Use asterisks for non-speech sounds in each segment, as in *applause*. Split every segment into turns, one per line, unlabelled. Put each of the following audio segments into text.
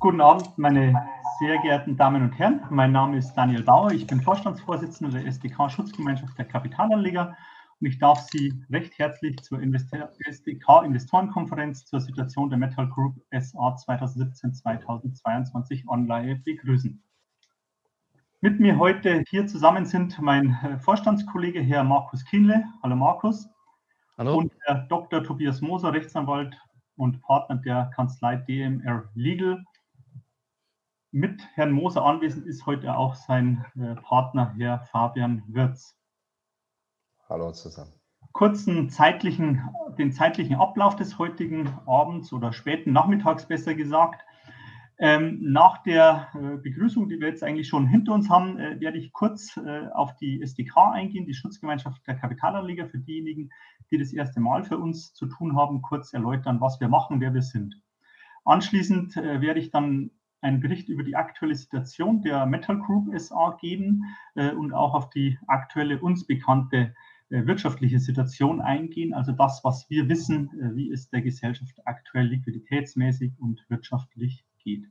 Guten Abend, meine sehr geehrten Damen und Herren. Mein Name ist Daniel Bauer. Ich bin Vorstandsvorsitzender der SDK Schutzgemeinschaft der Kapitalanleger und ich darf Sie recht herzlich zur SDK Investorenkonferenz zur Situation der Metal Group SA 2017-2022 online begrüßen. Mit mir heute hier zusammen sind mein äh, Vorstandskollege Herr Markus Kienle. Hallo Markus. Hallo. Und Herr Dr. Tobias Moser, Rechtsanwalt und Partner der Kanzlei DMR Legal mit Herrn Moser anwesend ist heute auch sein äh, Partner, Herr Fabian Wirz.
Hallo zusammen.
Kurzen zeitlichen, den zeitlichen Ablauf des heutigen Abends oder späten Nachmittags besser gesagt. Ähm, nach der äh, Begrüßung, die wir jetzt eigentlich schon hinter uns haben, äh, werde ich kurz äh, auf die SDK eingehen, die Schutzgemeinschaft der Kapitalanleger, für diejenigen, die das erste Mal für uns zu tun haben, kurz erläutern, was wir machen, wer wir sind. Anschließend äh, werde ich dann einen Bericht über die aktuelle Situation der Metal Group SA geben äh, und auch auf die aktuelle uns bekannte äh, wirtschaftliche Situation eingehen, also das, was wir wissen, wie es der Gesellschaft aktuell liquiditätsmäßig und wirtschaftlich geht.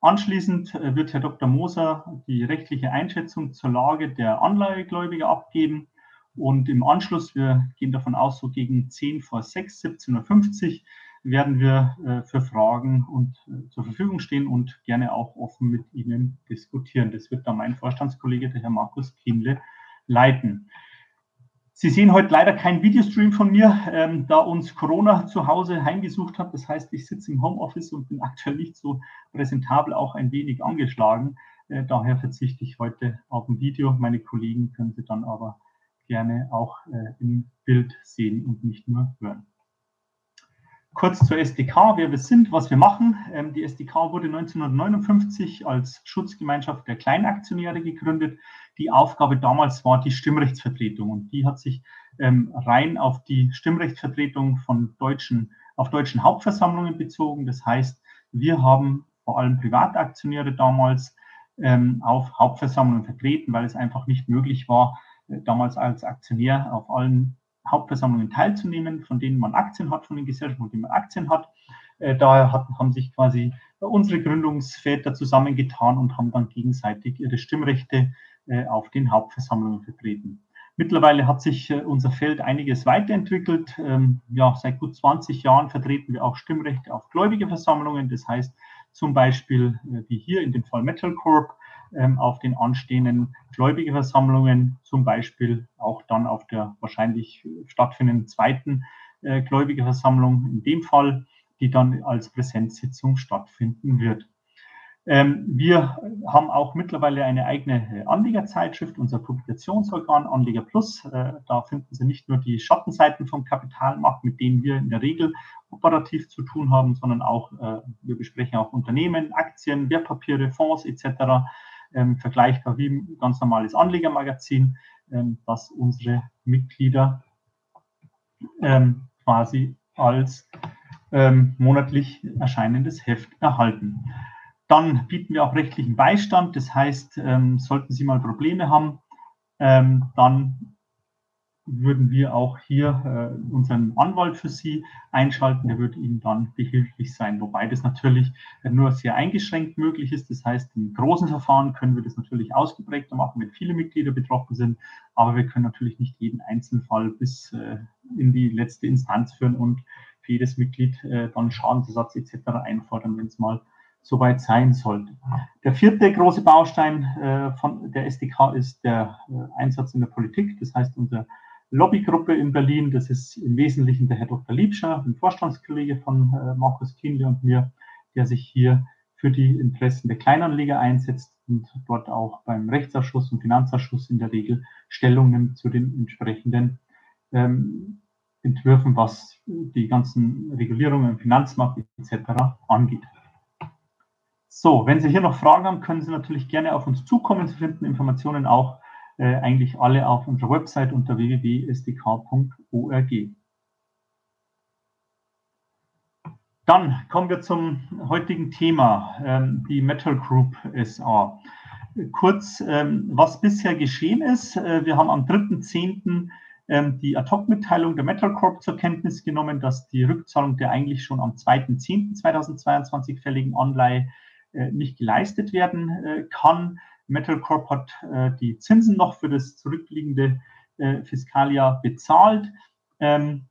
Anschließend äh, wird Herr Dr. Moser die rechtliche Einschätzung zur Lage der Anleihegläubiger abgeben. Und im Anschluss, wir gehen davon aus, so gegen 10 vor 6, 17.50 Uhr, werden wir äh, für Fragen und äh, zur Verfügung stehen und gerne auch offen mit Ihnen diskutieren. Das wird dann mein Vorstandskollege, der Herr Markus Kienle, leiten. Sie sehen heute leider keinen Videostream von mir, ähm, da uns Corona zu Hause heimgesucht hat. Das heißt, ich sitze im Homeoffice und bin *laughs* aktuell nicht so präsentabel, auch ein wenig angeschlagen. Äh, daher verzichte ich heute auf ein Video. Meine Kollegen können Sie dann aber gerne auch äh, im Bild sehen und nicht nur hören. Kurz zur SDK, wer wir sind, was wir machen. Ähm, die SDK wurde 1959 als Schutzgemeinschaft der Kleinaktionäre gegründet. Die Aufgabe damals war die Stimmrechtsvertretung und die hat sich ähm, rein auf die Stimmrechtsvertretung von deutschen, auf deutschen Hauptversammlungen bezogen. Das heißt, wir haben vor allem Privataktionäre damals ähm, auf Hauptversammlungen vertreten, weil es einfach nicht möglich war, äh, damals als Aktionär auf allen Hauptversammlungen teilzunehmen, von denen man Aktien hat, von den Gesellschaften, von denen man Aktien hat. Äh, daher hat, haben sich quasi unsere Gründungsväter zusammengetan und haben dann gegenseitig ihre Stimmrechte äh, auf den Hauptversammlungen vertreten. Mittlerweile hat sich äh, unser Feld einiges weiterentwickelt. Ähm, ja, seit gut 20 Jahren vertreten wir auch Stimmrechte auf gläubige Versammlungen. Das heißt zum Beispiel äh, wie hier in dem Fall Metal Corp auf den anstehenden Gläubigeversammlungen, zum Beispiel auch dann auf der wahrscheinlich stattfindenden zweiten äh, Gläubigeversammlung in dem Fall, die dann als Präsenzsitzung stattfinden wird. Ähm, wir haben auch mittlerweile eine eigene äh, Anlegerzeitschrift, unser Publikationsorgan Anleger Plus. Äh, da finden Sie nicht nur die Schattenseiten vom Kapitalmarkt, mit denen wir in der Regel operativ zu tun haben, sondern auch, wir besprechen auch Unternehmen, Aktien, Wertpapiere, Fonds etc ähm, vergleichbar wie ein ganz normales Anlegermagazin, ähm, das unsere Mitglieder ähm, quasi als ähm, monatlich erscheinendes Heft erhalten. Dann bieten wir auch rechtlichen Beistand, das heißt, ähm, sollten Sie mal Probleme haben, ähm, dann würden wir auch hier äh, unseren Anwalt für Sie einschalten. Der würde Ihnen dann behilflich sein, wobei das natürlich nur sehr eingeschränkt möglich ist. Das heißt, in großen Verfahren können wir das natürlich ausgeprägter machen, wenn viele Mitglieder betroffen sind. Aber wir können natürlich nicht jeden Einzelfall bis äh, in die letzte Instanz führen und für jedes Mitglied äh, dann Schadensersatz etc. einfordern, wenn es mal soweit sein sollte. Der vierte große Baustein äh, von der SDK ist der äh, Einsatz in der Politik. Das heißt, unser Lobbygruppe in Berlin. Das ist im Wesentlichen der Herr Dr. Liebscher, ein Vorstandskollege von äh, Markus Kienle und mir, der sich hier für die Interessen der Kleinanleger einsetzt und dort auch beim Rechtsausschuss und Finanzausschuss in der Regel Stellung nimmt zu den entsprechenden ähm, Entwürfen, was die ganzen Regulierungen im Finanzmarkt etc. angeht. So, wenn Sie hier noch Fragen haben, können Sie natürlich gerne auf uns zukommen. Sie finden Informationen auch eigentlich alle auf unserer Website unter www.sdk.org. Dann kommen wir zum heutigen Thema, ähm, die Metal Group SA. Kurz, ähm, was bisher geschehen ist. Äh, wir haben am 3.10. ähm, die Ad-Hoc-Mitteilung der Metal Corp zur Kenntnis genommen, dass die Rückzahlung der eigentlich schon am 2.10.2022 fälligen Anleihe äh, nicht geleistet werden äh, kann. Metal Corp hat äh, die Zinsen noch für das zurückliegende äh, Fiskaljahr bezahlt. Ähm,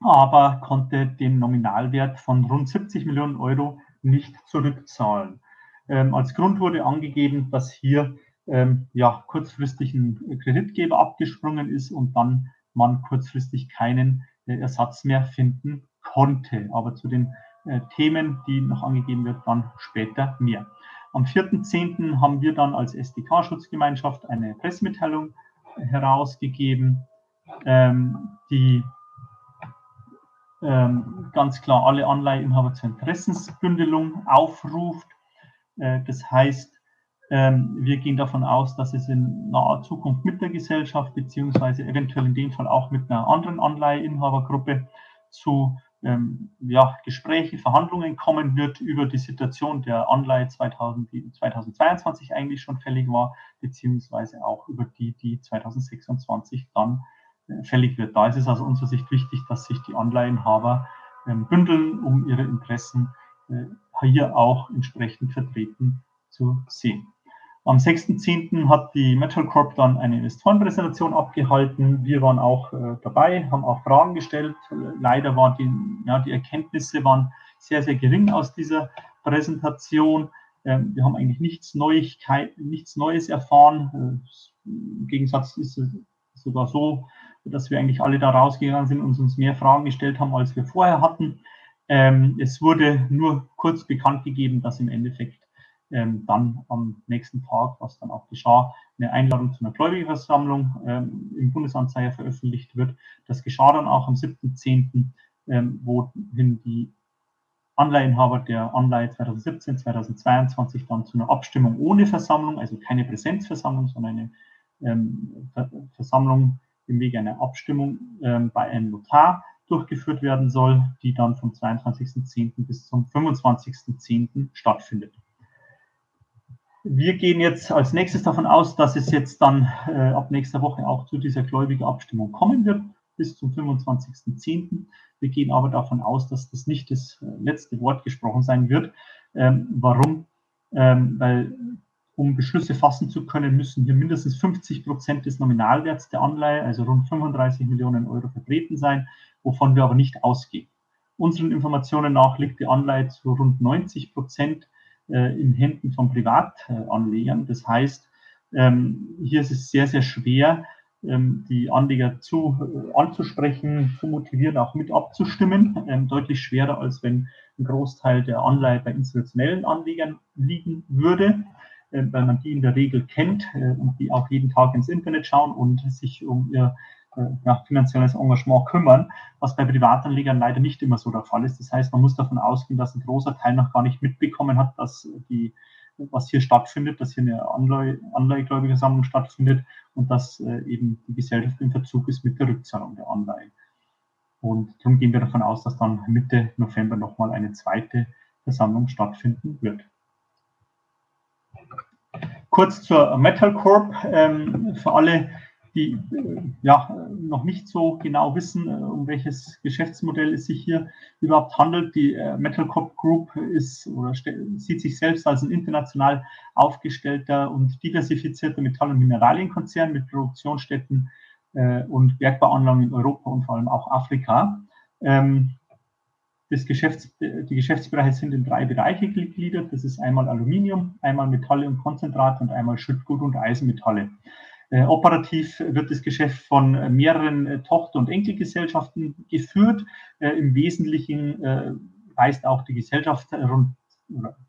aber konnte den Nominalwert von rund 70 Millionen Euro nicht zurückzahlen. Ähm, als Grund wurde angegeben, dass hier ähm, ja, kurzfristig ein Kreditgeber abgesprungen ist und dann man kurzfristig keinen äh, Ersatz mehr finden konnte. Aber zu den äh, Themen, die noch angegeben wird, dann später mehr. Am 4.10. haben wir dann als SDK-Schutzgemeinschaft eine Pressemitteilung herausgegeben, ähm, die ähm, ganz klar alle Anleiheinhaber zur Interessensbündelung aufruft. Äh, das heißt, ähm, wir gehen davon aus, dass es in naher Zukunft mit der Gesellschaft beziehungsweise eventuell in dem Fall auch mit einer anderen Anleiheinhabergruppe zu ähm, ja, Gesprächen, Verhandlungen kommen wird über die Situation der Anleihe 2000, die 2022 eigentlich schon fällig war, beziehungsweise auch über die, die 2026 dann äh, fällig wird. Da ist es aus unserer Sicht wichtig, dass sich die Anleihenhaber ähm, bündeln, um ihre Interessen äh, hier auch entsprechend vertreten zu sehen. Am 6.10. hat die Metal Corp dann eine Investorenpräsentation abgehalten. Wir waren auch äh, dabei, haben auch Fragen gestellt. Leider waren die, ja, die Erkenntnisse waren sehr, sehr gering aus dieser Präsentation. Ähm, wir haben eigentlich nichts, Neuigkeit, nichts Neues erfahren. Äh, Im Gegensatz ist es sogar so, dass wir eigentlich alle da rausgegangen sind und uns mehr Fragen gestellt haben, als wir vorher hatten. Ähm, es wurde nur kurz bekannt gegeben, dass im Endeffekt ähm, dann am nächsten Tag, was dann auch geschah, eine Einladung zu einer Gläubigerversammlung ähm, im Bundesanzeiger veröffentlicht wird. Das geschah dann auch am 7.10., ähm, wohin die Anleiheinhaber der Anleihe 2017, 2022 dann zu einer Abstimmung ohne Versammlung, also keine Präsenzversammlung, sondern eine ähm, Versammlung im Wege einer Abstimmung ähm, bei einem Notar durchgeführt werden soll, die dann vom 22.10. bis zum 25.10. stattfindet. Wir gehen jetzt als nächstes davon aus, dass es jetzt dann äh, ab nächster Woche auch zu dieser gläubigen Abstimmung kommen wird, bis zum 25.10. Wir gehen aber davon aus, dass das nicht das äh, letzte Wort gesprochen sein wird. Ähm, warum? Ähm, weil um Beschlüsse fassen zu können, müssen hier mindestens 50 Prozent des Nominalwerts der Anleihe, also rund 35 Millionen Euro, vertreten sein, wovon wir aber nicht ausgehen. Unseren Informationen nach liegt die Anleihe zu rund 90 Prozent in Händen von Privatanlegern. Das heißt, ähm, hier ist es sehr, sehr schwer, ähm, die Anleger zu, äh, anzusprechen, zu motivieren, auch mit abzustimmen. Ähm, deutlich schwerer, als wenn ein Großteil der Anleihe bei institutionellen Anlegern liegen würde, äh, weil man die in der Regel kennt und die auch jeden Tag ins Internet schauen und sich um ihr ja, finanzielles Engagement kümmern, was bei Privatanlegern leider nicht immer so der Fall ist. Das heißt, man muss davon ausgehen, dass ein großer Teil noch gar nicht mitbekommen hat, dass die, was hier stattfindet, dass hier eine Anleihe, Anleihegläubigersammlung stattfindet und dass äh, eben die Gesellschaft in Verzug ist mit der Rückzahlung der Anleihe. Und darum gehen wir davon aus, dass dann Mitte November nochmal eine zweite Versammlung stattfinden wird. Kurz zur Metal Corp. Ähm, für alle, die äh, ja noch nicht so genau wissen, äh, um welches Geschäftsmodell es sich hier überhaupt handelt. Die äh, Metal Corp Group ist oder sieht sich selbst als ein international aufgestellter und diversifizierter Metall- und Mineralienkonzern mit Produktionsstätten und Bergbauanlagen in Europa und vor allem auch Afrika. Ähm, das Geschäfts-, die Geschäftsbereiche sind in drei Bereiche gegliedert. Das ist einmal Aluminium, einmal Metalle und Konzentrate und einmal Schüttgut und Eisenmetalle. Äh, operativ wird das Geschäft von äh, mehreren äh, Tochter- und Enkelgesellschaften geführt. Im Wesentlichen weist auch die Gesellschaft rund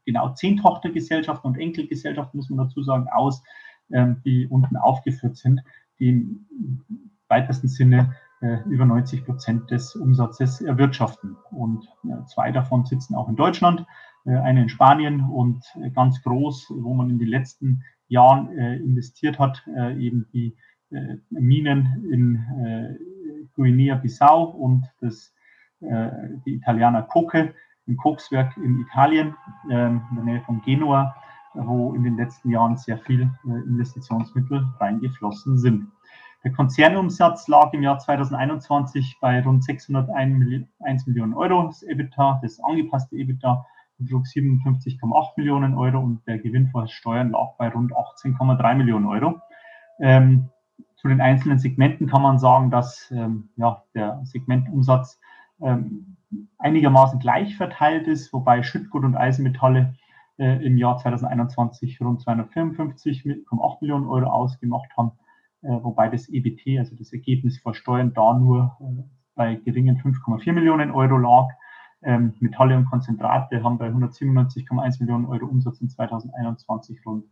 genau zehn Tochtergesellschaften und Enkelgesellschaften, muss man dazu sagen, aus, ähm, die unten aufgeführt sind, die im weitesten Sinne über 90 Prozent des Umsatzes erwirtschaften. Und zwei davon sitzen auch in Deutschland, eine in Spanien und ganz groß, wo man in den letzten Jahren äh, investiert hat, äh, eben die äh, Minen in Guinea-Bissau und das, die Italiener Coke im Kokswerk in Italien, ähm, in der Nähe von Genua, wo in den letzten Jahren sehr viel Investitionsmittel reingeflossen sind. Der Konzernumsatz lag im Jahr 2021 bei rund 601 Millionen Euro. Das EBITDA, das angepasste EBITDA, betrug 57,8 Millionen Euro und der Gewinn vor Steuern lag bei rund 18,3 Millionen Euro. Ähm, zu den einzelnen Segmenten kann man sagen, dass ähm, ja, der Segmentumsatz ähm, einigermaßen gleich verteilt ist, wobei Schüttgut und Eisenmetalle äh, im Jahr 2021 rund 254,8 Millionen Euro ausgemacht haben, äh, wobei das EBT, also das Ergebnis vor Steuern, da nur äh, bei geringen 5,4 Millionen Euro lag. Ähm, Metalle und Konzentrate haben bei 197,1 Millionen Euro Umsatz in 2021 rund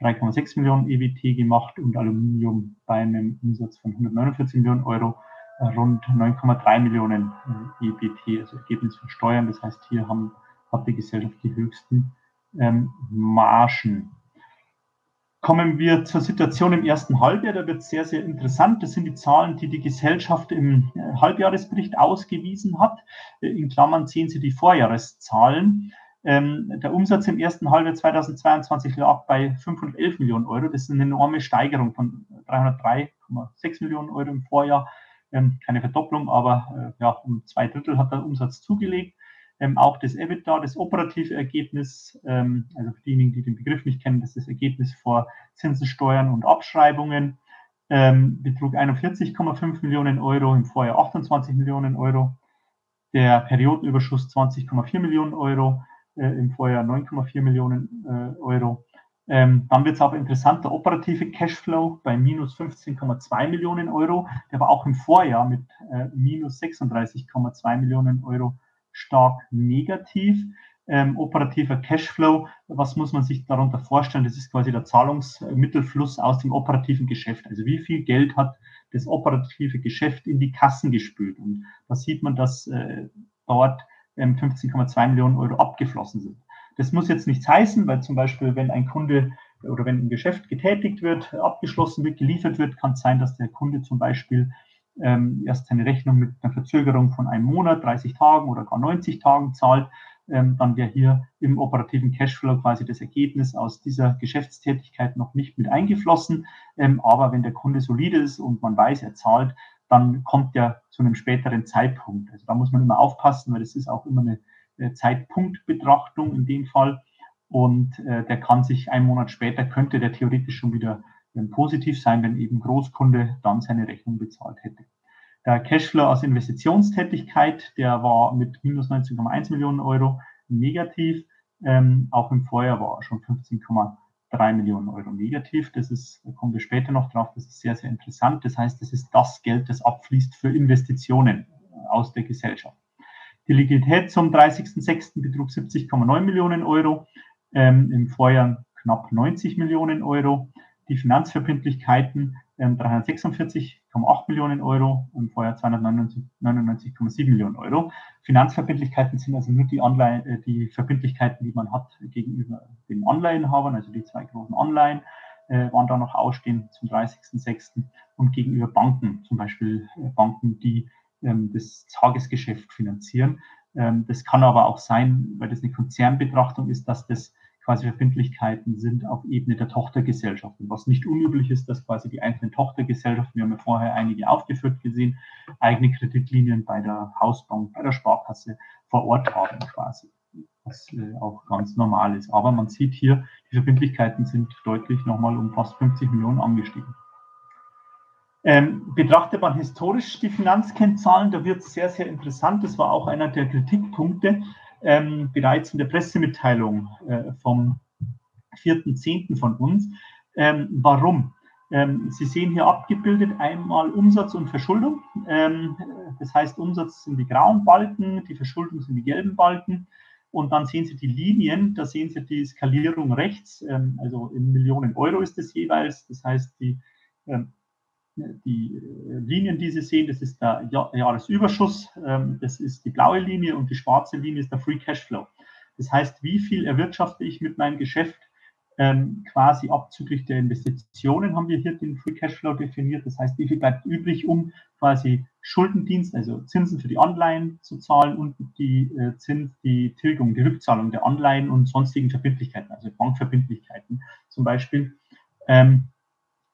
3,6 Millionen EBT gemacht und Aluminium bei einem Umsatz von 149 Millionen Euro äh, rund 9,3 Millionen äh, EBT, also Ergebnis von Steuern. Das heißt, hier haben, hat die Gesellschaft die höchsten ähm, Margen. Kommen wir zur Situation im ersten Halbjahr. Da wird es sehr, sehr interessant. Das sind die Zahlen, die die Gesellschaft im äh, Halbjahresbericht ausgewiesen hat. Äh, in Klammern sehen Sie die Vorjahreszahlen. Ähm, der Umsatz im ersten Halbjahr 2022 lag bei 511 Millionen Euro. Das ist eine enorme Steigerung von 303,6 Millionen Euro im Vorjahr. Ähm, keine Verdopplung, aber äh, ja, um zwei Drittel hat der Umsatz zugelegt. Ähm, auch das EBITDA, das operative Ergebnis, ähm, also für diejenigen, die den Begriff nicht kennen, das ist das Ergebnis vor Zinsen, Steuern und Abschreibungen, ähm, betrug 41,5 Millionen Euro, im Vorjahr 28 Millionen Euro. Der Periodenüberschuss 20,4 Millionen Euro, äh, im Vorjahr 9,4 Millionen äh, Euro. Ähm, dann wird es aber interessant, der operative Cashflow bei minus 15,2 Millionen Euro, der war auch im Vorjahr mit äh, minus 36,2 Millionen Euro stark negativ. Ähm, operativer Cashflow, was muss man sich darunter vorstellen? Das ist quasi der Zahlungsmittelfluss aus dem operativen Geschäft. Also wie viel Geld hat das operative Geschäft in die Kassen gespült? Und da sieht man, dass äh, dort ähm, 15,2 Millionen Euro abgeflossen sind. Das muss jetzt nichts heißen, weil zum Beispiel, wenn ein Kunde oder wenn ein Geschäft getätigt wird, abgeschlossen wird, geliefert wird, kann es sein, dass der Kunde zum Beispiel ähm, erst seine Rechnung mit einer Verzögerung von einem Monat, 30 Tagen oder gar 90 Tagen zahlt, ähm, dann wäre hier im operativen Cashflow quasi das Ergebnis aus dieser Geschäftstätigkeit noch nicht mit eingeflossen. Ähm, aber wenn der Kunde solide ist und man weiß, er zahlt, dann kommt er zu einem späteren Zeitpunkt. Also da muss man immer aufpassen, weil das ist auch immer eine, eine Zeitpunktbetrachtung in dem Fall. Und äh, der kann sich einen Monat später, könnte der theoretisch schon wieder positiv sein, wenn eben Großkunde dann seine Rechnung bezahlt hätte. Der Cashflow aus Investitionstätigkeit, der war mit minus 19,1 Millionen Euro negativ. Ähm, auch im Vorjahr war schon 15,3 Millionen Euro negativ. Das ist, da kommen wir später noch drauf, das ist sehr, sehr interessant. Das heißt, das ist das Geld, das abfließt für Investitionen aus der Gesellschaft. Die Liquidität zum 30.06. betrug 70,9 Millionen Euro, ähm, im Vorjahr knapp 90 Millionen Euro die Finanzverbindlichkeiten ähm, 346,8 Millionen Euro und vorher 299,7 Millionen Euro. Finanzverbindlichkeiten sind also nur die, Online, äh, die Verbindlichkeiten, die man hat gegenüber den Anleihenhabern, also die zwei großen Anleihen äh, waren da noch ausstehend zum 30.06. und gegenüber Banken, zum Beispiel äh, Banken, die ähm, das Tagesgeschäft finanzieren. Ähm, das kann aber auch sein, weil das eine Konzernbetrachtung ist, dass das quasi Verbindlichkeiten sind auf Ebene der Tochtergesellschaften. Was nicht unüblich ist, dass quasi die einzelnen Tochtergesellschaften, wir haben ja vorher einige aufgeführt gesehen, eigene Kreditlinien bei der Hausbank, bei der Sparkasse vor Ort haben quasi. Was äh, auch ganz normal ist. Aber man sieht hier, die Verbindlichkeiten sind deutlich nochmal um fast 50 Millionen angestiegen. Ähm, betrachtet man historisch die Finanzkennzahlen, da wird es sehr, sehr interessant. Das war auch einer der Kritikpunkte ähm, bereits in der Pressemitteilung äh, vom 4.10. von uns. Ähm, warum? Ähm, Sie sehen hier abgebildet einmal Umsatz und Verschuldung. Ähm, das heißt, Umsatz sind die grauen Balken, die Verschuldung sind die gelben Balken. Und dann sehen Sie die Linien, da sehen Sie die Skalierung rechts, ähm, also in Millionen Euro ist es jeweils. Das heißt, die ähm, die äh, Linien, die Sie sehen, das ist der Jahresüberschuss, ähm, das ist die blaue Linie und die schwarze Linie ist der Free Cashflow. Das heißt, wie viel erwirtschafte ich mit meinem Geschäft ähm, quasi abzüglich der Investitionen haben wir hier den Free Cashflow definiert. Das heißt, wie viel bleibt übrig, um quasi Schuldendienst, also Zinsen für die Anleihen zu zahlen und die äh, Zins, die Tilgung, die Rückzahlung der Anleihen und sonstigen Verbindlichkeiten, also Bankverbindlichkeiten zum Beispiel, ähm,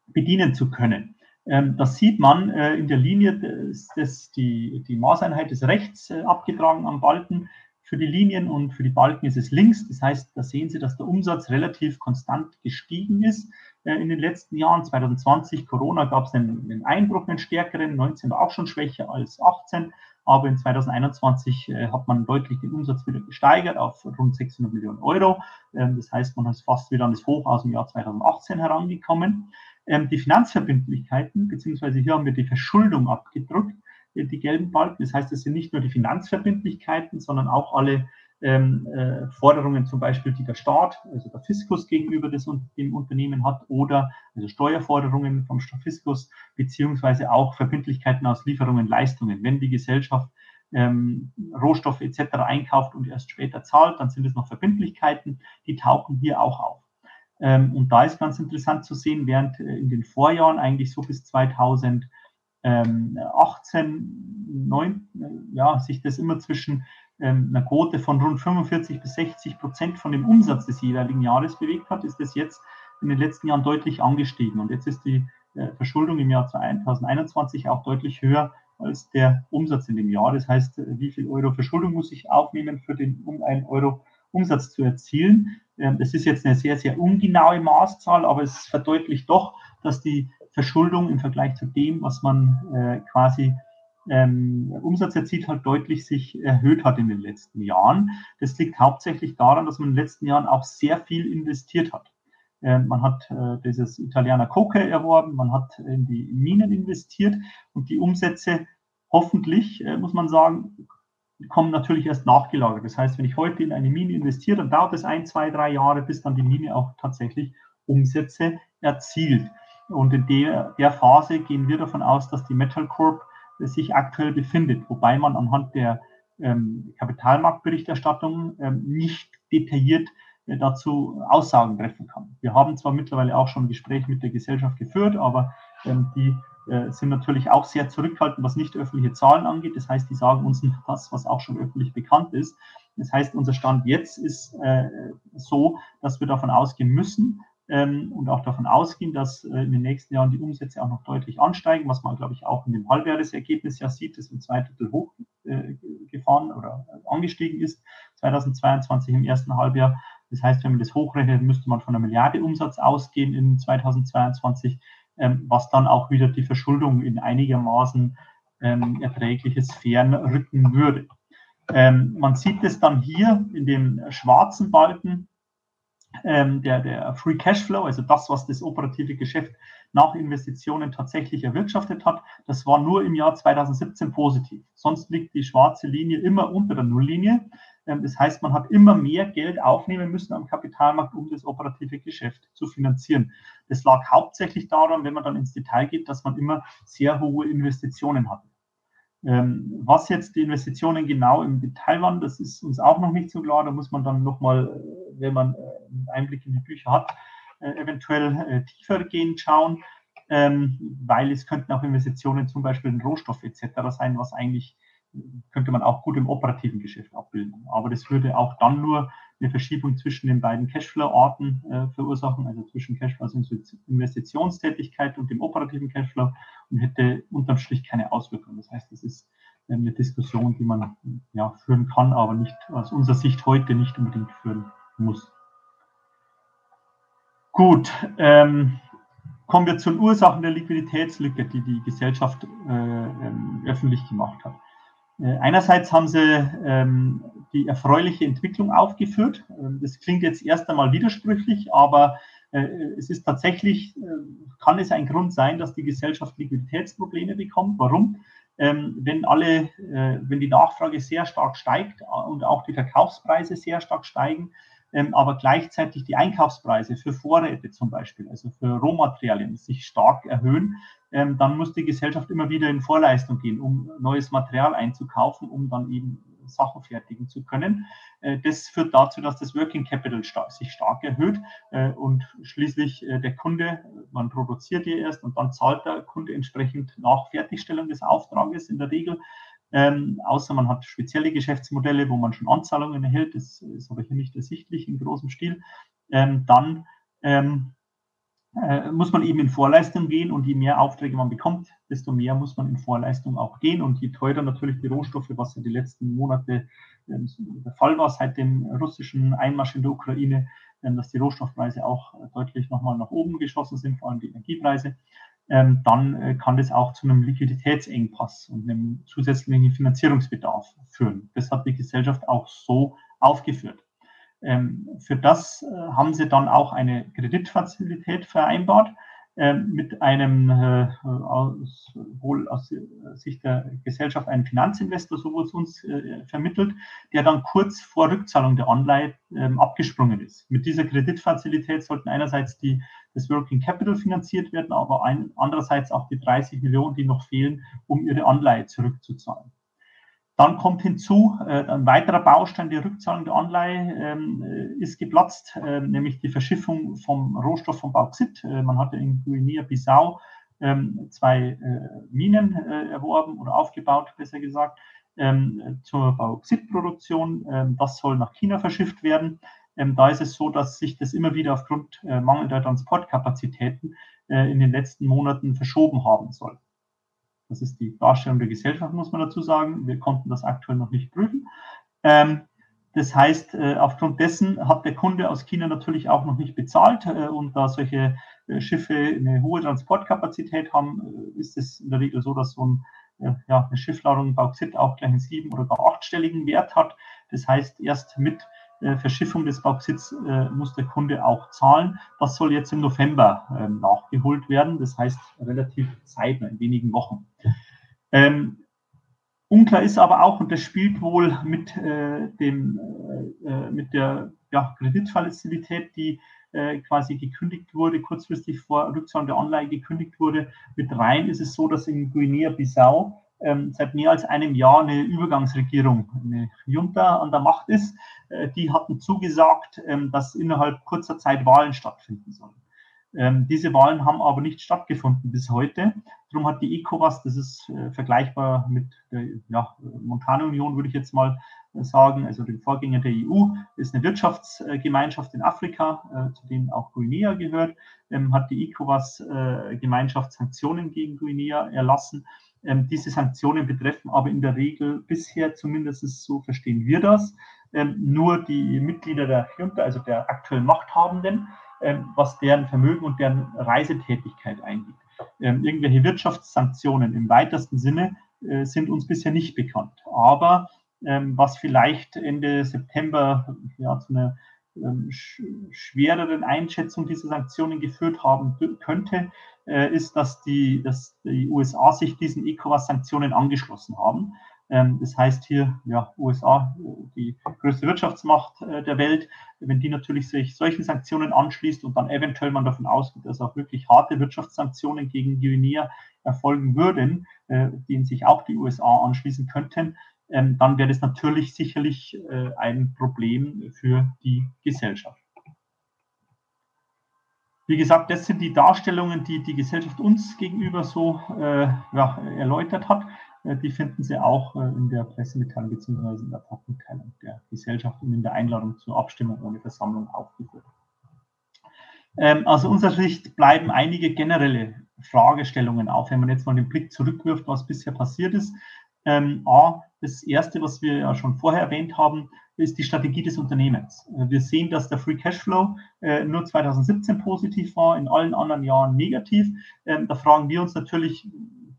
bedienen zu können. Ähm, das sieht man äh, in der Linie, dass, dass die, die Maßeinheit ist rechts äh, abgetragen am Balken für die Linien und für die Balken ist es links. Das heißt, da sehen Sie, dass der Umsatz relativ konstant gestiegen ist äh, in den letzten Jahren. 2020, Corona, gab es einen, einen, Einbruch, einen stärkeren. 19 war auch schon schwächer als 18. Aber in 2021 äh, hat man deutlich den Umsatz wieder gesteigert auf rund 600 Millionen Euro. Ähm, das heißt, man ist fast wieder an das Hoch aus dem Jahr 2018 herangekommen. Ähm, die Finanzverbindlichkeiten, beziehungsweise hier haben wir die Verschuldung abgedrückt, äh, die gelben Balken. Das heißt, es sind nicht nur die Finanzverbindlichkeiten, sondern auch alle ähm, äh, Forderungen, zum Beispiel, die der Staat, also der Fiskus gegenüber des, dem Unternehmen hat, oder also Steuerforderungen vom Fiskus, beziehungsweise auch Verbindlichkeiten aus Lieferungen, Leistungen. Wenn die Gesellschaft ähm, Rohstoffe etc. einkauft und erst später zahlt, dann sind es noch Verbindlichkeiten, die tauchen hier auch auf. Ähm, und da ist ganz interessant zu sehen, während äh, in den Vorjahren eigentlich so bis 2018, 9, äh, ja, sich das immer zwischen ähm, einer Quote von rund 45 bis 60 Prozent von dem Umsatz des jeweiligen Jahres bewegt hat, ist das jetzt in den letzten Jahren deutlich angestiegen. Und jetzt ist die äh, Verschuldung im Jahr 2021 auch deutlich höher als der Umsatz in dem Jahr. Das heißt, wie viel Euro Verschuldung muss ich aufnehmen, für den, um einen Euro Umsatz zu erzielen? Ähm, das ist jetzt eine sehr, sehr ungenaue Maßzahl, aber es verdeutlicht doch, dass die Verschuldung im Vergleich zu dem, was man äh, quasi ähm, Umsatz erzielt hat, deutlich sich erhöht hat in den letzten Jahren. Das liegt hauptsächlich daran, dass man in den letzten Jahren auch sehr viel investiert hat. Ähm, man hat äh, dieses Italiener Coke erworben, man hat in die Minen investiert und die Umsätze hoffentlich, äh, muss man sagen, kommen natürlich erst nachgelagert. Das heißt, wenn ich heute in eine Mine investiere, dann dauert es ein, zwei, drei Jahre, bis dann die Mine auch tatsächlich Umsätze erzielt. Und in der, der Phase gehen wir davon aus, dass die Metal Corp sich aktuell befindet, wobei man anhand der ähm, Kapitalmarktberichterstattung ähm, nicht detailliert äh, dazu Aussagen treffen kann. Wir haben zwar mittlerweile auch schon Gespräche mit der Gesellschaft geführt, aber ähm, die äh, sind natürlich auch sehr zurückhaltend, was nicht öffentliche Zahlen angeht. Das heißt, die sagen uns das, was auch schon öffentlich bekannt ist. Das heißt, unser Stand jetzt ist äh, so, dass wir davon ausgehen müssen ähm, und auch davon ausgehen, dass äh, in den nächsten Jahren die Umsätze auch noch deutlich ansteigen, was man, glaube ich, auch in dem Halbjahresergebnis ja sieht, das um zwei Drittel hochgefahren äh, oder angestiegen ist, 2022 im ersten Halbjahr. Das heißt, wenn man das hochrechnet, müsste man von einer Milliarde Umsatz ausgehen in 2022 ähm, was dann auch wieder die Verschuldung in einigermaßen ähm, erträgliche Sphären rücken würde. Ähm, man sieht es dann hier in dem schwarzen Balken, ähm, der, der Free Cashflow, also das, was das operative Geschäft nach Investitionen tatsächlich erwirtschaftet hat, das war nur im Jahr 2017 positiv. Sonst liegt die schwarze Linie immer unter der Nulllinie. Ähm, das heißt, man hat immer mehr Geld aufnehmen müssen am Kapitalmarkt, um das operative Geschäft zu finanzieren. Das lag hauptsächlich daran, wenn man dann ins Detail geht, dass man immer sehr hohe Investitionen hatte. Ähm, was jetzt die Investitionen genau im Detail waren, das ist uns auch noch nicht so klar. Da muss man dann nochmal, äh, wenn man äh, einen Einblick in die Bücher hat, äh, eventuell tiefer gehen, schauen, ähm, weil es könnten auch Investitionen zum Beispiel in Rohstoffe etc. sein, was eigentlich könnte man auch gut im operativen Geschäft abbilden. Aber das würde auch dann nur eine Verschiebung zwischen den beiden Cashflow-Arten äh, verursachen, also zwischen Cashflow als Investitionstätigkeit und dem operativen Cashflow und hätte unterm Strich keine Auswirkungen. Das heißt, das ist äh, eine Diskussion, die man ja, führen kann, aber nicht aus unserer Sicht heute nicht unbedingt führen muss. Gut, ähm, kommen wir zu den Ursachen der Liquiditätslücke, die die Gesellschaft äh, ähm, öffentlich gemacht hat. Äh, einerseits haben sie ähm, die erfreuliche Entwicklung aufgeführt. Ähm, das klingt jetzt erst einmal widersprüchlich, aber äh, es ist tatsächlich, äh, kann es ein Grund sein, dass die Gesellschaft Liquiditätsprobleme bekommt. Warum? Ähm, wenn alle, äh, wenn die Nachfrage sehr stark steigt und auch die Verkaufspreise sehr stark steigen, aber gleichzeitig die Einkaufspreise für Vorräte zum Beispiel, also für Rohmaterialien, sich stark erhöhen, ähm, dann muss die Gesellschaft immer wieder in Vorleistung gehen, um neues Material einzukaufen, um dann eben Sachen fertigen zu können. Äh, das führt dazu, dass das Working Capital sich stark erhöht äh, und schließlich äh, der Kunde, man produziert hier erst und dann zahlt der Kunde entsprechend nach Fertigstellung des Auftrages in der Regel ähm, außer man hat spezielle Geschäftsmodelle, wo man schon Anzahlungen erhält, das ist aber hier nicht ersichtlich in großem Stil, ähm, dann ähm, äh, muss man eben in Vorleistung gehen und je mehr Aufträge man bekommt, desto mehr muss man in Vorleistung auch gehen. Und je teurer natürlich die Rohstoffe, was ja die letzten Monate äh, der Fall war seit dem russischen Einmarsch in der Ukraine, äh, dass die Rohstoffpreise auch deutlich nochmal nach oben geschossen sind, vor allem die Energiepreise, ähm, dann äh, kann das auch zu einem Liquiditätsengpass und einem zusätzlichen Finanzierungsbedarf führen. Das hat die Gesellschaft auch so aufgeführt. Ähm, für das äh, haben sie dann auch eine Kreditfazilität vereinbart mit einem, äh, aus, wohl aus Sicht der Gesellschaft, einen Finanzinvestor, so wurde es uns äh, vermittelt, der dann kurz vor Rückzahlung der Anleihe ähm, abgesprungen ist. Mit dieser Kreditfazilität sollten einerseits die, das Working Capital finanziert werden, aber ein, andererseits auch die 30 Millionen, die noch fehlen, um ihre Anleihe zurückzuzahlen. Dann kommt hinzu, äh, ein weiterer Baustein der Rückzahlung der Anleihe ähm, äh, ist geplatzt, äh, nämlich die Verschiffung vom Rohstoff vom Bauxit. Äh, man hatte in Guinea-Bissau ähm, zwei äh, Minen äh, erworben oder aufgebaut, besser gesagt, ähm, zur Bauxitproduktion. Ähm, das soll nach China verschifft werden. Ähm, da ist es so, dass sich das immer wieder aufgrund mangelnder Transportkapazitäten in den letzten Monaten verschoben haben soll. Das ist die Darstellung der Gesellschaft, muss man dazu sagen. Wir konnten das aktuell noch nicht prüfen. Ähm, das heißt, äh, aufgrund dessen hat der Kunde aus China natürlich auch noch nicht bezahlt. Äh, und da solche äh, Schiffe eine hohe Transportkapazität haben, ist es in der Regel so, dass so ein, ja, eine Schiffladung Bauxit auch gleich einen sieben- oder gar achtstelligen Wert hat. Das heißt, erst mit Verschiffung des Bauxits äh, muss der Kunde auch zahlen. Das soll jetzt im November äh, nachgeholt werden. Das heißt relativ zeitnah, in wenigen Wochen. Ähm, unklar ist aber auch, und das spielt wohl mit, äh, dem, äh, mit der ja, Kreditfazilität, die äh, quasi gekündigt wurde, kurzfristig vor Rückzahlung der Anleihe gekündigt wurde, mit rein, ist es so, dass in Guinea-Bissau ähm, seit mehr als einem Jahr eine Übergangsregierung, eine Junta an der Macht ist. Äh, die hatten zugesagt, ähm, dass innerhalb kurzer Zeit Wahlen stattfinden sollen. Ähm, diese Wahlen haben aber nicht stattgefunden bis heute. Darum hat die ECOWAS, das ist äh, vergleichbar mit der ja, Montanunion, würde ich jetzt mal sagen, also dem Vorgänger der EU, ist eine Wirtschaftsgemeinschaft in Afrika, äh, zu denen auch Guinea gehört, ähm, hat die ECOWAS-Gemeinschaft äh, Sanktionen gegen Guinea erlassen. Ähm, diese Sanktionen betreffen aber in der Regel bisher, zumindest so verstehen wir das, ähm, nur die Mitglieder der Junta, also der aktuellen Machthabenden, ähm, was deren Vermögen und deren Reisetätigkeit eingeht. Ähm, irgendwelche Wirtschaftssanktionen im weitesten Sinne äh, sind uns bisher nicht bekannt. Aber ähm, was vielleicht Ende September ja, zu einer ähm, sch schwereren Einschätzung dieser Sanktionen geführt haben könnte, äh, ist, dass die, dass die USA sich diesen ECOWAS-Sanktionen angeschlossen haben. Ähm, das heißt hier, ja, USA, die größte Wirtschaftsmacht äh, der Welt, wenn die natürlich sich solchen Sanktionen anschließt und dann eventuell man davon ausgeht, dass auch wirklich harte Wirtschaftssanktionen gegen Guinea erfolgen würden, äh, denen sich auch die USA anschließen könnten, ähm, dann wäre das natürlich sicherlich äh, ein Problem für die Gesellschaft. Wie gesagt, das sind die Darstellungen, die die Gesellschaft uns gegenüber so äh, ja, erläutert hat. Äh, die finden Sie auch äh, in der Pressemitteilung bzw. in der Fachmitteilung der Gesellschaft und in der Einladung zur Abstimmung ohne Versammlung aufgeführt. Ähm, aus unserer Sicht bleiben einige generelle Fragestellungen auf, wenn man jetzt mal den Blick zurückwirft, was bisher passiert ist. Ähm, A, das erste, was wir ja schon vorher erwähnt haben, ist die Strategie des Unternehmens. Äh, wir sehen, dass der Free Cashflow äh, nur 2017 positiv war, in allen anderen Jahren negativ. Ähm, da fragen wir uns natürlich,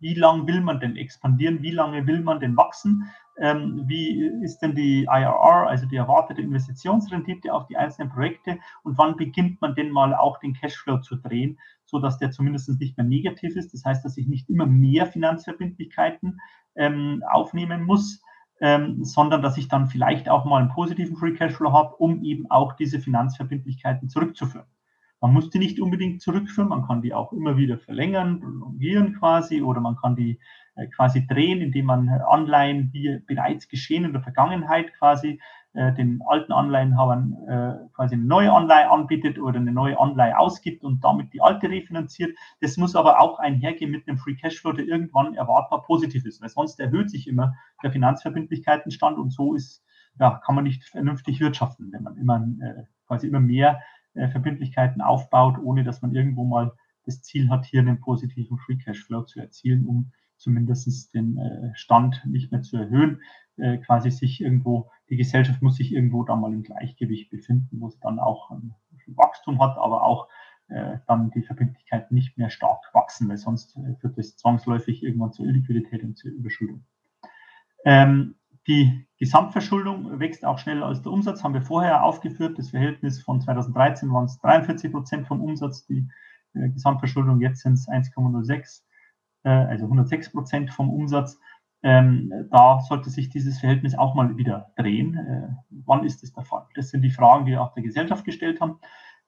wie lange will man denn expandieren, wie lange will man denn wachsen, ähm, wie ist denn die IRR, also die erwartete Investitionsrendite auf die einzelnen Projekte und wann beginnt man denn mal auch den Cashflow zu drehen, sodass der zumindest nicht mehr negativ ist. Das heißt, dass ich nicht immer mehr Finanzverbindlichkeiten ähm, aufnehmen muss, ähm, sondern dass ich dann vielleicht auch mal einen positiven Free Cashflow habe, um eben auch diese Finanzverbindlichkeiten zurückzuführen. Man muss die nicht unbedingt zurückführen, man kann die auch immer wieder verlängern, prolongieren quasi, oder man kann die äh, quasi drehen, indem man Anleihen, die bereits geschehen in der Vergangenheit quasi äh, den alten Anleihenhabern äh, quasi eine neue Anleihe anbietet oder eine neue Anleihe ausgibt und damit die alte refinanziert. Das muss aber auch einhergehen mit einem Free Cashflow, der irgendwann erwartbar positiv ist, weil sonst erhöht sich immer der Finanzverbindlichkeitenstand und so ist, ja, kann man nicht vernünftig wirtschaften, wenn man immer äh, quasi immer mehr äh, Verbindlichkeiten aufbaut, ohne dass man irgendwo mal das Ziel hat, hier einen positiven Free Cashflow zu erzielen, um zumindest den äh, Stand nicht mehr zu erhöhen. Äh, quasi sich irgendwo, die Gesellschaft muss sich irgendwo da mal im Gleichgewicht befinden, wo es dann auch ein Wachstum hat, aber auch äh, dann die Verbindlichkeiten nicht mehr stark wachsen, weil sonst äh, führt das zwangsläufig irgendwann zur Illiquidität und zur Überschuldung. Ähm, die Gesamtverschuldung wächst auch schneller als der Umsatz, haben wir vorher aufgeführt. Das Verhältnis von 2013 waren es 43 Prozent vom Umsatz, die äh, Gesamtverschuldung, jetzt sind es 1,06, äh, also 106 Prozent vom Umsatz. Ähm, da sollte sich dieses Verhältnis auch mal wieder drehen. Äh, wann ist das der Fall? Das sind die Fragen, die wir auch der Gesellschaft gestellt haben.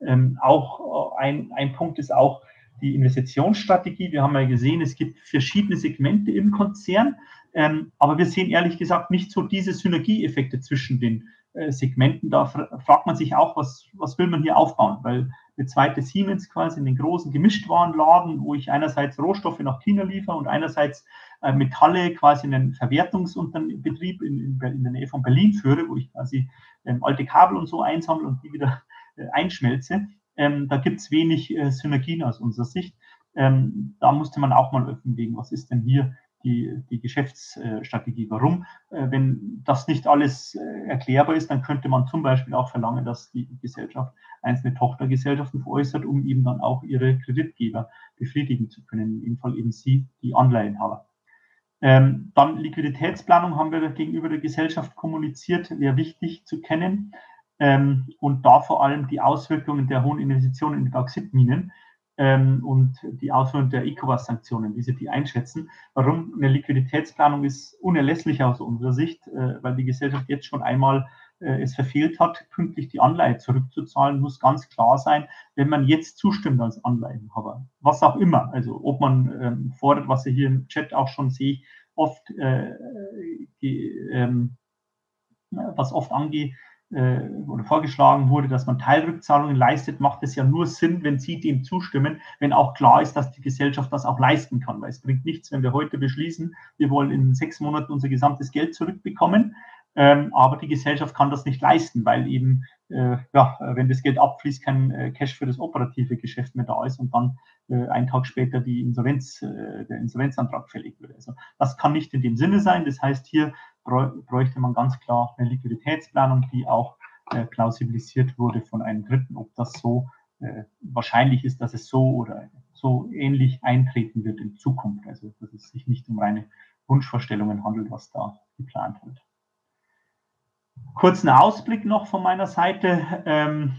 Ähm, auch äh, ein, ein Punkt ist auch die Investitionsstrategie. Wir haben ja gesehen, es gibt verschiedene Segmente im Konzern, ähm, aber wir sehen ehrlich gesagt nicht so diese Synergieeffekte zwischen den äh, Segmenten. Da fragt man sich auch, was, was will man hier aufbauen? Weil eine zweite Siemens quasi in den großen Gemischtwarenladen, wo ich einerseits Rohstoffe nach China liefere und einerseits äh, Metalle quasi in einen Verwertungsbetrieb in, in, in, der Nähe von Berlin führe, wo ich quasi ähm, alte Kabel und so einsammle und die wieder äh, einschmelze. Ähm, da gibt es wenig äh, Synergien aus unserer Sicht. Ähm, da musste man auch mal offenlegen, was ist denn hier die, die Geschäftsstrategie. Warum? Äh, wenn das nicht alles äh, erklärbar ist, dann könnte man zum Beispiel auch verlangen, dass die Gesellschaft einzelne Tochtergesellschaften veräußert, um eben dann auch ihre Kreditgeber befriedigen zu können, dem Fall eben Sie, die Anleihenhaber. Ähm, dann Liquiditätsplanung haben wir gegenüber der Gesellschaft kommuniziert, wäre wichtig zu kennen ähm, und da vor allem die Auswirkungen der hohen Investitionen in die Bauxitminen ähm, und die Auswirkungen der ECOWAS-Sanktionen, wie Sie die einschätzen. Warum eine Liquiditätsplanung ist unerlässlich aus unserer Sicht, äh, weil die Gesellschaft jetzt schon einmal äh, es verfehlt hat, pünktlich die Anleihe zurückzuzahlen, muss ganz klar sein, wenn man jetzt zustimmt als Anleihenhaber, was auch immer, also ob man ähm, fordert, was Sie hier im Chat auch schon sehe, oft, äh, äh, was oft angeht, oder vorgeschlagen wurde, dass man Teilrückzahlungen leistet, macht es ja nur Sinn, wenn Sie dem zustimmen, wenn auch klar ist, dass die Gesellschaft das auch leisten kann. Weil es bringt nichts, wenn wir heute beschließen, wir wollen in sechs Monaten unser gesamtes Geld zurückbekommen, ähm, aber die Gesellschaft kann das nicht leisten, weil eben, äh, ja, wenn das Geld abfließt, kein äh, Cash für das operative Geschäft mehr da ist und dann äh, einen Tag später die Insolvenz, äh, der Insolvenzantrag fällig wird. Also das kann nicht in dem Sinne sein. Das heißt, hier bräuchte man ganz klar eine Liquiditätsplanung, die auch äh, plausibilisiert wurde von einem Dritten, ob das so äh, wahrscheinlich ist, dass es so oder so ähnlich eintreten wird in Zukunft. Also dass es sich nicht um reine Wunschvorstellungen handelt, was da geplant wird. Kurzen Ausblick noch von meiner Seite. Ähm,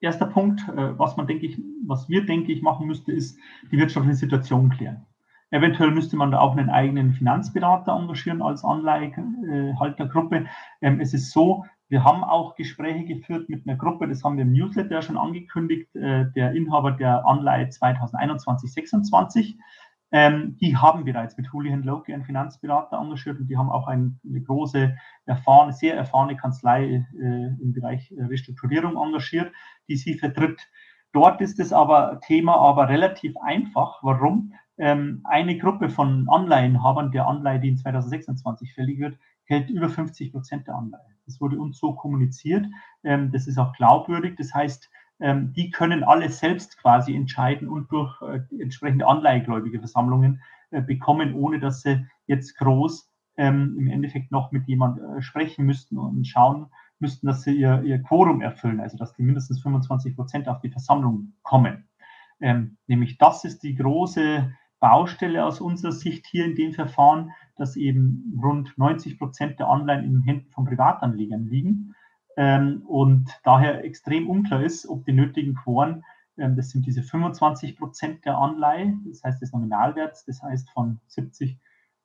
erster Punkt, äh, was man denke ich, was wir denke ich machen müsste, ist die wirtschaftliche Situation klären. Eventuell müsste man da auch einen eigenen Finanzberater engagieren als Anleihehaltergruppe. Ähm, es ist so, wir haben auch Gespräche geführt mit einer Gruppe, das haben wir im Newsletter schon angekündigt, äh, der Inhaber der Anleihe 2021-26. Ähm, die haben bereits mit Julian Loki einen Finanzberater engagiert und die haben auch eine, eine große, erfahrene, sehr erfahrene Kanzlei äh, im Bereich Restrukturierung engagiert, die sie vertritt. Dort ist es aber Thema aber relativ einfach. Warum? ähm, eine Gruppe von Anleihenhabern der Anleihe, die in 2026 fällig wird, hält über 50 Prozent der Anleihe. Das wurde uns so kommuniziert. Ähm, das ist auch glaubwürdig. Das heißt, ähm, die können alle selbst quasi entscheiden und durch äh, entsprechende Anleihegläubige Versammlungen äh, bekommen, ohne dass sie jetzt groß ähm, im Endeffekt noch mit jemand äh, sprechen müssten und schauen müssten, dass sie ihr, ihr Quorum erfüllen, also dass die mindestens 25 Prozent auf die Versammlung kommen. Ähm, nämlich das ist die große Baustelle aus unserer Sicht hier in dem Verfahren, dass eben rund 90 Prozent der Anleihen in den Händen von Privatanlegern liegen ähm, und daher extrem unklar ist, ob die nötigen Quoren, ähm, das sind diese 25 Prozent der Anleihe, das heißt des Nominalwerts, das heißt von 70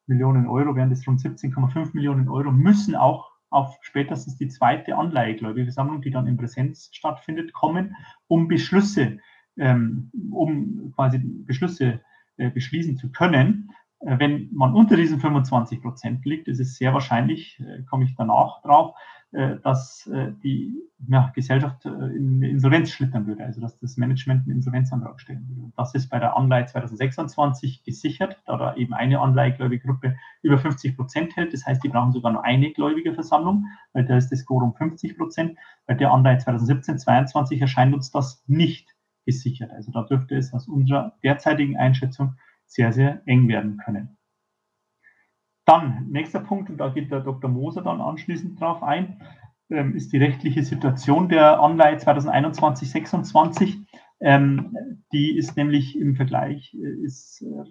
Millionen Euro wären das rund 17,5 Millionen Euro, müssen auch auf spätestens die zweite Anleihegläubigerversammlung, die dann in Präsenz stattfindet, kommen, um Beschlüsse, ähm, um quasi Beschlüsse äh, beschließen zu können. Äh, wenn man unter diesen 25 Prozent liegt, ist es sehr wahrscheinlich, äh, komme ich danach drauf, äh, dass die ja, Gesellschaft in Insolvenz schlittern würde, also dass das Management einen Insolvenzantrag stellen würde. Das ist bei der Anleihe 2026 gesichert, da da eben eine Anleihegläubigegruppe über 50 Prozent hält. Das heißt, die brauchen sogar nur eine Gläubigerversammlung, weil da ist das Quorum 50 Prozent. Bei der Anleihe 2017, 2022 erscheint uns das nicht gesichert. Also da dürfte es aus unserer derzeitigen Einschätzung sehr, sehr eng werden können. Dann, nächster Punkt, und da geht der Dr. Moser dann anschließend drauf ein, ähm, ist die rechtliche Situation der Anleihe 2021-26. Ähm, die ist nämlich im Vergleich äh, ist, äh,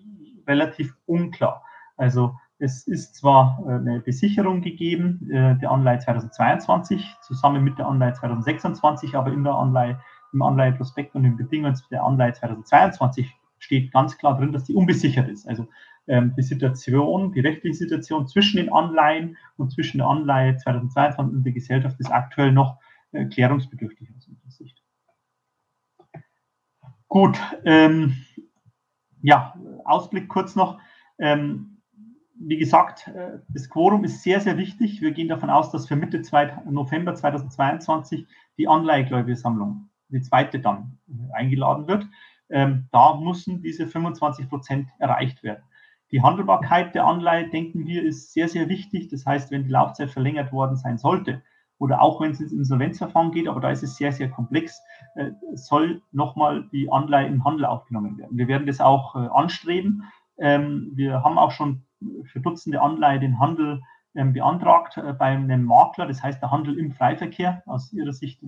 relativ unklar. Also es ist zwar äh, eine Besicherung gegeben der Anleihe 2022 zusammen mit der Anleihe 2026, aber in der Anleihe, im Anleiheprospekt und den Bedingungen der Anleihe 2022 steht ganz klar drin, dass die unbesichert ist. Also ähm, die Situation, die rechtliche Situation zwischen den Anleihen und zwischen der Anleihe 2022 und der Gesellschaft ist aktuell noch äh, klärungsbedürftig aus unserer Sicht. Gut, ähm, ja, Ausblick kurz noch. Ähm, wie gesagt, äh, das Quorum ist sehr, sehr wichtig. Wir gehen davon aus, dass für Mitte November 2022 die Anleihegläubigersammlung, die zweite dann, äh, eingeladen wird ähm, da müssen diese 25 Prozent erreicht werden. Die Handelbarkeit der Anleihe, denken wir, ist sehr, sehr wichtig. Das heißt, wenn die Laufzeit verlängert worden sein sollte oder auch wenn es ins Insolvenzverfahren geht, aber da ist es sehr, sehr komplex, äh, soll nochmal die Anleihe im Handel aufgenommen werden. Wir werden das auch äh, anstreben. Ähm, wir haben auch schon für Dutzende Anleihe den Handel beantragt äh, bei einem Makler, das heißt der Handel im Freiverkehr. Aus Ihrer Sicht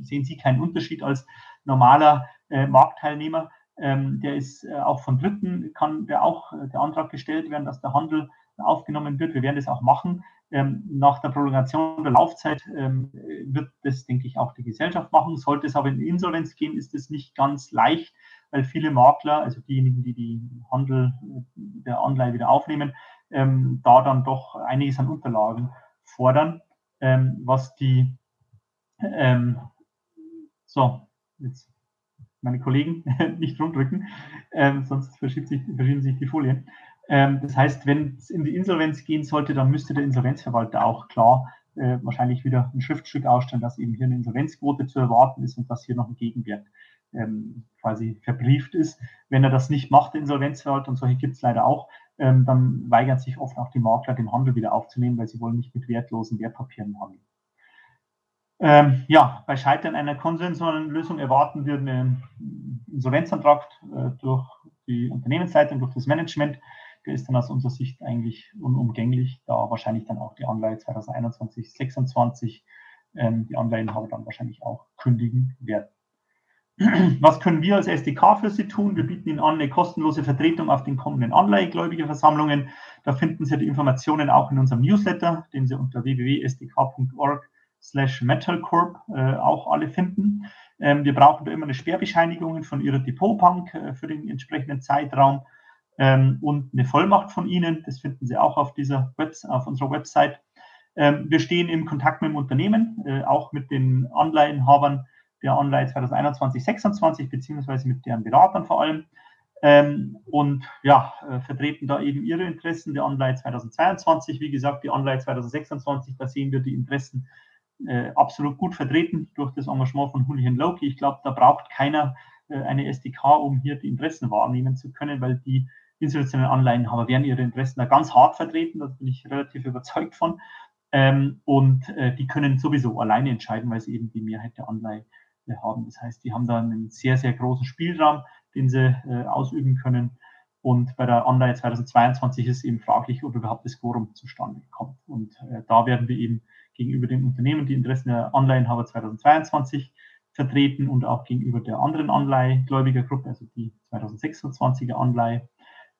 sehen Sie keinen Unterschied als normaler äh, Marktteilnehmer. Ähm, der ist äh, auch von Dritten, kann der auch der Antrag gestellt werden, dass der Handel aufgenommen wird. Wir werden das auch machen. Ähm, nach der Prolongation der Laufzeit ähm, wird das, denke ich, auch die Gesellschaft machen. Sollte es aber in Insolvenz gehen, ist es nicht ganz leicht, weil viele Makler, also diejenigen, die die Handel der Anleihe wieder aufnehmen, ähm, da dann doch einiges an Unterlagen fordern, ähm, was die, ähm, so, jetzt meine Kollegen *laughs* nicht rumdrücken, ähm, sonst verschiebt sich, verschieben sich die Folien. Ähm, das heißt, wenn es in die Insolvenz gehen sollte, dann müsste der Insolvenzverwalter auch klar äh, wahrscheinlich wieder ein Schriftstück ausstellen, dass eben hier eine Insolvenzquote zu erwarten ist und dass hier noch ein Gegenwert ähm, quasi verbrieft ist. Wenn er das nicht macht, der Insolvenzverwalter, und solche gibt es leider auch, ähm, dann weigern sich oft auch die Makler, den Handel wieder aufzunehmen, weil sie wollen nicht mit wertlosen Wertpapieren handeln. Ähm, ja, bei Scheitern einer konsensualen Lösung erwarten wir einen Insolvenzantrag äh, durch die Unternehmensleitung, durch das Management. Der ist dann aus unserer Sicht eigentlich unumgänglich, da wahrscheinlich dann auch die Anleihe 2021, 2026 ähm, die Anleihenhaber dann wahrscheinlich auch kündigen werden. Was können wir als SDK für Sie tun? Wir bieten Ihnen an eine kostenlose Vertretung auf den kommenden Anleihegläubigerversammlungen. Da finden Sie die Informationen auch in unserem Newsletter, den Sie unter www.sdk.org slash metalcorp äh, auch alle finden. Ähm, wir brauchen da immer eine Sperrbescheinigung von Ihrer Depotbank äh, für den entsprechenden Zeitraum ähm, und eine Vollmacht von Ihnen. Das finden Sie auch auf, dieser Web auf unserer Website. Ähm, wir stehen im Kontakt mit dem Unternehmen, äh, auch mit den Anleihenhabern der Anleihe 2021, 26 beziehungsweise mit deren Beratern vor allem. Ähm, und ja, äh, vertreten da eben ihre Interessen der Anleihe 2022. Wie gesagt, die Anleihe 2026, da sehen wir die Interessen äh, absolut gut vertreten durch das Engagement von Julian Loki. Ich glaube, da braucht keiner äh, eine SDK, um hier die Interessen wahrnehmen zu können, weil die institutionellen Anleihenhaber werden ihre Interessen da ganz hart vertreten. Da bin ich relativ überzeugt von. Ähm, und äh, die können sowieso alleine entscheiden, weil sie eben die Mehrheit der Anleihe haben. Das heißt, die haben da einen sehr, sehr großen Spielraum, den sie äh, ausüben können. Und bei der Anleihe 2022 ist eben fraglich, ob überhaupt das Quorum zustande kommt. Und äh, da werden wir eben gegenüber den Unternehmen die Interessen der Anleihenhaber 2022 vertreten und auch gegenüber der anderen Anleihegläubigergruppe, also die 2026er Anleihe.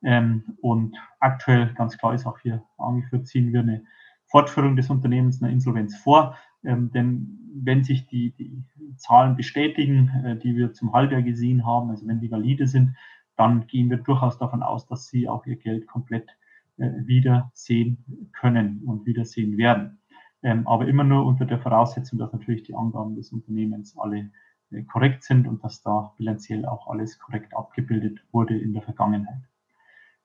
Ähm, und aktuell, ganz klar ist auch hier angeführt, ziehen wir eine Fortführung des Unternehmens einer Insolvenz vor. Ähm, denn wenn sich die, die Zahlen bestätigen, äh, die wir zum Halbjahr gesehen haben, also wenn die valide sind, dann gehen wir durchaus davon aus, dass sie auch ihr Geld komplett äh, wiedersehen können und wiedersehen werden. Ähm, aber immer nur unter der Voraussetzung, dass natürlich die Angaben des Unternehmens alle äh, korrekt sind und dass da bilanziell auch alles korrekt abgebildet wurde in der Vergangenheit.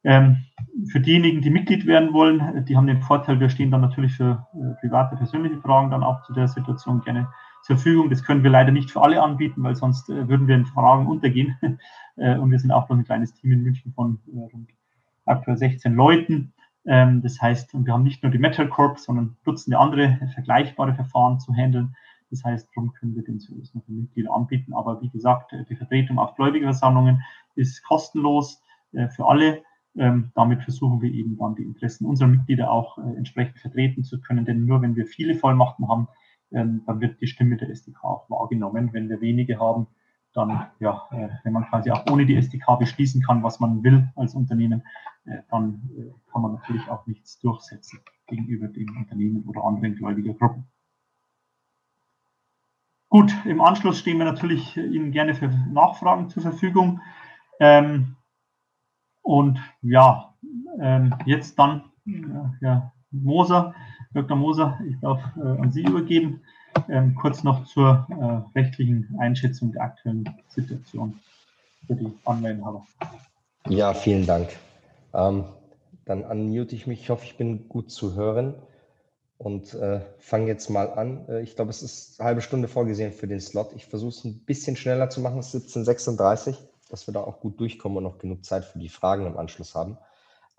Ähm, für diejenigen, die Mitglied werden wollen, die haben den Vorteil, wir stehen dann natürlich für äh, private, persönliche Fragen dann auch zu der Situation gerne zur Verfügung. Das können wir leider nicht für alle anbieten, weil sonst äh, würden wir in Fragen untergehen. *laughs* äh, und wir sind auch noch ein kleines Team in München von äh, rund aktuell 16 Leuten. Ähm, das heißt, wir haben nicht nur die Metal Corp, sondern Dutzende andere vergleichbare Verfahren zu handeln. Das heißt, darum können wir den Service noch für Mitglieder anbieten. Aber wie gesagt, die Vertretung auf Gläubigerversammlungen ist kostenlos äh, für alle. Ähm, damit versuchen wir eben dann die Interessen unserer Mitglieder auch äh, entsprechend vertreten zu können. Denn nur wenn wir viele Vollmachten haben, ähm, dann wird die Stimme der SDK auch wahrgenommen. Wenn wir wenige haben, dann, ja, äh, wenn man quasi auch ohne die SDK beschließen kann, was man will als Unternehmen, äh, dann äh, kann man natürlich auch nichts durchsetzen gegenüber dem Unternehmen oder anderen Gläubigergruppen. Gut, im Anschluss stehen wir natürlich Ihnen gerne für Nachfragen zur Verfügung. Ähm, und ja, ähm, jetzt dann, äh, ja, Moser, Dr. Moser, ich darf äh, an Sie übergeben. Ähm, kurz noch zur äh, rechtlichen Einschätzung der aktuellen Situation für die Anleihenhaber.
Ja, vielen Dank. Ähm, dann unmute ich mich. Ich hoffe, ich bin gut zu hören und äh, fange jetzt mal an. Äh, ich glaube, es ist eine halbe Stunde vorgesehen für den Slot. Ich versuche es ein bisschen schneller zu machen. Es ist 17.36 dass wir da auch gut durchkommen und noch genug Zeit für die Fragen im Anschluss haben.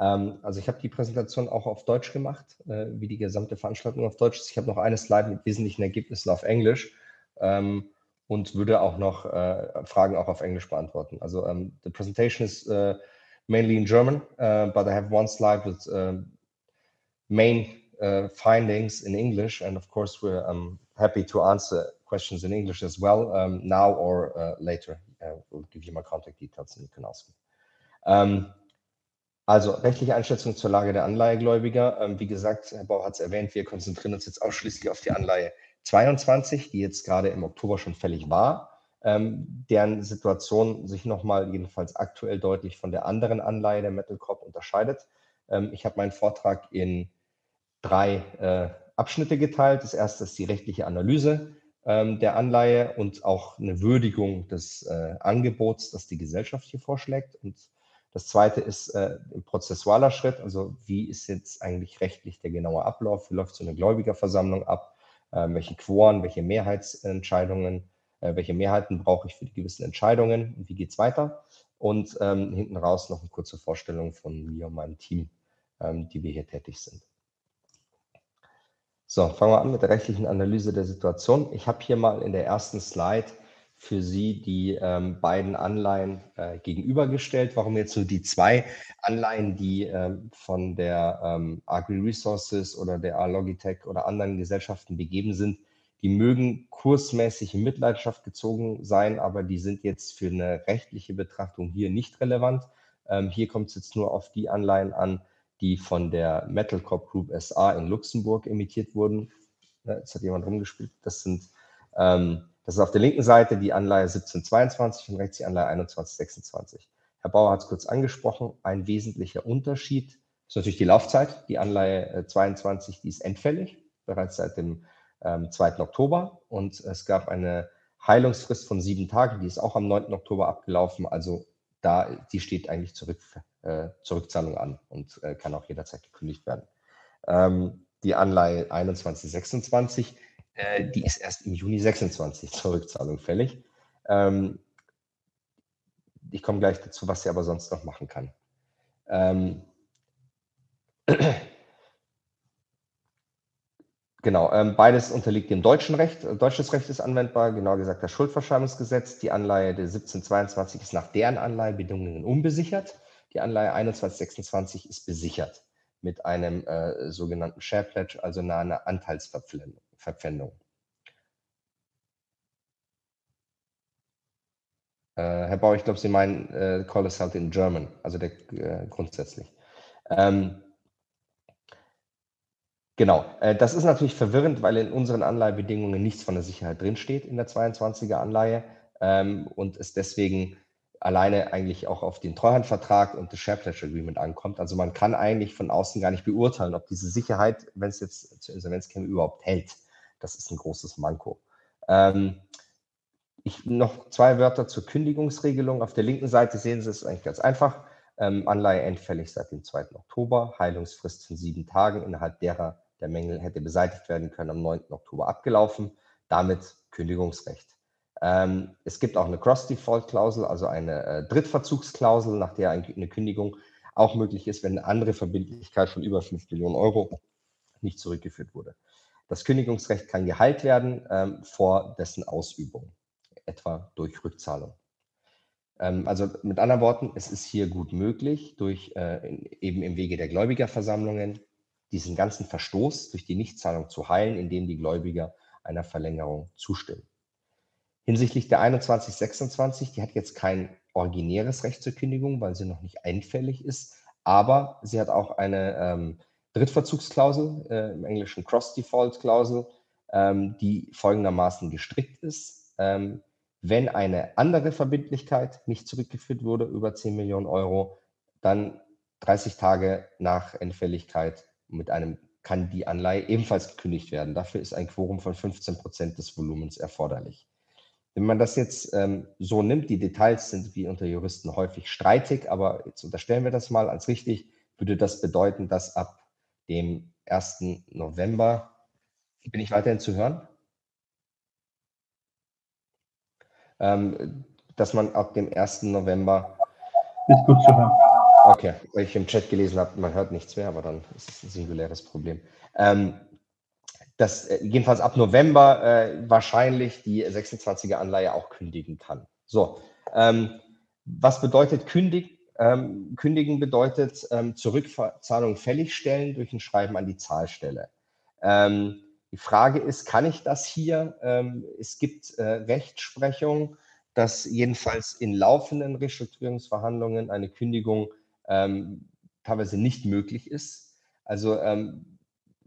Ähm, also ich habe die Präsentation auch auf Deutsch gemacht, äh, wie die gesamte Veranstaltung auf Deutsch ist. Ich habe noch eine Slide mit wesentlichen Ergebnissen auf Englisch ähm, und würde auch noch äh, Fragen auch auf Englisch beantworten. Also um, ähm, the presentation is uh, mainly in German, uh, but I have one slide with uh, main findings in English, and of course we're um, happy to answer questions in English as well, um, now or later. we'll give you my contact details and you can ask me. Ähm, also rechtliche Einschätzung zur Lage der Anleihegläubiger. Ähm, wie gesagt, Herr Bauer hat es erwähnt, wir konzentrieren uns jetzt ausschließlich auf die Anleihe 22, die jetzt gerade im Oktober schon fällig war, ähm, deren Situation sich nochmal jedenfalls aktuell deutlich von der anderen Anleihe der Metal Corp unterscheidet. Ähm, ich habe meinen Vortrag in drei äh, Abschnitte geteilt. Das erste ist die rechtliche Analyse ähm, der Anleihe und auch eine Würdigung des äh, Angebots, das die Gesellschaft hier vorschlägt. Und das zweite ist äh, ein prozessualer Schritt, also wie ist jetzt eigentlich rechtlich der genaue Ablauf, wie läuft so eine Gläubigerversammlung ab, äh, welche Quoren, welche Mehrheitsentscheidungen, äh, welche Mehrheiten brauche ich für die gewissen Entscheidungen und wie geht es weiter. Und ähm, hinten raus noch eine kurze Vorstellung von mir und meinem Team, ähm, die wir hier tätig sind. So, fangen wir an mit der rechtlichen Analyse der Situation. Ich habe hier mal in der ersten Slide für Sie die ähm, beiden Anleihen äh, gegenübergestellt. Warum jetzt nur die zwei Anleihen, die ähm, von der ähm, Agri Resources oder der A-Logitech oder anderen Gesellschaften begeben sind, die mögen kursmäßig in Mitleidenschaft gezogen sein, aber die sind jetzt für eine rechtliche Betrachtung hier nicht relevant. Ähm, hier kommt es jetzt nur auf die Anleihen an, die von der Metal Corp Group SA in Luxemburg emittiert wurden. Jetzt hat jemand rumgespielt. Das sind, ähm, das ist auf der linken Seite die Anleihe 1722 und rechts die Anleihe 2126. Herr Bauer hat es kurz angesprochen. Ein wesentlicher Unterschied ist natürlich die Laufzeit. Die Anleihe 22, die ist endfällig, bereits seit dem ähm, 2. Oktober. Und es gab eine Heilungsfrist von sieben Tagen, die ist auch am 9. Oktober abgelaufen. Also da, die steht eigentlich zurück äh, Zurückzahlung an und äh, kann auch jederzeit gekündigt werden. Ähm, die Anleihe 2126, äh, die ist erst im Juni 26 Zurückzahlung fällig. Ähm, ich komme gleich dazu, was sie aber sonst noch machen kann. Ähm, *clears throat* Genau, ähm, beides unterliegt dem deutschen Recht. Deutsches Recht ist anwendbar, genauer gesagt das Schuldverschreibungsgesetz. Die Anleihe der 1722 ist nach deren Anleihebedingungen unbesichert. Die Anleihe 2126 ist besichert mit einem äh, sogenannten Share Pledge, also einer Anteilsverpfändung. Äh, Herr Bauer, ich glaube, Sie meinen äh, Call held in German, also der, äh, grundsätzlich. Ähm, genau, äh, das ist natürlich verwirrend, weil in unseren Anleihebedingungen nichts von der Sicherheit drinsteht in der 22er Anleihe ähm, und es deswegen alleine eigentlich auch auf den Treuhandvertrag und das Share Pledge Agreement ankommt. Also man kann eigentlich von außen gar nicht beurteilen, ob diese Sicherheit, wenn es jetzt zur Insolvenz käme, überhaupt hält. Das ist ein großes Manko. Ähm, ich, noch zwei Wörter zur Kündigungsregelung. Auf der linken Seite sehen Sie es eigentlich ganz einfach. Ähm, Anleihe endfällig seit dem 2. Oktober, Heilungsfrist von sieben Tagen, innerhalb derer der Mängel hätte beseitigt werden können, am 9. Oktober abgelaufen, damit Kündigungsrecht. Ähm, es gibt auch eine Cross-Default-Klausel, also eine äh, Drittverzugsklausel, nach der eine Kündigung auch möglich ist, wenn eine andere Verbindlichkeit von über 5 Millionen Euro nicht zurückgeführt wurde. Das Kündigungsrecht kann geheilt werden ähm, vor dessen Ausübung, etwa durch Rückzahlung. Ähm, also mit anderen Worten, es ist hier gut möglich, durch äh, eben im Wege der Gläubigerversammlungen diesen ganzen Verstoß durch die Nichtzahlung zu heilen, indem die Gläubiger einer Verlängerung zustimmen. Hinsichtlich der 2126, die hat jetzt kein originäres Recht zur Kündigung, weil sie noch nicht einfällig ist, aber sie hat auch eine ähm, Drittverzugsklausel, äh, im Englischen Cross-Default-Klausel, ähm, die folgendermaßen gestrickt ist. Ähm, wenn eine andere Verbindlichkeit nicht zurückgeführt wurde, über 10 Millionen Euro, dann 30 Tage nach Endfälligkeit mit einem kann die Anleihe ebenfalls gekündigt werden. Dafür ist ein Quorum von 15 Prozent des Volumens erforderlich. Wenn man das jetzt ähm, so nimmt, die Details sind wie unter Juristen häufig streitig, aber jetzt unterstellen wir das mal als richtig, würde das bedeuten, dass ab dem 1. November, bin ich weiterhin zu hören? Ähm, dass man ab dem 1. November.
Ist gut zu hören.
Okay, weil ich im Chat gelesen habe, man hört nichts mehr, aber dann ist es ein singuläres Problem. Ähm, dass äh, jedenfalls ab November äh, wahrscheinlich die 26er Anleihe auch kündigen kann. So, ähm, was bedeutet kündigen? Ähm, kündigen bedeutet ähm, Zurückzahlung fälligstellen durch ein Schreiben an die Zahlstelle. Ähm, die Frage ist, kann ich das hier? Ähm, es gibt äh, Rechtsprechung, dass jedenfalls in laufenden Restrukturierungsverhandlungen eine Kündigung ähm, teilweise nicht möglich ist. Also ähm,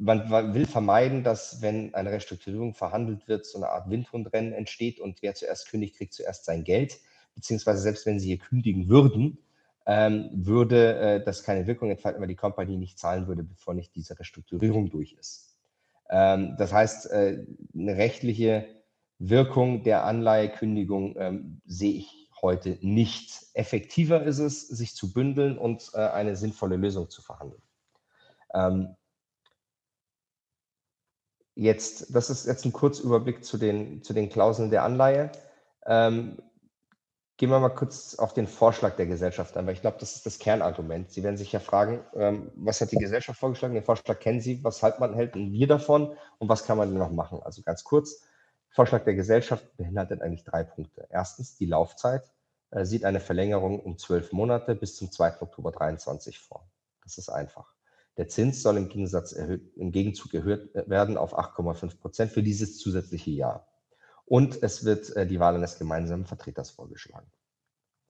man will vermeiden, dass wenn eine Restrukturierung verhandelt wird, so eine Art Windhundrennen entsteht und wer zuerst kündigt, kriegt zuerst sein Geld. Beziehungsweise selbst wenn sie hier kündigen würden, ähm, würde äh, das keine Wirkung entfalten, weil die Company nicht zahlen würde, bevor nicht diese Restrukturierung durch ist. Ähm, das heißt, äh, eine rechtliche Wirkung der Anleihekündigung ähm, sehe ich heute nicht. Effektiver ist es, sich zu bündeln und äh, eine sinnvolle Lösung zu verhandeln. Ähm, Jetzt, das ist jetzt ein Kurzüberblick zu den, zu den Klauseln der Anleihe. Ähm, gehen wir mal kurz auf den Vorschlag der Gesellschaft ein, weil ich glaube, das ist das Kernargument. Sie werden sich ja fragen, ähm, was hat die Gesellschaft vorgeschlagen? Den Vorschlag kennen Sie, was halt man hält wir davon und was kann man denn noch machen? Also ganz kurz, Vorschlag der Gesellschaft beinhaltet eigentlich drei Punkte. Erstens, die Laufzeit äh, sieht eine Verlängerung um zwölf Monate bis zum 2. Oktober 2023 vor. Das ist einfach. Der Zins soll im, Gegensatz erhöht, im Gegenzug erhöht werden auf 8,5 Prozent für dieses zusätzliche Jahr. Und es wird äh, die Wahl eines gemeinsamen Vertreters vorgeschlagen.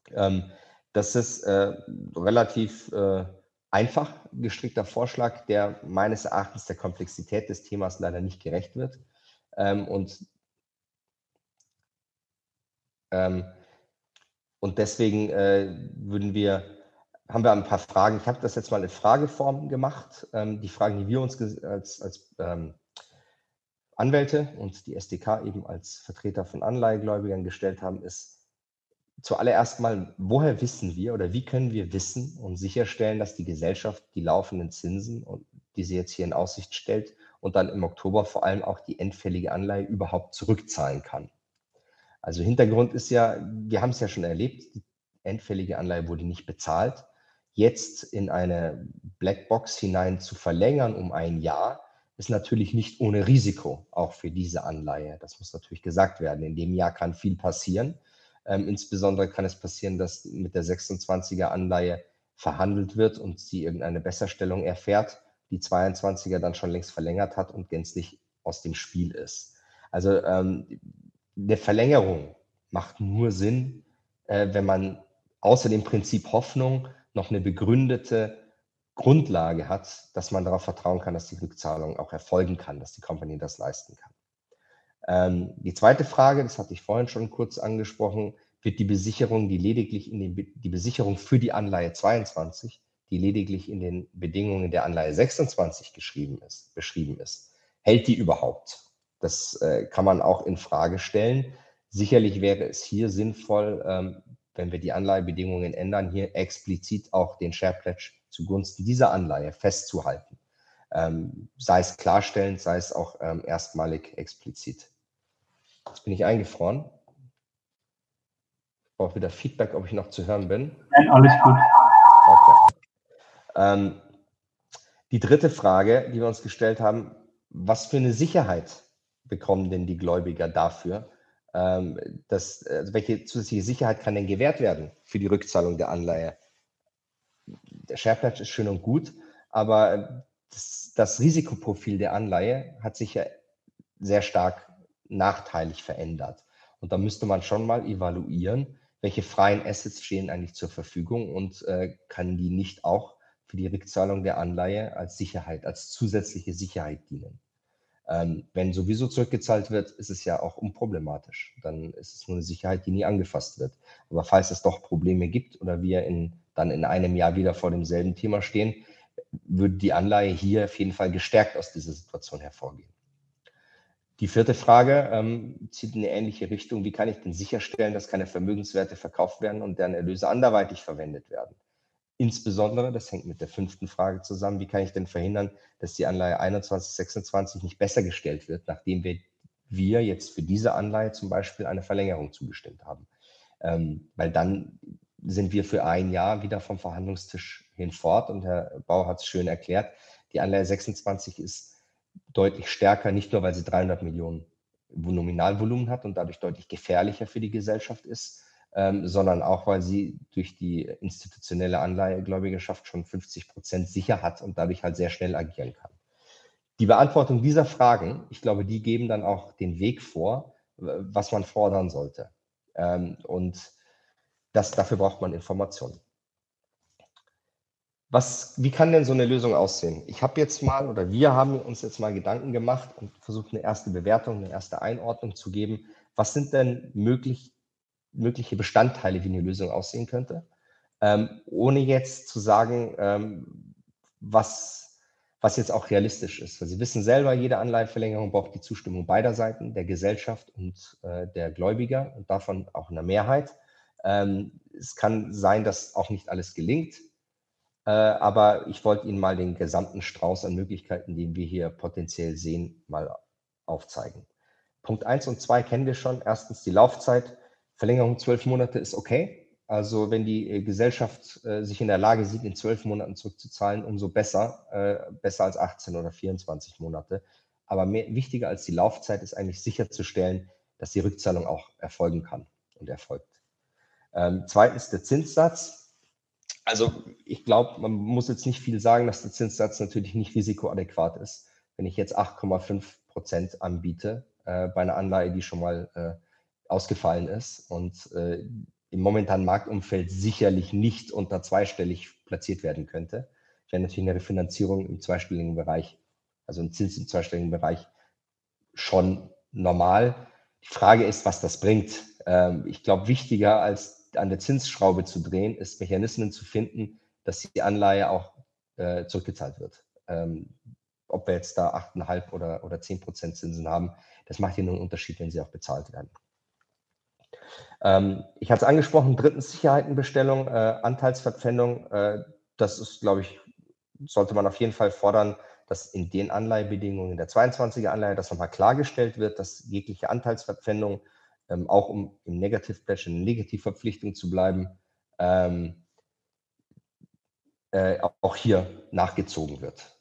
Ähm, das ist äh, relativ äh, einfach gestrickter Vorschlag, der meines Erachtens der Komplexität des Themas leider nicht gerecht wird. Ähm, und, ähm, und deswegen äh, würden wir haben wir ein paar Fragen. Ich habe das jetzt mal in Frageform gemacht. Ähm, die Fragen, die wir uns als, als ähm, Anwälte und die SDK eben als Vertreter von Anleihegläubigern gestellt haben, ist zuallererst mal, woher wissen wir oder wie können wir wissen und sicherstellen, dass die Gesellschaft die laufenden Zinsen, die sie jetzt hier in Aussicht stellt, und dann im Oktober vor allem auch die endfällige Anleihe überhaupt zurückzahlen kann. Also Hintergrund ist ja, wir haben es ja schon erlebt, die endfällige Anleihe wurde nicht bezahlt jetzt in eine Blackbox hinein zu verlängern um ein Jahr, ist natürlich nicht ohne Risiko, auch für diese Anleihe. Das muss natürlich gesagt werden. In dem Jahr kann viel passieren. Ähm, insbesondere kann es passieren, dass mit der 26er Anleihe verhandelt wird und sie irgendeine Besserstellung erfährt, die 22er dann schon längst verlängert hat und gänzlich aus dem Spiel ist. Also ähm, eine Verlängerung macht nur Sinn, äh, wenn man außer dem Prinzip Hoffnung noch eine begründete Grundlage hat, dass man darauf vertrauen kann, dass die Rückzahlung auch erfolgen kann, dass die Company das leisten kann. Ähm, die zweite Frage, das hatte ich vorhin schon kurz angesprochen, wird die Besicherung, die lediglich in den, die Besicherung für die Anleihe 22, die lediglich in den Bedingungen der Anleihe 26 geschrieben ist, beschrieben ist, hält die überhaupt? Das äh, kann man auch in Frage stellen. Sicherlich wäre es hier sinnvoll, ähm, wenn wir die Anleihebedingungen ändern, hier explizit auch den Share Pledge zugunsten dieser Anleihe festzuhalten. Ähm, sei es klarstellend, sei es auch ähm, erstmalig explizit. Jetzt bin ich eingefroren. Ich brauche wieder Feedback, ob ich noch zu hören bin.
Nein, alles gut.
Okay. Ähm, die dritte Frage, die wir uns gestellt haben, was für eine Sicherheit bekommen denn die Gläubiger dafür, ähm, dass, also welche zusätzliche Sicherheit kann denn gewährt werden für die Rückzahlung der Anleihe? Der Shareplatz ist schön und gut, aber das, das Risikoprofil der Anleihe hat sich ja sehr stark nachteilig verändert. Und da müsste man schon mal evaluieren, welche freien Assets stehen eigentlich zur Verfügung und äh, kann die nicht auch für die Rückzahlung der Anleihe als Sicherheit, als zusätzliche Sicherheit dienen. Ähm, wenn sowieso zurückgezahlt wird, ist es ja auch unproblematisch. Dann ist es nur eine Sicherheit, die nie angefasst wird. Aber falls es doch Probleme gibt oder wir in, dann in einem Jahr wieder vor demselben Thema stehen, würde die Anleihe hier auf jeden Fall gestärkt aus dieser Situation hervorgehen. Die vierte Frage ähm, zieht in eine ähnliche Richtung. Wie kann ich denn sicherstellen, dass keine Vermögenswerte verkauft werden und deren Erlöse anderweitig verwendet werden? Insbesondere, das hängt mit der fünften Frage zusammen, wie kann ich denn verhindern, dass die Anleihe 21, 26 nicht besser gestellt wird, nachdem wir, wir jetzt für diese Anleihe zum Beispiel eine Verlängerung zugestimmt haben. Ähm, weil dann sind wir für ein Jahr wieder vom Verhandlungstisch hinfort und Herr Bauer hat es schön erklärt, die Anleihe 26 ist deutlich stärker, nicht nur weil sie 300 Millionen Nominalvolumen hat und dadurch deutlich gefährlicher für die Gesellschaft ist, ähm, sondern auch, weil sie durch die institutionelle Anleihegläubigerschaft schon 50 Prozent sicher hat und dadurch halt sehr schnell agieren kann. Die Beantwortung dieser Fragen, ich glaube, die geben dann auch den Weg vor, was man fordern sollte. Ähm, und das, dafür braucht man Informationen. Was, wie kann denn so eine Lösung aussehen? Ich habe jetzt mal oder wir haben uns jetzt mal Gedanken gemacht und versucht, eine erste Bewertung, eine erste Einordnung zu geben. Was sind denn möglich, mögliche Bestandteile, wie eine Lösung aussehen könnte, ähm, ohne jetzt zu sagen, ähm, was, was jetzt auch realistisch ist. Weil Sie wissen selber, jede Anleiheverlängerung braucht die Zustimmung beider Seiten, der Gesellschaft und äh, der Gläubiger und davon auch in der Mehrheit. Ähm, es kann sein, dass auch nicht alles gelingt, äh, aber ich wollte Ihnen mal den gesamten Strauß an Möglichkeiten, den wir hier potenziell sehen, mal aufzeigen. Punkt 1 und 2 kennen wir schon. Erstens die Laufzeit. Verlängerung zwölf Monate ist okay. Also wenn die äh, Gesellschaft äh, sich in der Lage sieht, in zwölf Monaten zurückzuzahlen, umso besser, äh, besser als 18 oder 24 Monate. Aber mehr, wichtiger als die Laufzeit ist eigentlich sicherzustellen, dass die Rückzahlung auch erfolgen kann und erfolgt. Ähm, zweitens der Zinssatz. Also ich glaube, man muss jetzt nicht viel sagen, dass der Zinssatz natürlich nicht risikoadäquat ist. Wenn ich jetzt 8,5 Prozent anbiete äh, bei einer Anleihe, die schon mal äh, ausgefallen ist und äh, im momentanen Marktumfeld sicherlich nicht unter zweistellig platziert werden könnte, wäre natürlich eine Refinanzierung im zweistelligen Bereich, also ein Zins im zweistelligen Bereich schon normal. Die Frage ist, was das bringt. Ähm, ich glaube, wichtiger als an der Zinsschraube zu drehen, ist Mechanismen zu finden, dass die Anleihe auch äh, zurückgezahlt wird. Ähm, ob wir jetzt da 8,5 oder, oder 10 Prozent Zinsen haben, das macht hier nur einen Unterschied, wenn sie auch bezahlt werden. Ähm, ich hatte es angesprochen, drittens Sicherheitenbestellung, äh, Anteilsverpfändung. Äh, das ist, glaube ich, sollte man auf jeden Fall fordern, dass in den Anleihebedingungen der 22er Anleihe das nochmal klargestellt wird, dass jegliche Anteilsverpfändung, ähm, auch um im Negative Pledge in Negativverpflichtung zu bleiben, ähm, äh, auch hier nachgezogen wird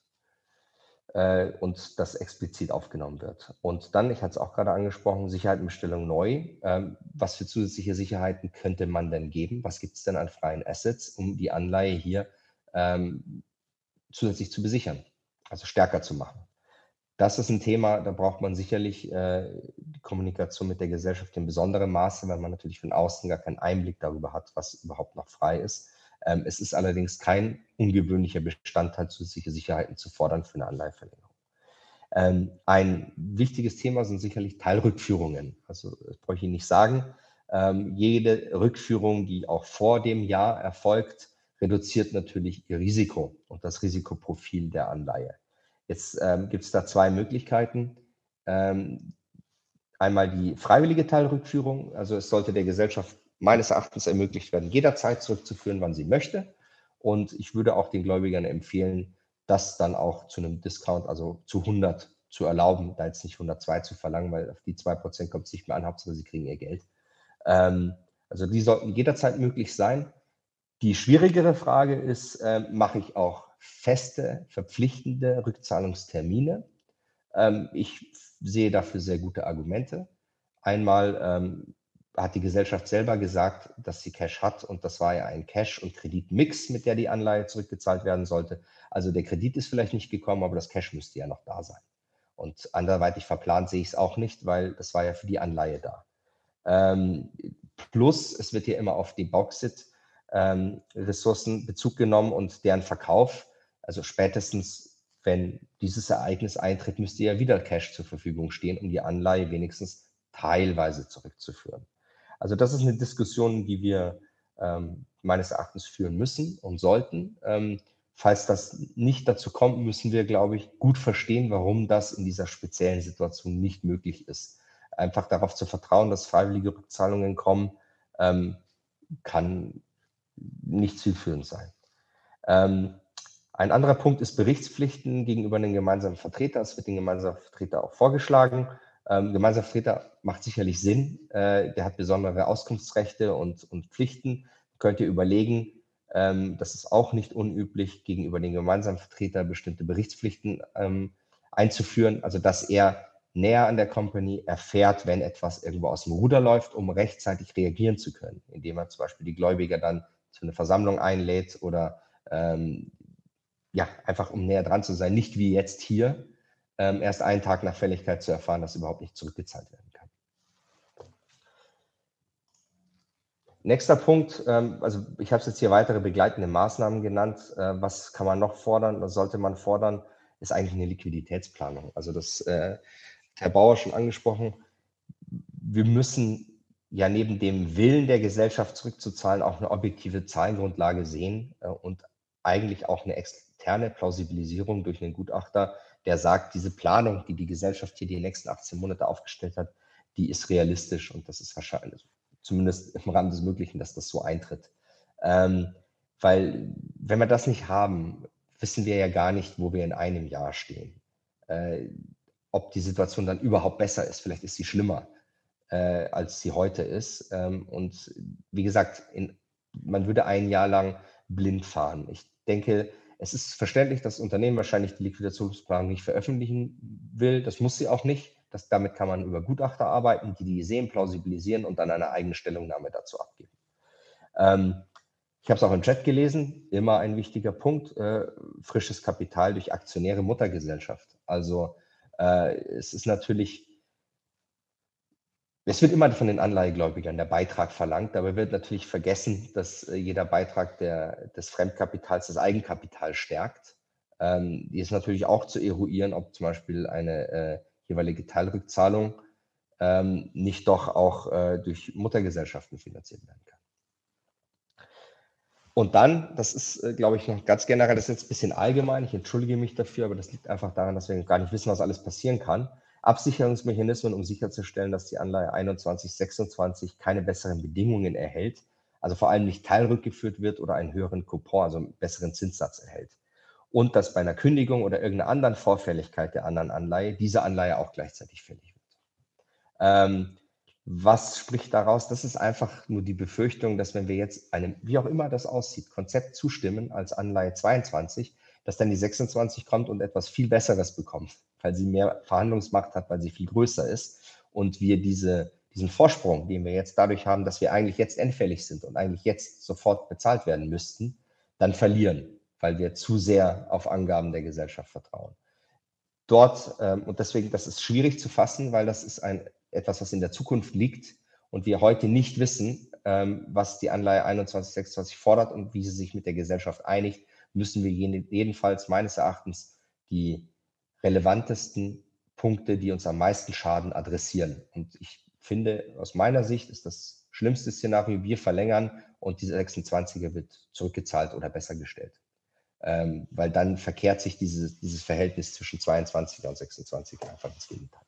äh, und das explizit aufgenommen wird. Und dann, ich hatte es auch gerade angesprochen, Sicherheitenbestellung neu. Ähm, was für zusätzliche Sicherheiten könnte man denn geben? Was gibt es denn an freien Assets, um die Anleihe hier ähm, zusätzlich zu besichern, also stärker zu machen? Das ist ein Thema, da braucht man sicherlich äh, die Kommunikation mit der Gesellschaft in besonderem Maße, weil man natürlich von außen gar keinen Einblick darüber hat, was überhaupt noch frei ist. Ähm, es ist allerdings kein ungewöhnlicher Bestandteil, zusätzliche Sicherheiten zu fordern für eine Anleiheverlängerung. Ähm, ein wichtiges Thema sind sicherlich Teilrückführungen. Also das brauche ich Ihnen nicht sagen. Ähm, jede Rückführung, die auch vor dem Jahr erfolgt, reduziert natürlich Ihr Risiko und das Risikoprofil der Anleihe. Jetzt ähm, gibt es da zwei Möglichkeiten. Ähm, einmal die freiwillige Teilrückführung. Also es sollte der Gesellschaft meines Erachtens ermöglicht werden, jederzeit zurückzuführen, wann sie möchte. Und ich würde auch den Gläubigern empfehlen, das dann auch zu einem Discount, also zu 100 zu erlauben, da jetzt nicht 102 zu verlangen, weil auf die 2% kommt es nicht mehr an, Hauptsache sie kriegen ihr Geld. Ähm, also die sollten jederzeit möglich sein. Die schwierigere Frage ist, äh, mache ich auch feste, verpflichtende Rückzahlungstermine? Ähm, ich sehe dafür sehr gute Argumente. Einmal ähm, hat die Gesellschaft selber gesagt, dass sie Cash hat und das war ja ein Cash- und Kreditmix, mit der die Anleihe zurückgezahlt werden sollte. Also der Kredit ist vielleicht nicht gekommen, aber das Cash müsste ja noch da sein. Und anderweitig verplant sehe ich es auch nicht, weil das war ja für die Anleihe da. Ähm, plus, es wird hier immer auf die Bauxit-Ressourcen ähm, Bezug genommen und deren Verkauf. Also spätestens, wenn dieses Ereignis eintritt, müsste ja wieder Cash zur Verfügung stehen, um die Anleihe wenigstens teilweise zurückzuführen. Also das ist eine Diskussion, die wir ähm, meines Erachtens führen müssen und sollten. Ähm, Falls das nicht dazu kommt, müssen wir, glaube ich, gut verstehen, warum das in dieser speziellen Situation nicht möglich ist. Einfach darauf zu vertrauen, dass freiwillige Rückzahlungen kommen, ähm, kann nicht zielführend sein. Ähm, ein anderer Punkt ist Berichtspflichten gegenüber den gemeinsamen Vertreter. Es wird den gemeinsamen Vertreter auch vorgeschlagen. Ähm, gemeinsamer Vertreter macht sicherlich Sinn. Äh, der hat besondere Auskunftsrechte und, und Pflichten. Könnt ihr überlegen, ähm, das ist auch nicht unüblich, gegenüber den gemeinsamen Vertreter bestimmte Berichtspflichten ähm, einzuführen, also dass er näher an der Company erfährt, wenn etwas irgendwo aus dem Ruder läuft, um rechtzeitig reagieren zu können, indem er zum Beispiel die Gläubiger dann zu einer Versammlung einlädt oder ähm, ja, einfach um näher dran zu sein, nicht wie jetzt hier, ähm, erst einen Tag nach Fälligkeit zu erfahren, dass überhaupt nicht zurückgezahlt werden kann. Nächster Punkt, ähm, also ich habe es jetzt hier weitere begleitende Maßnahmen genannt. Äh, was kann man noch fordern, was sollte man fordern, ist eigentlich eine Liquiditätsplanung. Also das äh, hat Herr Bauer schon angesprochen. Wir müssen ja neben dem Willen der Gesellschaft zurückzuzahlen auch eine objektive Zahlengrundlage sehen äh, und eigentlich auch eine externe Plausibilisierung durch einen Gutachter, der sagt, diese Planung, die die Gesellschaft hier die nächsten 18 Monate aufgestellt hat, die ist realistisch und das ist wahrscheinlich zumindest im Rahmen des Möglichen, dass das so eintritt. Ähm, weil wenn wir das nicht haben, wissen wir ja gar nicht, wo wir in einem Jahr stehen. Äh, ob die Situation dann überhaupt besser ist. Vielleicht ist sie schlimmer, äh, als sie heute ist. Ähm, und wie gesagt, in, man würde ein Jahr lang blind fahren. Ich denke, es ist verständlich, dass das Unternehmen wahrscheinlich die Liquidationsplanung nicht veröffentlichen will. Das muss sie auch nicht. Das, damit kann man über Gutachter arbeiten, die die Ideen plausibilisieren und dann eine eigene Stellungnahme dazu abgeben. Ähm, ich habe es auch im Chat gelesen, immer ein wichtiger Punkt, äh, frisches Kapital durch aktionäre Muttergesellschaft. Also äh, es ist natürlich, es wird immer von den Anleihegläubigern der Beitrag verlangt, aber wird natürlich vergessen, dass äh, jeder Beitrag der, des Fremdkapitals das Eigenkapital stärkt. Ähm, die ist natürlich auch zu eruieren, ob zum Beispiel eine äh, jeweilige Teilrückzahlung ähm, nicht doch auch äh, durch Muttergesellschaften finanziert werden kann. Und dann, das ist, äh, glaube ich, noch ganz generell, das ist jetzt ein bisschen allgemein, ich entschuldige mich dafür, aber das liegt einfach daran, dass wir gar nicht wissen, was alles passieren kann. Absicherungsmechanismen, um sicherzustellen, dass die Anleihe 21, 26 keine besseren Bedingungen erhält, also vor allem nicht teilrückgeführt wird oder einen höheren Coupon, also einen besseren Zinssatz erhält und dass bei einer Kündigung oder irgendeiner anderen Vorfälligkeit der anderen Anleihe diese Anleihe auch gleichzeitig fällig wird. Ähm, was spricht daraus? Das ist einfach nur die Befürchtung, dass wenn wir jetzt einem, wie auch immer das aussieht, Konzept zustimmen als Anleihe 22, dass dann die 26 kommt und etwas viel Besseres bekommt, weil sie mehr Verhandlungsmacht hat, weil sie viel größer ist und wir diese, diesen Vorsprung, den wir jetzt dadurch haben, dass wir eigentlich jetzt endfällig sind und eigentlich jetzt sofort bezahlt werden müssten, dann verlieren weil wir zu sehr auf Angaben der Gesellschaft vertrauen. Dort, ähm, und deswegen, das ist schwierig zu fassen, weil das ist ein, etwas, was in der Zukunft liegt und wir heute nicht wissen, ähm, was die Anleihe 2126 fordert und wie sie sich mit der Gesellschaft einigt, müssen wir jedenfalls meines Erachtens die relevantesten Punkte, die uns am meisten schaden, adressieren. Und ich finde, aus meiner Sicht ist das schlimmste Szenario, wir verlängern und diese 26er wird zurückgezahlt oder besser gestellt ähm, weil dann verkehrt sich dieses, dieses Verhältnis zwischen 22er und 26er einfach ins Gegenteil.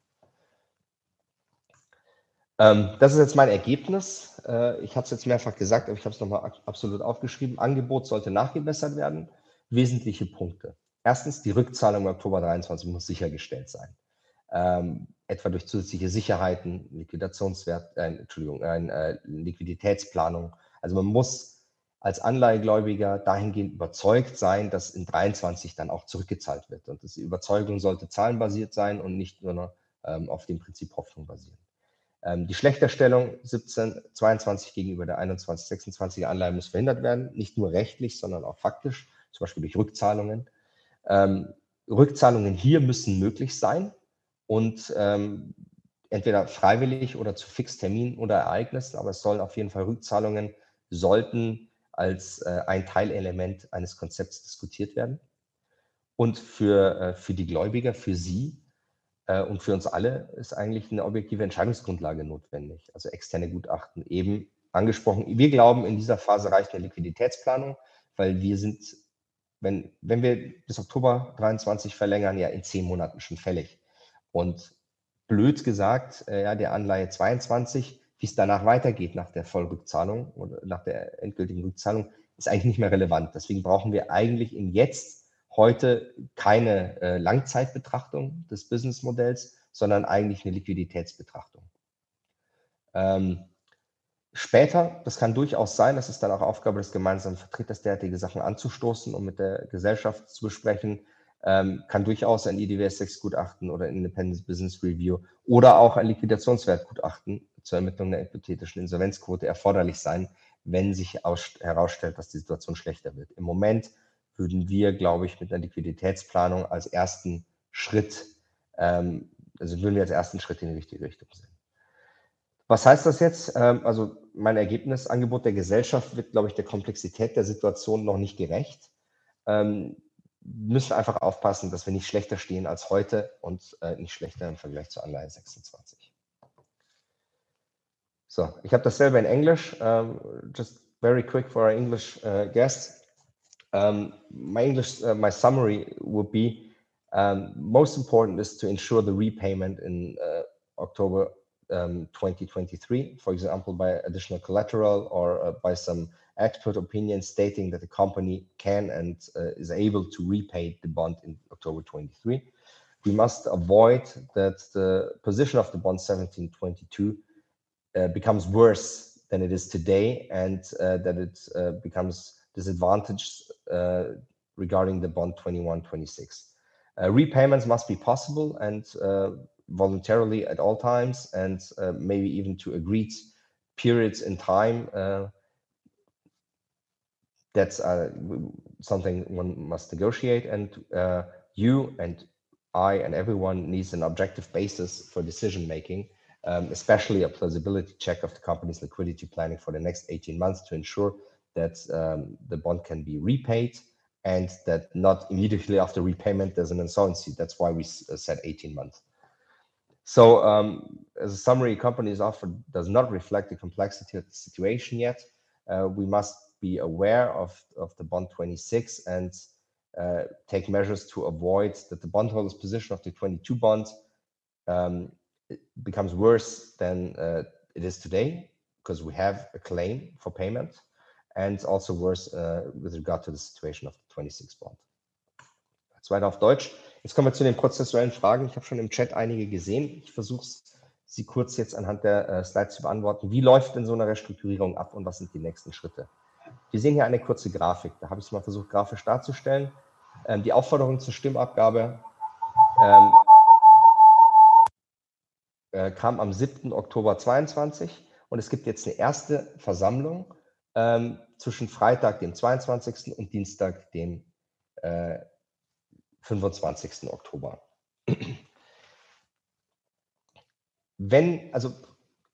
Ähm, das ist jetzt mein Ergebnis. Äh, ich habe es jetzt mehrfach gesagt, aber ich habe es nochmal absolut aufgeschrieben. Angebot sollte nachgebessert werden. Wesentliche Punkte. Erstens, die Rückzahlung im Oktober 23 muss sichergestellt sein. Ähm, etwa durch zusätzliche Sicherheiten, Liquidationswert, äh, Entschuldigung, äh, Liquiditätsplanung. Also man muss als Anleihegläubiger dahingehend überzeugt sein, dass in 23 dann auch zurückgezahlt wird. Und die Überzeugung sollte zahlenbasiert sein und nicht nur ähm, auf dem Prinzip Hoffnung basieren. Ähm, die Schlechterstellung 17, 22 gegenüber der 21, 26er Anleihe muss verhindert werden, nicht nur rechtlich, sondern auch faktisch, zum Beispiel durch Rückzahlungen. Ähm, Rückzahlungen hier müssen möglich sein und ähm, entweder freiwillig oder zu Fixtermin oder Ereignissen, aber es sollen auf jeden Fall Rückzahlungen sollten als äh, ein Teilelement eines Konzepts diskutiert werden. Und für, äh, für die Gläubiger, für Sie, und für uns alle ist eigentlich eine objektive Entscheidungsgrundlage notwendig, also externe Gutachten eben angesprochen. Wir glauben, in dieser Phase reicht eine Liquiditätsplanung, weil wir sind, wenn, wenn wir bis Oktober 23 verlängern, ja in zehn Monaten schon fällig. Und blöd gesagt, äh, ja, der Anleihe 22, wie es danach weitergeht nach der Vollrückzahlung oder nach der endgültigen Rückzahlung, ist eigentlich nicht mehr relevant. Deswegen brauchen wir eigentlich im Jetzt heute keine äh, Langzeitbetrachtung des Businessmodells, sondern eigentlich eine Liquiditätsbetrachtung. Ähm, später, das kann durchaus sein, das ist dann auch Aufgabe des gemeinsamen Vertreters, derartige Sachen anzustoßen und mit der Gesellschaft zu besprechen, ähm, kann durchaus ein IDWS 6 Gutachten oder Independent Business Review oder auch ein Liquidationswertgutachten zur Ermittlung der hypothetischen Insolvenzquote erforderlich sein, wenn sich herausstellt, dass die Situation schlechter wird. Im Moment würden wir, glaube ich, mit einer Liquiditätsplanung als ersten Schritt, ähm, also würden wir als ersten Schritt in die richtige Richtung sehen. Was heißt das jetzt? Ähm, also mein Ergebnis, Angebot der Gesellschaft wird, glaube ich, der Komplexität der Situation noch nicht gerecht. Ähm, müssen einfach aufpassen, dass wir nicht schlechter stehen als heute und äh, nicht schlechter im Vergleich zur Anleihe 26. So, ich habe dasselbe in Englisch. Um, just very quick for our English uh, guests. Um, my English, uh, my summary would be um, most important is to ensure the repayment in uh, October um, 2023, for example, by additional collateral or uh, by some expert opinion stating that the company can and uh, is able to repay the bond in October 23. We must avoid that the position of the bond 1722 uh, becomes worse than it is today and uh, that it becomes disadvantaged uh, regarding the bond 2126. Uh, repayments must be possible and uh, voluntarily at all times, and maybe even to agreed periods in time. that's something one must negotiate, and you and I and everyone needs an objective basis for decision making, um, especially a plausibility check of the company's liquidity planning for the next 18 months to ensure that um, the bond can be repaid and that not *laughs* immediately after repayment there's an insolvency. That's why we uh, said 18 months. So um, as a summary, companies offer does not reflect the complexity of the situation yet. Uh, we must be aware of, of the bond 26 and uh, take measures to avoid that the bondholder's position of the 22 bond um, becomes worse than uh, it is today because we have a claim for payment and also worse uh, with regard to the situation of the 26 bond. Jetzt weiter auf Deutsch. Jetzt kommen wir zu den prozessuellen Fragen. Ich habe schon im Chat einige gesehen. Ich versuche sie kurz jetzt anhand der äh, Slides zu beantworten. Wie läuft denn so eine Restrukturierung ab und was sind die nächsten Schritte? Wir sehen hier eine kurze Grafik. Da habe ich es mal versucht, grafisch darzustellen. Ähm, die Aufforderung zur Stimmabgabe ähm, äh, kam am 7. Oktober 22 und es gibt jetzt eine erste Versammlung ähm, zwischen Freitag, dem 22. und Dienstag, dem äh, 25. Oktober. Wenn, also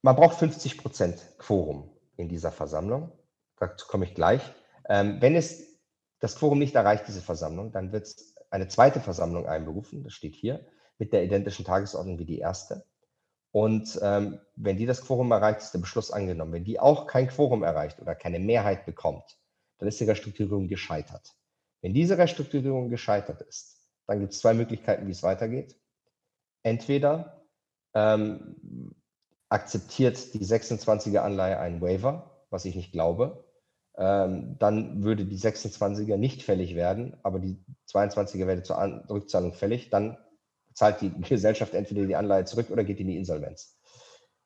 man braucht 50 Prozent Quorum in dieser Versammlung, dazu komme ich gleich. Ähm, wenn es das Quorum nicht erreicht, diese Versammlung, dann wird eine zweite Versammlung einberufen, das steht hier, mit der identischen Tagesordnung wie die erste. Und ähm, wenn die das Quorum erreicht, ist der Beschluss angenommen. Wenn die auch kein Quorum erreicht oder keine Mehrheit bekommt, dann ist die Restrukturierung gescheitert. Wenn diese Restrukturierung gescheitert ist, dann gibt es zwei Möglichkeiten, wie es weitergeht. Entweder ähm, akzeptiert die 26er Anleihe einen Waiver, was ich nicht glaube, ähm, dann würde die 26er nicht fällig werden, aber die 22er wäre zur An Rückzahlung fällig, dann zahlt die *laughs* Gesellschaft entweder die Anleihe zurück oder geht in die Insolvenz.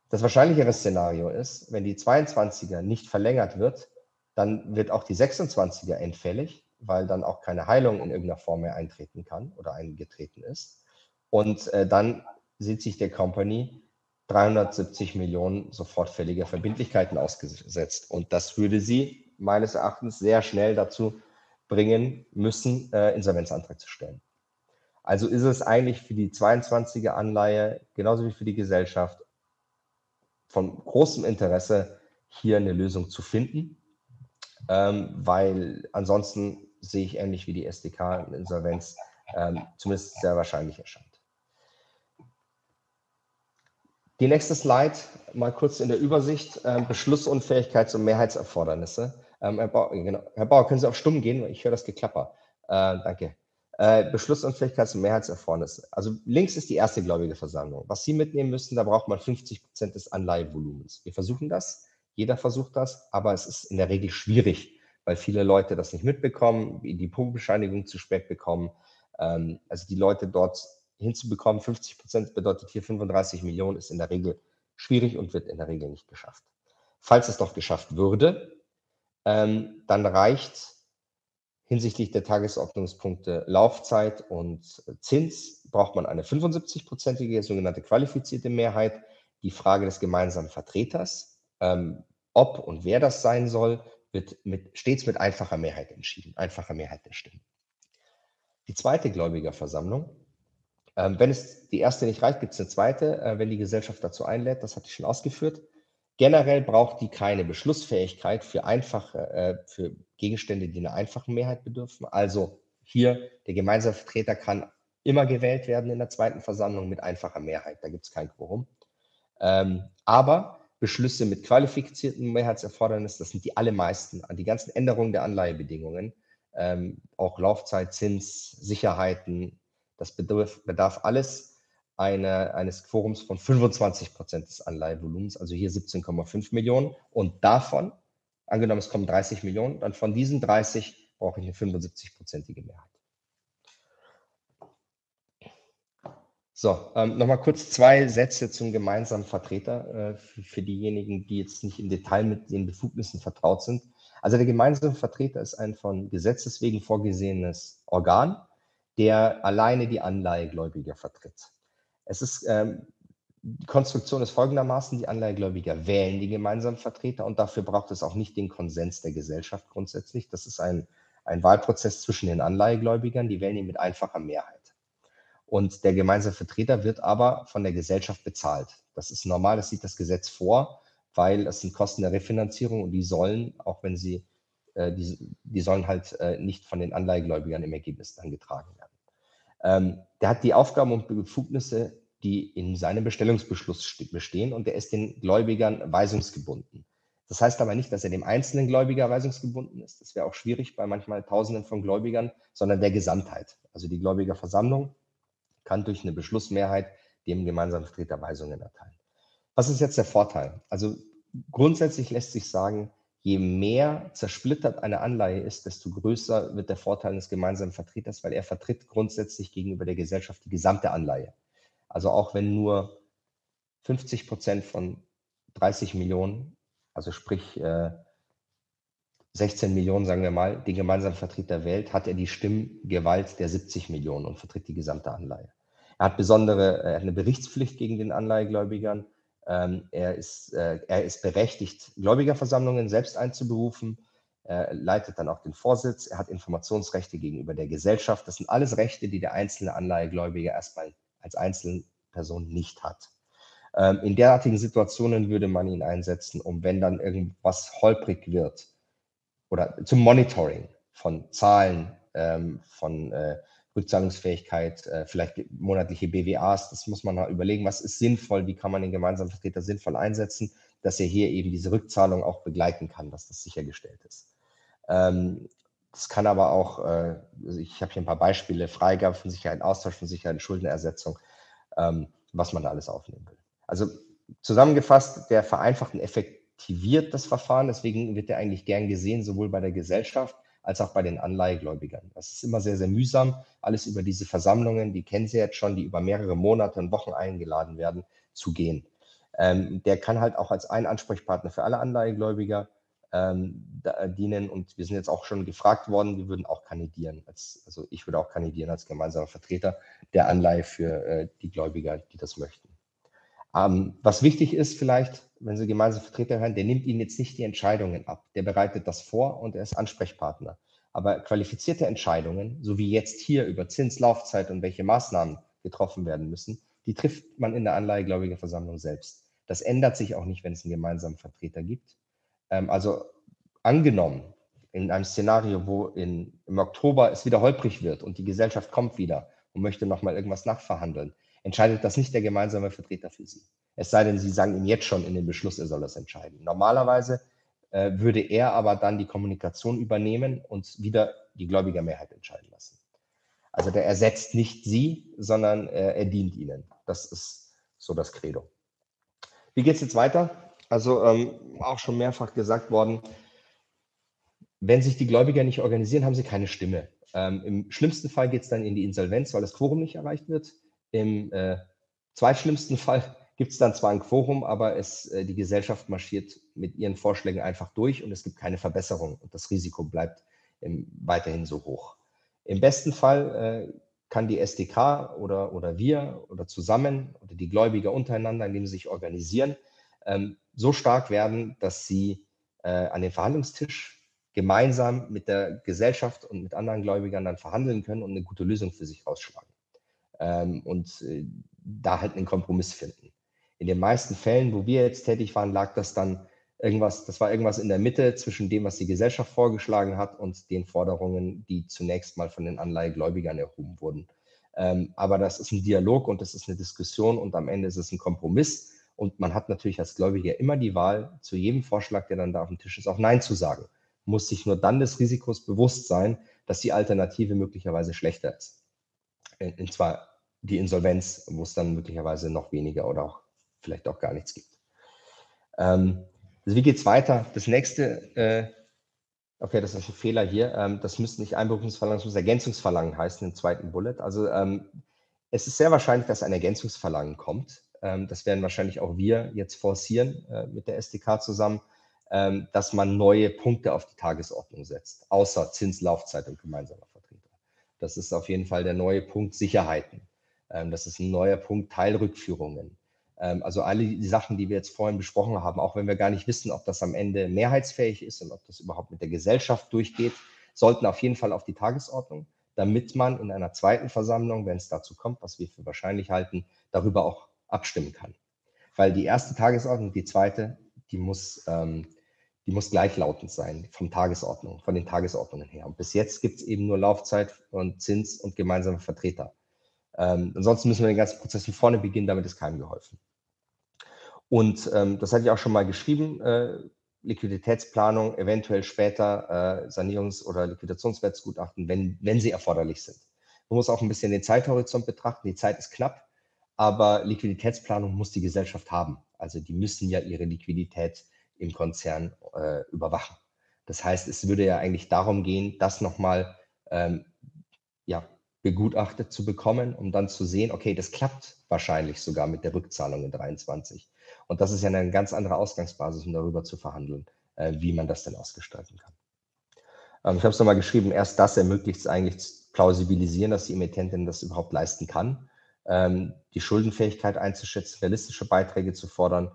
Das wahrscheinlichere Szenario ist, wenn die 22er nicht verlängert wird, dann wird auch die 26er entfällig, weil dann auch keine Heilung in irgendeiner Form mehr eintreten kann oder eingetreten ist. Und äh, dann sieht sich der Company 370 Millionen sofortfälliger Verbindlichkeiten ausgesetzt. Und das würde sie meines Erachtens sehr schnell dazu bringen müssen, äh, Insolvenzantrag zu stellen. Also ist es eigentlich für die 22er Anleihe genauso wie für die Gesellschaft von großem Interesse, hier eine Lösung zu finden, ähm, weil ansonsten sehe ich ähnlich wie die SDK eine Insolvenz ähm, zumindest sehr wahrscheinlich erscheint. Die nächste Slide, mal kurz in der Übersicht, äh, Beschlussunfähigkeits- und Mehrheitserfordernisse. Ähm, Herr, Bauer, genau. Herr, Bauer, können Sie auf Stumm gehen? Ich höre das Geklapper. Äh, danke. Äh, Beschlussunfähigkeits- und Mehrheitserfordernisse. Also links ist die erste gläubige Versammlung. Was Sie mitnehmen müssen, da braucht man 50 Prozent des Anleihevolumens. Wir versuchen das. Jeder versucht das, aber es ist in der Regel schwierig, weil viele Leute das nicht mitbekommen, die Punktbescheinigung zu spät bekommen. Ähm, also die Leute dort hinzubekommen, 50 Prozent bedeutet hier 35 Millionen, ist in der Regel schwierig und wird in der Regel nicht geschafft. Falls es doch geschafft würde, ähm, dann reicht hinsichtlich der Tagesordnungspunkte Laufzeit und Zins, braucht man eine 75-prozentige sogenannte qualifizierte Mehrheit. Die Frage des gemeinsamen Vertreters, ähm, ob und wer das sein soll, wird mit, stets mit einfacher Mehrheit entschieden, einfacher Mehrheit der Stimmen. Die zweite Gläubigerversammlung, ähm, wenn es die erste nicht reicht, gibt es eine zweite, äh, wenn die Gesellschaft dazu einlädt, das hatte ich schon ausgeführt. Generell braucht die keine Beschlussfähigkeit für einfache, äh, für Gegenstände, die einer einfachen Mehrheit bedürfen. Also hier, der gemeinsame Vertreter kann immer gewählt werden in der zweiten Versammlung mit einfacher Mehrheit. Da gibt es kein Quorum. Ähm, aber Beschlüsse mit qualifizierten Mehrheitserfordernissen, das sind die allermeisten, die ganzen Änderungen der Anleihebedingungen, ähm, auch Laufzeit, Zins, Sicherheiten, das bedarf, bedarf alles eine, eines Quorums von 25 Prozent des Anleihevolumens, also hier 17,5 Millionen. Und davon, angenommen es kommen 30 Millionen, dann von diesen 30 brauche ich eine 75-prozentige Mehrheit. So, ähm, nochmal kurz zwei Sätze zum gemeinsamen Vertreter äh, für, für, diejenigen, die jetzt nicht im Detail mit den Befugnissen vertraut sind. Also der gemeinsame Vertreter ist ein von Gesetzes wegen vorgesehenes Organ, der alleine die Anleihegläubiger vertritt. Es ist, ähm, die Konstruktion ist folgendermaßen, die Anleihegläubiger wählen die gemeinsamen Vertreter und dafür braucht es auch nicht den Konsens der Gesellschaft grundsätzlich. Das ist ein, ein Wahlprozess zwischen den Anleihegläubigern, die wählen ihn mit einfacher Mehrheit. Und der gemeinsame Vertreter wird aber von der Gesellschaft bezahlt. Das ist normal, das sieht das Gesetz vor, weil es sind Kosten der Refinanzierung und die sollen, auch wenn sie, äh, die, die sollen halt äh, nicht von den Anleihegläubigern im Ergebnis dann getragen werden. Ähm, der hat die Aufgaben und Befugnisse, die in seinem Bestellungsbeschluss bestehen und der ist den Gläubigern weisungsgebunden. Das heißt aber nicht, dass er dem einzelnen Gläubiger weisungsgebunden ist. Das wäre auch schwierig bei manchmal Tausenden von Gläubigern, sondern der Gesamtheit. Also die Gläubigerversammlung kann durch eine Beschlussmehrheit dem gemeinsamen Vertreter Weisungen erteilen. Was ist jetzt der Vorteil? Also grundsätzlich lässt sich sagen, je mehr zersplittert eine Anleihe ist, desto größer wird der Vorteil des gemeinsamen Vertreters, weil er vertritt grundsätzlich gegenüber der Gesellschaft die gesamte Anleihe. Also auch wenn nur 50 Prozent von 30 Millionen, also sprich äh, 16 Millionen, sagen wir mal, den gemeinsamen Vertreter wählt, hat er die Stimmgewalt der 70 Millionen und vertritt die gesamte Anleihe. Er hat besondere, er hat eine Berichtspflicht gegen den Anleihegläubigern ähm, er, ist, äh, er ist berechtigt, Gläubigerversammlungen selbst einzuberufen. Er leitet dann auch den Vorsitz. Er hat Informationsrechte gegenüber der Gesellschaft. Das sind alles Rechte, die der einzelne Anleihegläubiger erstmal als Einzelperson nicht hat. Ähm, in derartigen Situationen würde man ihn einsetzen, um wenn dann irgendwas holprig wird oder zum Monitoring von Zahlen, ähm, von äh, Rückzahlungsfähigkeit, äh, vielleicht monatliche BWAs. Das muss man mal überlegen, was ist sinnvoll, wie kann man den gemeinsamen Vertreter sinnvoll einsetzen, dass er hier eben diese Rückzahlung auch begleiten kann, dass das sichergestellt ist. Ähm, das kann aber auch, äh, also ich habe hier ein paar Beispiele, Freigabe von Sicherheit, Austausch von Sicherheit, Schuldenersetzung, ähm, was man da alles aufnehmen will. Also zusammengefasst, der vereinfacht und effektiviert das Verfahren. Deswegen wird er eigentlich gern gesehen, sowohl bei der Gesellschaft als auch bei den Anleihegläubigern. Das ist immer sehr, sehr mühsam, alles über diese Versammlungen, die kennen Sie jetzt schon, die über mehrere Monate und Wochen eingeladen werden, zu gehen. Ähm, der kann halt auch als ein Ansprechpartner für alle Anleihegläubiger ähm, da, dienen. Und wir sind jetzt auch schon gefragt worden, wir würden auch kandidieren. Als, also ich würde auch kandidieren als gemeinsamer Vertreter der Anleihe für äh, die Gläubiger, die das möchten. Ähm, was wichtig ist vielleicht, wenn Sie gemeinsam Vertreter hören, der nimmt Ihnen jetzt nicht die Entscheidungen ab. Der bereitet das vor und er ist Ansprechpartner. Aber qualifizierte Entscheidungen, so wie jetzt hier über Zinslaufzeit und welche Maßnahmen getroffen werden müssen, die trifft man in der Anleihegläubigerversammlung selbst. Das ändert sich auch nicht, wenn es einen gemeinsamen Vertreter gibt. Ähm, also angenommen, in einem Szenario, wo in, im Oktober es wieder holprig wird und die Gesellschaft kommt wieder und möchte nochmal irgendwas nachverhandeln, entscheidet das nicht der gemeinsame Vertreter für Sie. Es sei denn, Sie sagen ihm jetzt schon in den Beschluss, er soll das entscheiden. Normalerweise äh, würde er aber dann die Kommunikation übernehmen und wieder die Gläubigermehrheit entscheiden lassen. Also der ersetzt nicht Sie, sondern äh, er dient Ihnen. Das ist so das Credo. Wie geht es jetzt weiter? Also ähm, auch schon mehrfach gesagt worden, wenn sich die Gläubiger nicht organisieren, haben sie keine Stimme. Ähm, Im schlimmsten Fall geht es dann in die Insolvenz, weil das Quorum nicht erreicht wird. Im äh, zweitschlimmsten Fall *laughs* gibt es dann zwar ein Quorum, aber es, äh, die Gesellschaft marschiert mit ihren Vorschlägen einfach durch und es gibt keine Verbesserung und das Risiko bleibt ähm, weiterhin so hoch. Im besten Fall äh, kann die SDK oder, oder wir oder zusammen oder die Gläubiger untereinander, indem sie sich organisieren, ähm, so stark werden, dass sie äh, an den Verhandlungstisch gemeinsam mit der Gesellschaft und mit anderen Gläubigern dann verhandeln können und eine gute Lösung für sich rausschlagen ähm, und äh, da halt einen Kompromiss finden. In den meisten Fällen, wo wir jetzt tätig waren, lag das dann irgendwas, das war irgendwas in der Mitte zwischen dem, was die Gesellschaft vorgeschlagen hat und den Forderungen, die zunächst mal von den Anleihegläubigern erhoben wurden. Ähm, aber das ist ein Dialog und das ist eine Diskussion und am Ende ist es ein Kompromiss. Und man hat natürlich als Gläubiger immer die Wahl, zu jedem Vorschlag, der dann da auf dem Tisch ist, auch Nein zu sagen. Muss sich nur dann des Risikos bewusst sein, dass die Alternative möglicherweise schlechter ist. Und zwar die Insolvenz, wo es dann möglicherweise noch weniger oder auch vielleicht auch gar nichts gibt. Ähm, also wie geht es weiter? Das nächste, äh, okay, das ist ein Fehler hier. Ähm, das müsste nicht Einberufungsverlangen, das muss Ergänzungsverlangen heißen im zweiten Bullet. Also ähm, es ist sehr wahrscheinlich, dass ein Ergänzungsverlangen kommt. Ähm, das werden wahrscheinlich auch wir jetzt forcieren äh, mit der SDK zusammen, ähm, dass man neue Punkte auf die Tagesordnung setzt, außer Zinslaufzeit und gemeinsamer. Das ist auf jeden Fall der neue Punkt Sicherheiten. Ähm, das ist ein neuer Punkt Teilrückführungen. Ähm, also alle die Sachen, die wir jetzt vorhin besprochen haben, auch wenn wir gar nicht wissen, ob das am Ende mehrheitsfähig ist und ob das überhaupt mit der Gesellschaft durchgeht, sollten auf jeden Fall auf die Tagesordnung, damit man in einer zweiten Versammlung, wenn es dazu kommt, was wir für wahrscheinlich halten, darüber auch abstimmen kann. Weil die erste Tagesordnung, die zweite, die muss, ähm, die muss gleichlautend sein vom Tagesordnung, von den Tagesordnungen her. Und bis jetzt gibt es eben nur Laufzeit und Zins und gemeinsame Vertreter. Ähm, ansonsten müssen wir den ganzen Prozess von vorne beginnen, damit ist keinem geholfen. Und ähm, das hatte ich auch schon mal geschrieben, äh, Liquiditätsplanung, eventuell später äh, Sanierungs- oder Liquidationswertsgutachten, wenn, wenn sie erforderlich sind. Man muss auch ein bisschen den Zeithorizont betrachten. Die Zeit ist knapp, aber Liquiditätsplanung muss die Gesellschaft haben. Also die müssen ja ihre Liquidität im Konzern äh, überwachen. Das heißt, es würde ja eigentlich darum gehen, das nochmal ähm, ja, begutachtet zu bekommen, um dann zu sehen, okay, das klappt wahrscheinlich sogar mit der Rückzahlung in 23. Und das ist ja eine ganz andere Ausgangsbasis, um darüber zu verhandeln, äh, wie man das denn ausgestalten kann. Ähm, ich habe es nochmal geschrieben, erst das ermöglicht es eigentlich plausibilisieren, dass die Emittentin das überhaupt leisten kann, ähm, die Schuldenfähigkeit einzuschätzen, realistische Beiträge zu fordern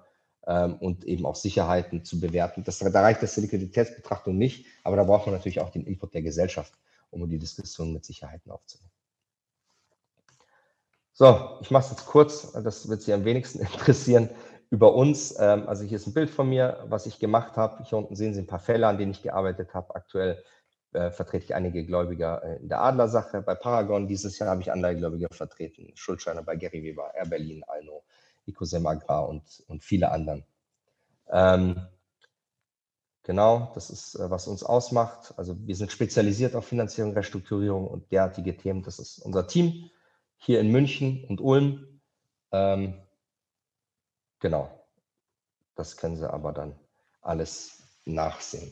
und eben auch Sicherheiten zu bewerten. Das, da reicht das die Liquiditätsbetrachtung nicht, aber da braucht man natürlich auch den Input der Gesellschaft, um die Diskussion mit Sicherheiten aufzunehmen. So, ich mache es jetzt kurz, das wird Sie am wenigsten *laughs* interessieren, über uns. Ähm, also hier ist ein Bild von mir, was ich gemacht habe. Hier unten sehen Sie ein paar Fälle, an denen ich gearbeitet habe. Aktuell äh, vertrete ich einige Gläubiger äh, in der Adlersache. Bei Paragon dieses Jahr habe ich Anleihegläubiger vertreten. Schuldscheiner bei Gary Weber, Air Berlin, Alno, Ecosem Agrar und, und viele anderen. Ähm, genau, das ist, äh, was uns ausmacht. Also wir sind spezialisiert auf Finanzierung, Restrukturierung und derartige Themen. Das ist unser Team hier in München und Ulm. Ähm, genau. Das können Sie aber dann alles nachsehen.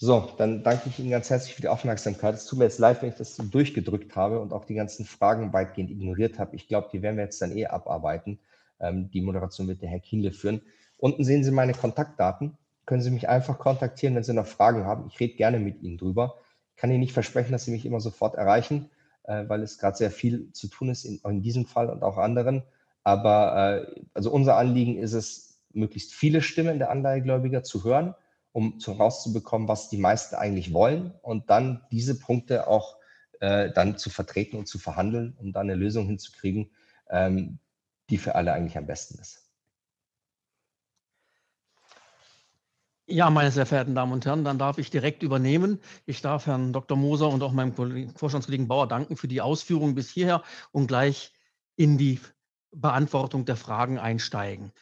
So, dann danke ich Ihnen ganz herzlich für die Aufmerksamkeit. Es tut mir jetzt leid, wenn ich das so durchgedrückt habe und auch die ganzen Fragen weitgehend ignoriert habe. Ich glaube, die werden wir jetzt dann eh abarbeiten. Ähm, die Moderation wird der Herr Kienle führen. Unten sehen Sie meine Kontaktdaten. Können Sie mich einfach kontaktieren, wenn Sie noch Fragen haben. Ich rede gerne mit Ihnen drüber. Ich kann Ihnen nicht versprechen, dass Sie mich immer sofort erreichen, äh, weil es gerade sehr viel zu tun ist, in, in, diesem Fall und auch anderen. Aber äh, also unser Anliegen ist es, möglichst viele Stimmen der Anleihegläubiger zu hören um herauszubekommen, was die meisten eigentlich wollen und dann diese Punkte auch äh, dann zu vertreten und zu verhandeln, um dann eine Lösung hinzukriegen, ähm, die für alle eigentlich am besten ist.
Ja, meine sehr verehrten Damen und Herren, dann darf ich direkt übernehmen. Ich darf Herrn Dr. Moser und auch meinem Vorstandskollegen Bauer danken für die Ausführungen bis hierher und gleich in die Beantwortung der Fragen einsteigen.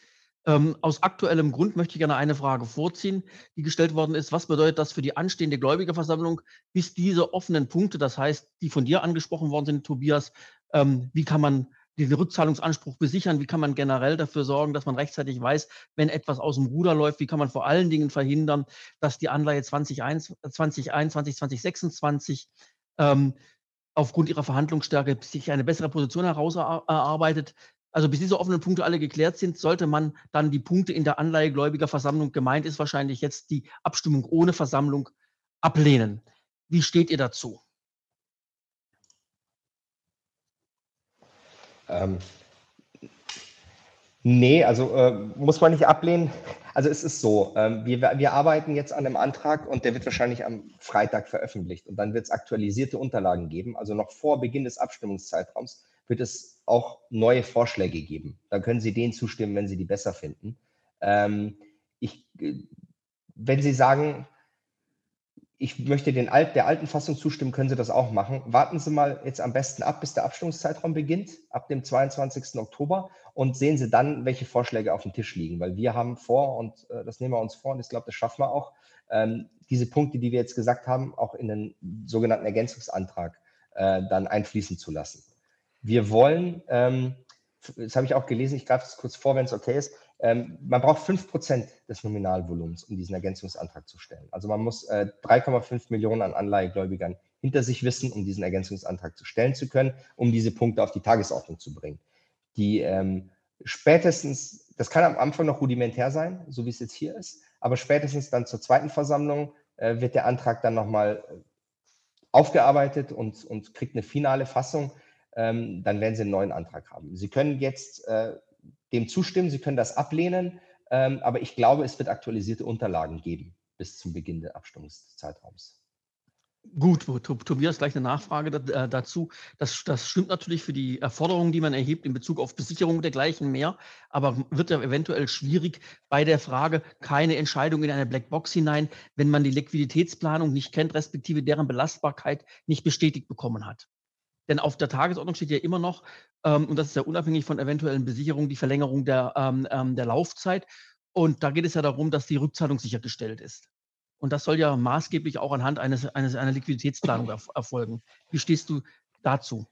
Ähm, aus aktuellem Grund möchte ich gerne eine Frage vorziehen, die gestellt worden ist. Was bedeutet das für die anstehende Gläubigerversammlung, bis diese offenen Punkte, das heißt, die von dir angesprochen worden sind, Tobias, ähm, wie kann man den Rückzahlungsanspruch besichern? Wie kann man generell dafür sorgen, dass man rechtzeitig weiß, wenn etwas aus dem Ruder läuft? Wie kann man vor allen Dingen verhindern, dass die Anleihe 2021, 2021 2026 ähm, aufgrund ihrer Verhandlungsstärke sich eine bessere Position herausarbeitet? Also bis diese offenen Punkte alle geklärt sind, sollte man dann die Punkte in der Anleihegläubigerversammlung, gemeint ist wahrscheinlich jetzt die Abstimmung ohne Versammlung, ablehnen. Wie steht ihr dazu?
Ähm, nee, also äh, muss man nicht ablehnen. Also es ist so, ähm, wir, wir arbeiten jetzt an einem Antrag und der wird wahrscheinlich am Freitag veröffentlicht und dann wird es aktualisierte Unterlagen geben. Also noch vor Beginn des Abstimmungszeitraums wird es auch neue Vorschläge geben. Dann können Sie denen zustimmen, wenn Sie die besser finden. Ähm, ich, wenn Sie sagen, ich möchte den Alt, der alten Fassung zustimmen, können Sie das auch machen. Warten Sie mal jetzt am besten ab, bis der Abstimmungszeitraum beginnt, ab dem 22. Oktober, und sehen Sie dann, welche Vorschläge auf dem Tisch liegen. Weil wir haben vor, und äh, das nehmen wir uns vor, und ich glaube, das schaffen wir auch, ähm, diese Punkte, die wir jetzt gesagt haben, auch in den sogenannten Ergänzungsantrag äh, dann einfließen zu lassen. Wir wollen, ähm, das habe ich auch gelesen, ich greife das kurz vor, wenn es okay ist, ähm, man braucht 5% des Nominalvolumens, um diesen Ergänzungsantrag zu stellen. Also man muss äh, 3,5 Millionen an Anleihegläubigern hinter sich wissen, um diesen Ergänzungsantrag zu stellen zu können, um diese Punkte auf die Tagesordnung zu bringen. Die ähm, spätestens, das kann am Anfang noch rudimentär sein, so wie es jetzt hier ist, aber spätestens dann zur zweiten Versammlung äh, wird der Antrag dann nochmal äh, aufgearbeitet und, und kriegt eine finale Fassung, ähm, dann werden Sie einen neuen Antrag haben. Sie können jetzt äh, dem zustimmen, Sie können das ablehnen, ähm, aber ich glaube, es wird aktualisierte Unterlagen geben bis zum Beginn des Abstimmungszeitraums.
Gut, Tobias, gleich eine Nachfrage äh, dazu. Das, das, stimmt natürlich für die Erforderungen, die man erhebt in Bezug auf Besicherung dergleichen mehr, aber wird ja eventuell schwierig bei der Frage, keine Entscheidung in eine Blackbox hinein, wenn man die Liquiditätsplanung nicht kennt, respektive deren Belastbarkeit nicht bestätigt bekommen hat. Denn auf der Tagesordnung steht ja immer noch, ähm, und das ist ja unabhängig von eventuellen Besicherungen, die Verlängerung der, ähm, ähm, der Laufzeit. Und da geht es ja darum, dass die Rückzahlung sichergestellt ist. Und das soll ja maßgeblich auch anhand eines, eines einer Liquiditätsplanung erf erfolgen. Wie stehst du dazu?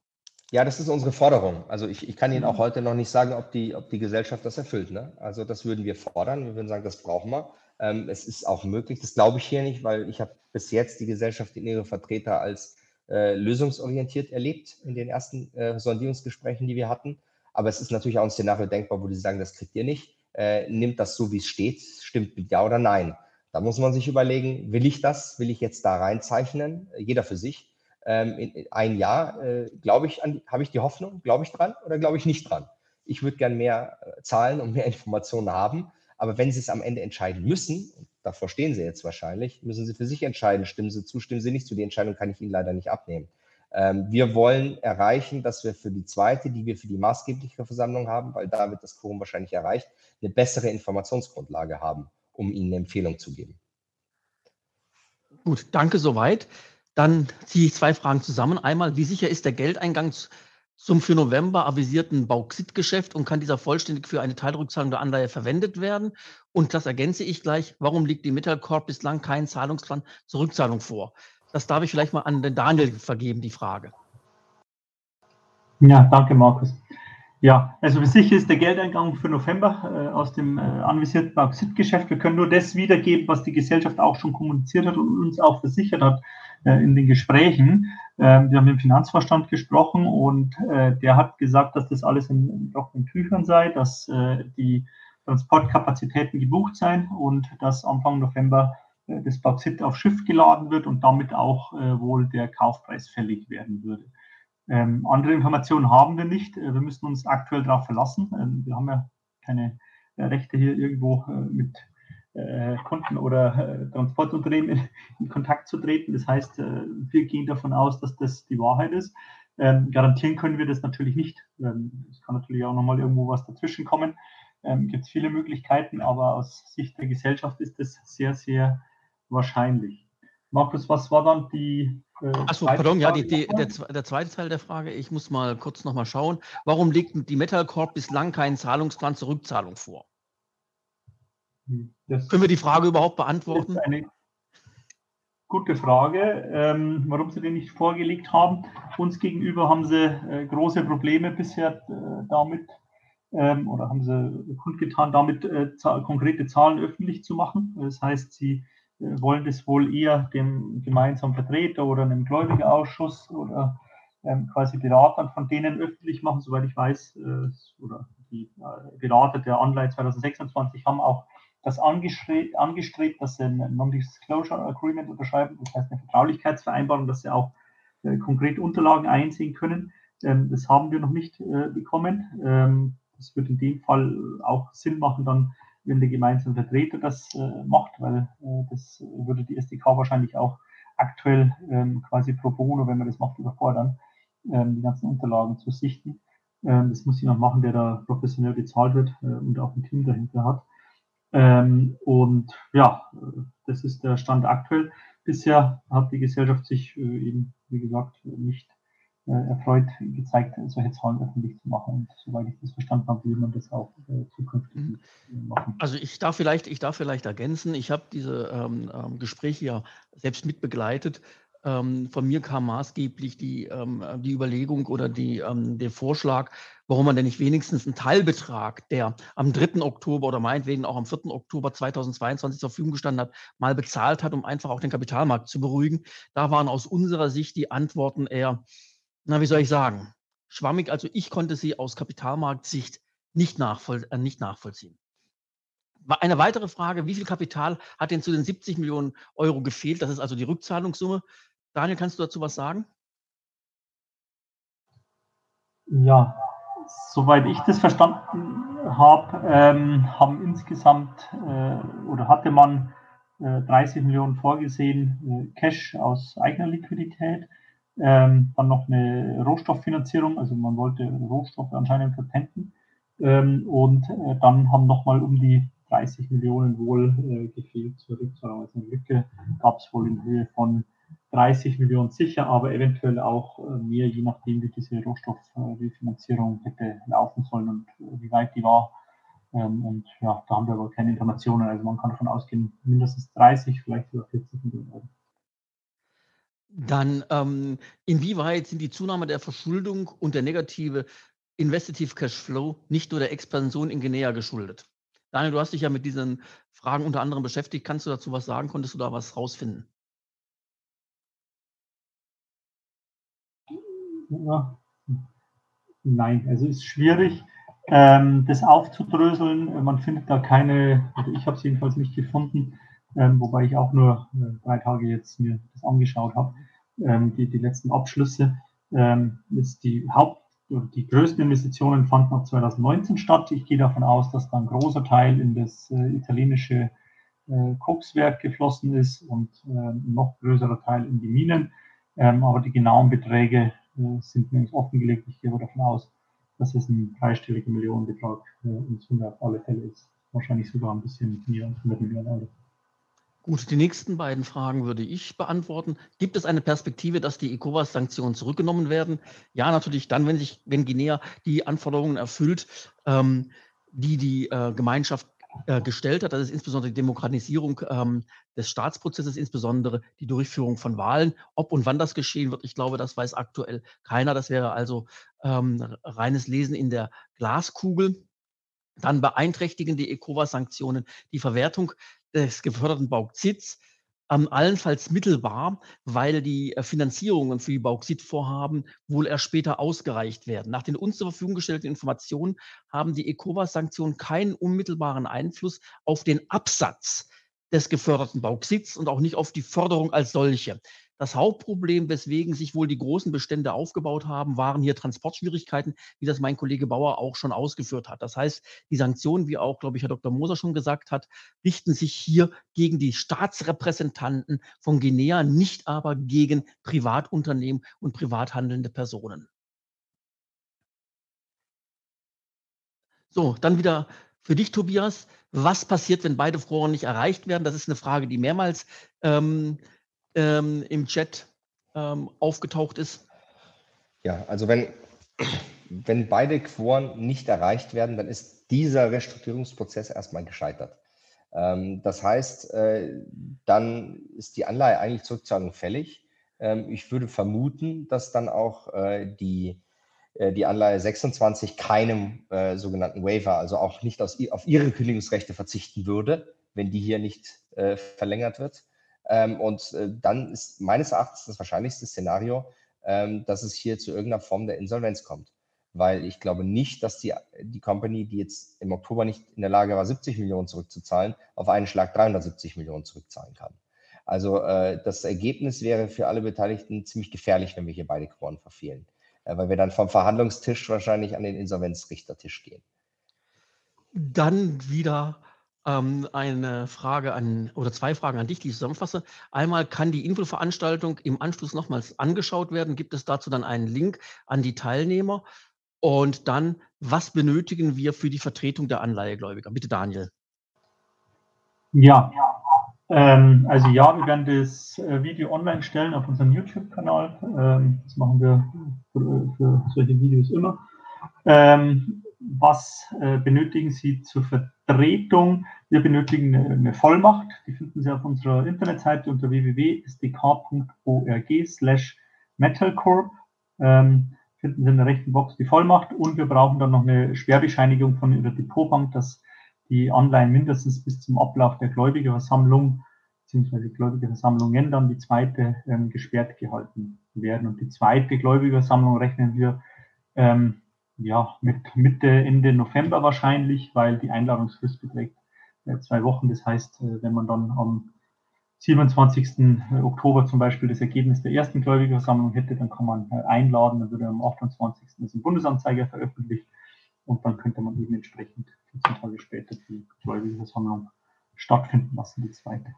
Ja, das ist unsere Forderung. Also ich, ich kann Ihnen auch mhm. heute noch nicht sagen, ob die, ob die Gesellschaft das erfüllt. Ne? Also das würden wir fordern. Wir würden sagen, das brauchen wir. Ähm, es ist auch möglich. Das glaube ich hier nicht, weil ich habe bis jetzt die Gesellschaft in ihre Vertreter als äh, lösungsorientiert erlebt in den ersten äh, Sondierungsgesprächen, die wir hatten. Aber es ist natürlich auch ein Szenario denkbar, wo die sagen, das kriegt ihr nicht. Äh, nimmt das so, wie es steht, stimmt mit Ja oder Nein. Da muss man sich überlegen, will ich das, will ich jetzt da reinzeichnen, jeder für sich. Ähm, in ein Jahr, äh, glaube ich, habe ich die Hoffnung, glaube ich dran oder glaube ich nicht dran? Ich würde gern mehr äh, Zahlen und mehr *laughs* Informationen haben, aber wenn Sie es am Ende entscheiden müssen, davor stehen Sie jetzt wahrscheinlich, müssen Sie für sich entscheiden, stimmen Sie zu, stimmen Sie nicht zu. Die Entscheidung kann ich Ihnen leider nicht abnehmen. Ähm, wir wollen erreichen, dass wir für die zweite, die wir für die maßgebliche Versammlung haben, weil da wird das Quorum wahrscheinlich erreicht, eine bessere Informationsgrundlage haben, um Ihnen eine Empfehlung zu geben.
Gut, danke soweit. Dann ziehe ich zwei Fragen zusammen. Einmal, wie sicher ist der Geldeingang zum für November avisierten Bauxitgeschäft und kann dieser vollständig für eine Teilrückzahlung der Anleihe verwendet werden? Und das ergänze ich gleich. Warum liegt die Mittelkorb bislang kein Zahlungsplan zur Rückzahlung vor? Das darf ich vielleicht mal an den Daniel vergeben, die Frage.
Ja, danke, Markus. Ja, also für sicher ist der Geldeingang für November äh, aus dem äh, anvisierten Bauxitgeschäft. Wir können nur das wiedergeben, was die Gesellschaft auch schon kommuniziert hat und uns auch versichert hat äh, in den Gesprächen. Ähm, wir haben mit dem Finanzvorstand gesprochen und äh, der hat gesagt, dass das alles in, in trockenen Tüchern sei, dass äh, die Transportkapazitäten gebucht seien und dass Anfang November äh, das Bauxit auf Schiff geladen wird und damit auch wohl der Kaufpreis fällig werden würde. Ähm, andere Informationen haben wir nicht. Äh, wir müssen uns aktuell darauf verlassen. Ähm, wir haben ja keine äh, Rechte hier irgendwo äh, mit äh, Kunden oder äh, Transportunternehmen in, in, Kontakt zu treten. Das heißt, äh, wir gehen davon aus, dass das die Wahrheit ist. Ähm, garantieren können wir das natürlich nicht. Ähm, es kann natürlich auch nochmal irgendwo was dazwischen kommen. Ähm, Gibt es viele Möglichkeiten, aber aus Sicht der Gesellschaft ist das sehr, sehr wahrscheinlich. Markus, was war dann die
Achso, pardon, ja, die, die, der, der, zweite Teil der Frage, ich muss mal kurz nochmal schauen. Warum legt die Metal Corp bislang keinen Zahlungsplan zur Rückzahlung vor? Hm, das Können wir die Frage überhaupt beantworten? eine
gute Frage, ähm, warum sie den nicht vorgelegt haben. Uns gegenüber haben sie äh, große Probleme bisher äh, damit ähm, oder haben sie kundgetan, damit äh, konkrete Zahlen öffentlich zu machen. Das heißt, sie wollen das wohl eher dem gemeinsamen Vertreter oder einem Gläubigerausschuss oder ähm, quasi Beratern von denen öffentlich machen, soweit ich weiß, äh, oder die äh, Berater der Anleihe 2026 haben auch das angestrebt, angestrebt dass sie ein Non-Disclosure Agreement unterschreiben, das heißt eine Vertraulichkeitsvereinbarung, dass sie auch äh, konkret Unterlagen einsehen können. Ähm, das haben wir noch nicht äh, bekommen. Ähm, das wird in dem Fall auch Sinn machen, dann wenn der gemeinsame Vertreter das äh, macht, weil äh, das würde die SDK wahrscheinlich auch aktuell ähm, quasi pro bono, wenn man das macht, überfordern, ähm, die ganzen Unterlagen zu sichten. Ähm, das muss jemand machen, der da professionell bezahlt wird äh, und auch ein Team dahinter hat. Ähm, und ja, äh, das ist der Stand aktuell. Bisher hat die Gesellschaft sich äh, eben, wie gesagt, nicht erfreut gezeigt, solche Zahlen öffentlich zu machen. Und soweit ich das verstanden habe, will man das auch äh, zukünftig mhm.
machen. Also ich darf vielleicht, ich darf vielleicht ergänzen, ich habe diese ähm, ähm, Gespräche ja selbst mitbegleitet. Ähm, von mir kam maßgeblich die, ähm, die Überlegung oder die, ähm, der Vorschlag, warum man denn nicht wenigstens einen Teilbetrag, der am 3. Oktober oder meinetwegen auch am 4. Oktober 2022 zur Verfügung gestanden hat, mal bezahlt hat, um einfach auch den Kapitalmarkt zu beruhigen. Da waren aus unserer Sicht die Antworten eher, na, wie soll ich sagen, schwammig. Also ich konnte sie aus Kapitalmarktsicht nicht, nachvoll äh, nicht nachvollziehen. Eine weitere Frage, wie viel Kapital hat denn zu den 70 Millionen Euro gefehlt? Das ist also die Rückzahlungssumme. Daniel, kannst du dazu was sagen?
Ja, soweit ich das verstanden habe, ähm, haben insgesamt äh, oder hatte man äh, 30 Millionen vorgesehen, äh, Cash aus eigener Liquidität. Ähm, dann noch eine Rohstofffinanzierung, also man wollte Rohstoffe anscheinend verpenten. Ähm, und äh, dann haben nochmal um die 30 Millionen wohl äh, gefehlt zur Rückzahlung. Eine Lücke gab es wohl in Höhe von 30 Millionen sicher, aber eventuell auch äh, mehr, je nachdem, wie diese Rohstoffrefinanzierung hätte laufen sollen und äh, wie weit die war. Ähm, und ja, da haben wir aber keine Informationen. Also man kann davon ausgehen, mindestens 30, vielleicht sogar 40 Millionen Euro.
Dann, ähm, inwieweit sind die Zunahme der Verschuldung und der negative Investitive Cashflow nicht nur der Expansion in Guinea geschuldet? Daniel, du hast dich ja mit diesen Fragen unter anderem beschäftigt. Kannst du dazu was sagen? Konntest du da was rausfinden?
Ja. Nein, also ist schwierig, ähm, das aufzudröseln. Man findet da keine, also ich habe es jedenfalls nicht gefunden, ähm, wobei ich auch nur äh, drei Tage jetzt mir das angeschaut habe, ähm, die, die letzten Abschlüsse, ähm, ist die Haupt- die größten Investitionen fanden noch 2019 statt. Ich gehe davon aus, dass da ein großer Teil in das äh, italienische äh, Kokswerk geflossen ist und äh, ein noch größerer Teil in die Minen. Ähm, aber die genauen Beträge äh, sind mir nicht offengelegt. Ich gehe aber davon aus, dass es ein dreistelliger Millionenbetrag äh, in Summe auf alle Fälle ist. Wahrscheinlich sogar ein bisschen mehr als 100 Millionen Euro.
Gut, die nächsten beiden Fragen würde ich beantworten. Gibt es eine Perspektive, dass die ECOWAS-Sanktionen zurückgenommen werden? Ja, natürlich dann, wenn sich, wenn Guinea die Anforderungen erfüllt, ähm, die die äh, Gemeinschaft äh, gestellt hat. Das ist insbesondere die Demokratisierung ähm, des Staatsprozesses, insbesondere die Durchführung von Wahlen. Ob und wann das geschehen wird, ich glaube, das weiß aktuell keiner. Das wäre also ähm, reines Lesen in der Glaskugel. Dann beeinträchtigen die ECOWAS-Sanktionen die Verwertung des geförderten Bauxits ähm, allenfalls mittelbar, weil die äh, Finanzierungen für die Bauxitvorhaben wohl erst später ausgereicht werden. Nach den uns zur Verfügung gestellten Informationen haben die ECOWAS-Sanktionen keinen unmittelbaren Einfluss auf den Absatz des geförderten Bauxits und auch nicht auf die Förderung als solche. Das Hauptproblem, weswegen sich wohl die großen Bestände aufgebaut haben, waren hier Transportschwierigkeiten, wie das mein Kollege Bauer auch schon ausgeführt hat. Das heißt, die Sanktionen, wie auch, glaube ich, Herr Dr. Moser schon gesagt hat, richten sich hier gegen die Staatsrepräsentanten von Guinea, nicht aber gegen Privatunternehmen und privat handelnde Personen. So, dann wieder für dich, Tobias. Was passiert, wenn beide Froren nicht erreicht werden? Das ist eine Frage, die mehrmals ähm, ähm, im Chat ähm, aufgetaucht ist?
Ja, also wenn, wenn beide Quoren nicht erreicht werden, dann ist dieser Restrukturierungsprozess erstmal gescheitert. Ähm, das heißt, äh, dann ist die Anleihe eigentlich Zurückzahlung fällig. Ähm, ich würde vermuten, dass dann auch äh, die, äh, die Anleihe 26 keinem äh, sogenannten Waiver, also auch nicht aus, auf ihre Kündigungsrechte verzichten würde, wenn die hier nicht äh, verlängert wird. Ähm, und äh, dann ist meines Erachtens das wahrscheinlichste Szenario, ähm, dass es hier zu irgendeiner Form der Insolvenz kommt. Weil ich glaube nicht, dass die, die Company, die jetzt im Oktober nicht in der Lage war, 70 Millionen zurückzuzahlen, auf einen Schlag 370 Millionen zurückzahlen kann. Also äh, das Ergebnis wäre für alle Beteiligten ziemlich gefährlich, wenn wir hier beide Quoren verfehlen. Äh, weil wir dann vom Verhandlungstisch wahrscheinlich an den Insolvenzrichtertisch gehen.
Dann wieder ähm, eine Frage an oder zwei Fragen an dich, die ich zusammenfasse. Einmal kann die Infoveranstaltung im Anschluss nochmals angeschaut werden. Gibt es dazu dann einen Link an die Teilnehmer? Und dann, was benötigen wir für die Vertretung der Anleihegläubiger? Bitte, Daniel.
Ja, ähm, also ja, wir werden das äh, Video online stellen auf unserem YouTube-Kanal. Ähm, das machen wir für, für, solche Videos immer. Ähm, was äh, benötigen Sie zur Vertretung? Wir benötigen eine, eine, Vollmacht. Die finden Sie auf unserer Internetseite unter www.sdk.org slash metalcorp. Ähm, finden Sie in der rechten Box die Vollmacht und wir brauchen dann noch eine Schwerbescheinigung von Ihrer Depotbank, dass die Anleihen mindestens bis zum Ablauf der Gläubigerversammlung bzw. Gläubigerversammlungen dann die zweite ähm, gesperrt gehalten werden. Und die zweite Gläubigerversammlung rechnen wir ähm, ja, mit Mitte, Ende November wahrscheinlich, weil die Einladungsfrist beträgt äh, zwei Wochen. Das heißt, äh, wenn man dann am 27. Äh, Oktober zum Beispiel das Ergebnis der ersten Gläubigerversammlung hätte, dann kann man einladen, dann würde am 28. das im Bundesanzeiger veröffentlicht und dann könnte man eben entsprechend 14 Tage später die Gläubigerversammlung stattfinden lassen, die zweite.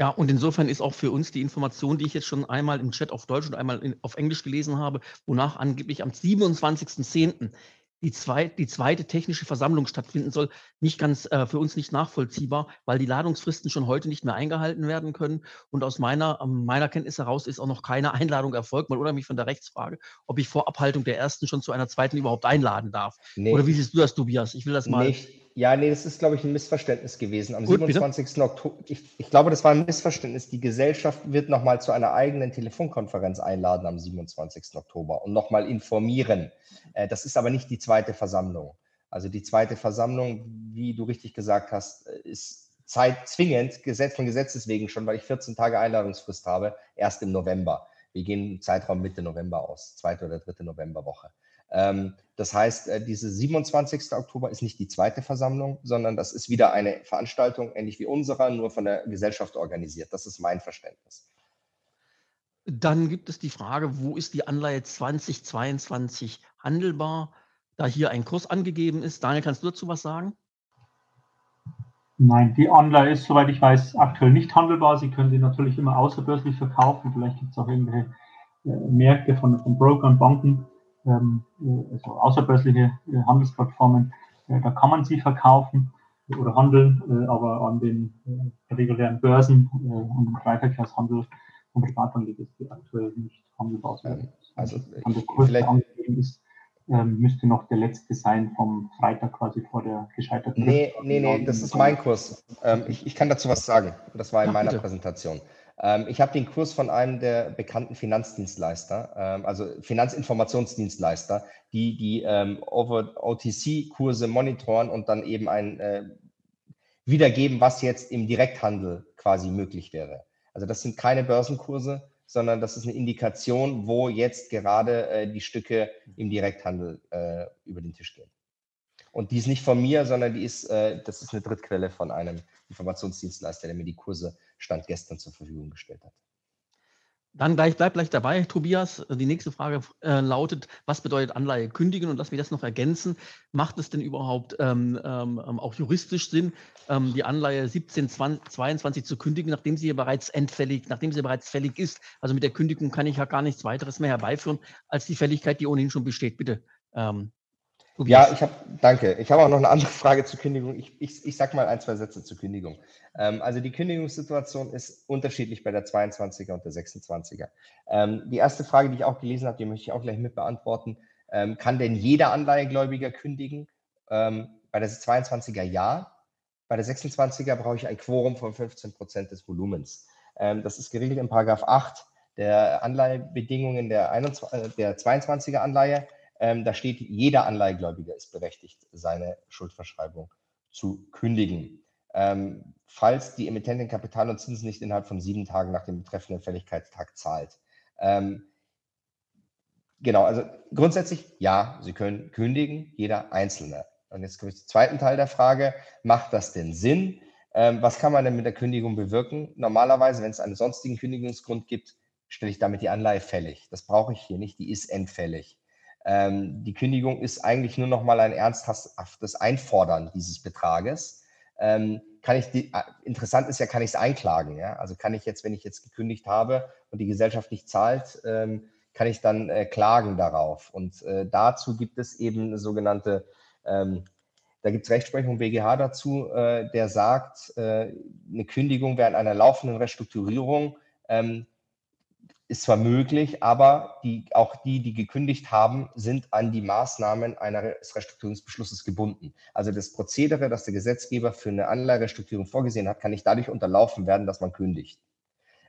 Ja, und insofern ist auch für uns die Information, die ich jetzt schon einmal im Chat auf Deutsch und einmal in, auf Englisch gelesen habe, wonach angeblich am 27.10 die, zweit, die zweite technische Versammlung stattfinden soll, nicht ganz äh, für uns nicht nachvollziehbar, weil die Ladungsfristen schon heute nicht mehr eingehalten werden können. Und aus meiner, meiner Kenntnis heraus ist auch noch keine *laughs* Einladung erfolgt, mal oder mich von der Rechtsfrage, ob ich vor Abhaltung der ersten schon zu einer zweiten überhaupt einladen darf. Nee, oder wie siehst du das, Tobias? Ich will das mal.
Nicht, ja, nee, das ist, glaube ich, ein Missverständnis gewesen. Am Gut, 27. Oktober, ich, ich, glaube, das war ein Missverständnis. Die Gesellschaft wird nochmal zu einer eigenen Telefonkonferenz einladen am 27. Oktober und nochmal informieren. Äh, das ist aber nicht die zweite Versammlung. Also die zweite Versammlung, wie du richtig gesagt hast, äh, ist zeitzwingend, Gesetz von Gesetzes wegen schon, weil ich 14 Tage Einladungsfrist habe, erst im November. Wir gehen im Zeitraum Mitte November aus, zweite oder dritte Novemberwoche. Ähm, das heißt, äh, diese 27. Oktober ist nicht die zweite Versammlung, sondern das ist wieder eine Veranstaltung, ähnlich wie unserer, nur von der Gesellschaft organisiert. Das ist mein Verständnis.
Dann gibt es die Frage, wo ist die Anleihe 2022 handelbar, da hier ein Kurs angegeben ist. Daniel, kannst du dazu was sagen?
Nein, die Anleihe ist, soweit ich weiß, aktuell nicht handelbar. Sie können die natürlich immer außerbörslich verkaufen. Vielleicht gibt es auch irgendwelche äh, Märkte von, von Brokern, Banken, ähm, also außerbörsliche äh, Handelsplattformen, äh, da kann man sie verkaufen oder handeln, äh, aber an den regulären Börsen und im Freiverkehrshandel von Privatanlegern ist die aktuell nicht handelbar.
Also, Kurs angegeben
ist, ähm, müsste noch der letzte sein vom Freitag quasi vor der gescheiterten.
Nee, nee, nee, das ist mein Kurs. Ähm, ich, ich, kann dazu was sagen. Das war in meiner bitte. Präsentation. Ähm, ich habe den Kurs von einem der bekannten Finanzdienstleister, ähm, also Finanzinformationsdienstleister, die die ähm, OTC-Kurse monitoren und dann eben ein äh, wiedergeben, was jetzt im Direkthandel quasi möglich wäre. Also das sind keine Börsenkurse, sondern das ist eine Indikation, wo jetzt gerade äh, die Stücke im Direkthandel äh, über den Tisch gehen. Und die ist nicht von mir, sondern die ist, das ist eine Drittquelle von einem Informationsdienstleister, der mir die Kurse Stand gestern zur Verfügung gestellt hat.
Dann gleich, bleib gleich dabei, Tobias. Die nächste Frage äh, lautet, was bedeutet Anleihe kündigen? Und lass mich das noch ergänzen. Macht es denn überhaupt ähm, ähm, auch juristisch Sinn, ähm, die Anleihe 1722 zu kündigen, nachdem sie bereits entfällig, nachdem sie bereits fällig ist? Also mit der Kündigung kann ich ja gar nichts weiteres mehr herbeiführen, als die Fälligkeit, die ohnehin schon besteht. Bitte, ähm,
ja, ich habe, danke. Ich habe auch noch eine andere Frage zur Kündigung. Ich, ich, ich sage mal ein, zwei Sätze zur Kündigung. Ähm, also die Kündigungssituation ist unterschiedlich bei der 22er und der 26er. Ähm, die erste Frage, die ich auch gelesen habe, die möchte ich auch gleich mit beantworten. Ähm, kann denn jeder Anleihegläubiger kündigen? Ähm, bei der 22er ja. Bei der 26er brauche ich ein Quorum von 15 Prozent des Volumens. Ähm, das ist geregelt in Paragraph 8 der Anleihebedingungen der, 21, äh, der 22er Anleihe. Ähm, da steht, jeder Anleihegläubiger ist berechtigt, seine Schuldverschreibung zu kündigen. Ähm, falls die Emittentin Kapital und Zinsen nicht innerhalb von sieben Tagen nach dem betreffenden Fälligkeitstag zahlt. Ähm, genau, also grundsätzlich ja, Sie können kündigen, jeder Einzelne. Und jetzt komme ich zum zweiten Teil der Frage, macht das denn Sinn? Ähm, was kann man denn mit der Kündigung bewirken? Normalerweise, wenn es einen sonstigen Kündigungsgrund gibt, stelle ich damit die Anleihe fällig. Das brauche ich hier nicht, die ist endfällig. Ähm, die Kündigung ist eigentlich nur noch mal ein ernsthaftes Einfordern dieses Betrages. Ähm, kann ich die, äh, interessant ist ja, kann ich es einklagen. Ja? Also kann ich jetzt, wenn ich jetzt gekündigt habe und die Gesellschaft nicht zahlt, ähm, kann ich dann äh, klagen darauf. Und äh, dazu gibt es eben eine sogenannte, ähm, da gibt es Rechtsprechung BGH dazu, äh, der sagt, äh, eine Kündigung während einer laufenden Restrukturierung ähm, ist zwar möglich, aber die, auch die, die gekündigt haben, sind an die Maßnahmen eines Restrukturierungsbeschlusses gebunden. Also das Prozedere, das der Gesetzgeber für eine Anleiherestrukturierung vorgesehen hat, kann nicht dadurch unterlaufen werden, dass man kündigt.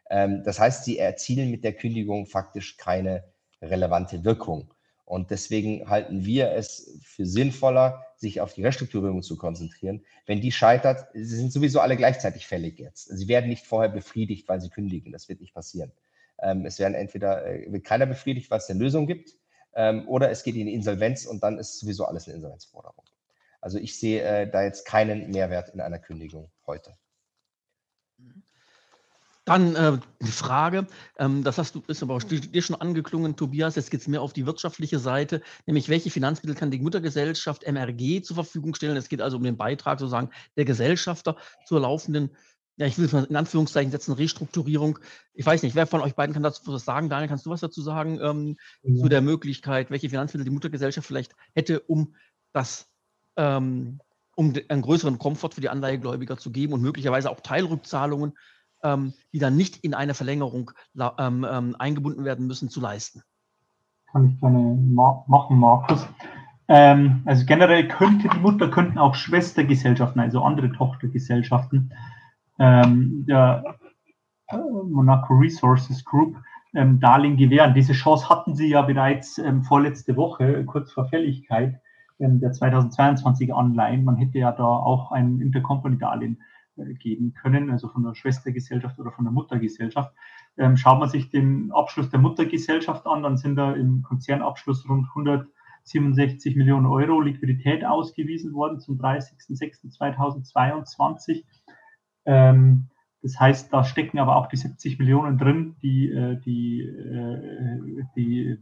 Ähm, das heißt, sie erzielen mit der Kündigung faktisch keine relevante Wirkung. Und deswegen halten wir es für sinnvoller, sich auf die Restrukturierung zu konzentrieren. Wenn die scheitert, sie sind sowieso alle gleichzeitig fällig jetzt. Sie werden nicht vorher befriedigt, weil sie kündigen. Das wird nicht passieren. Ähm, es werden entweder äh, wird keiner befriedigt, weil es eine Lösung gibt, ähm, oder es geht in die Insolvenz und dann ist sowieso alles eine Insolvenzforderung. Also ich sehe äh, da jetzt keinen Mehrwert in einer Kündigung heute.
Dann äh, die Frage, ähm, das hast du, ist aber auch dir schon angeklungen, Tobias, jetzt geht es mehr auf die wirtschaftliche Seite, nämlich welche Finanzmittel kann die Muttergesellschaft MRG zur Verfügung stellen? Es geht also um den Beitrag sozusagen der Gesellschafter zur laufenden ja, ich will es mal in Anführungszeichen setzen, Restrukturierung. Ich weiß nicht, wer von euch beiden kann dazu was sagen? Daniel, kannst du was dazu sagen ähm, ja. zu der Möglichkeit, welche Finanzmittel die Muttergesellschaft vielleicht hätte, um das, ähm, um einen größeren Komfort für die Anleihegläubiger zu geben und möglicherweise auch Teilrückzahlungen, ähm, die dann nicht in eine Verlängerung ähm, ähm, eingebunden werden müssen, zu leisten?
Kann ich gerne ma machen, Markus. Ähm, also generell könnte die Mutter könnten auch Schwestergesellschaften, also andere Tochtergesellschaften, ähm, der äh, Monaco Resources Group ähm, Darlehen gewähren. Diese Chance hatten sie ja bereits ähm, vorletzte Woche, kurz vor Fälligkeit ähm, der 2022 Anleihen. Man hätte ja da auch ein Intercompany-Darlehen äh, geben können, also von der Schwestergesellschaft oder von der Muttergesellschaft. Ähm, schaut man sich den Abschluss der Muttergesellschaft an, dann sind da im Konzernabschluss rund 167 Millionen Euro Liquidität ausgewiesen worden zum 30.06.2022. Ähm, das heißt, da stecken aber auch die 70 Millionen drin, die äh, die, äh, die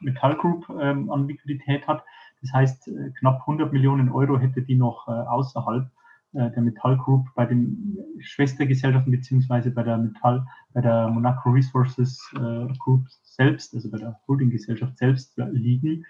Metall Group ähm, an Liquidität hat. Das heißt, äh, knapp 100 Millionen Euro hätte die noch äh, außerhalb äh, der Metall Group bei den Schwestergesellschaften beziehungsweise bei der Metall, bei der Monaco Resources äh, Group selbst, also bei der Holdinggesellschaft selbst liegen.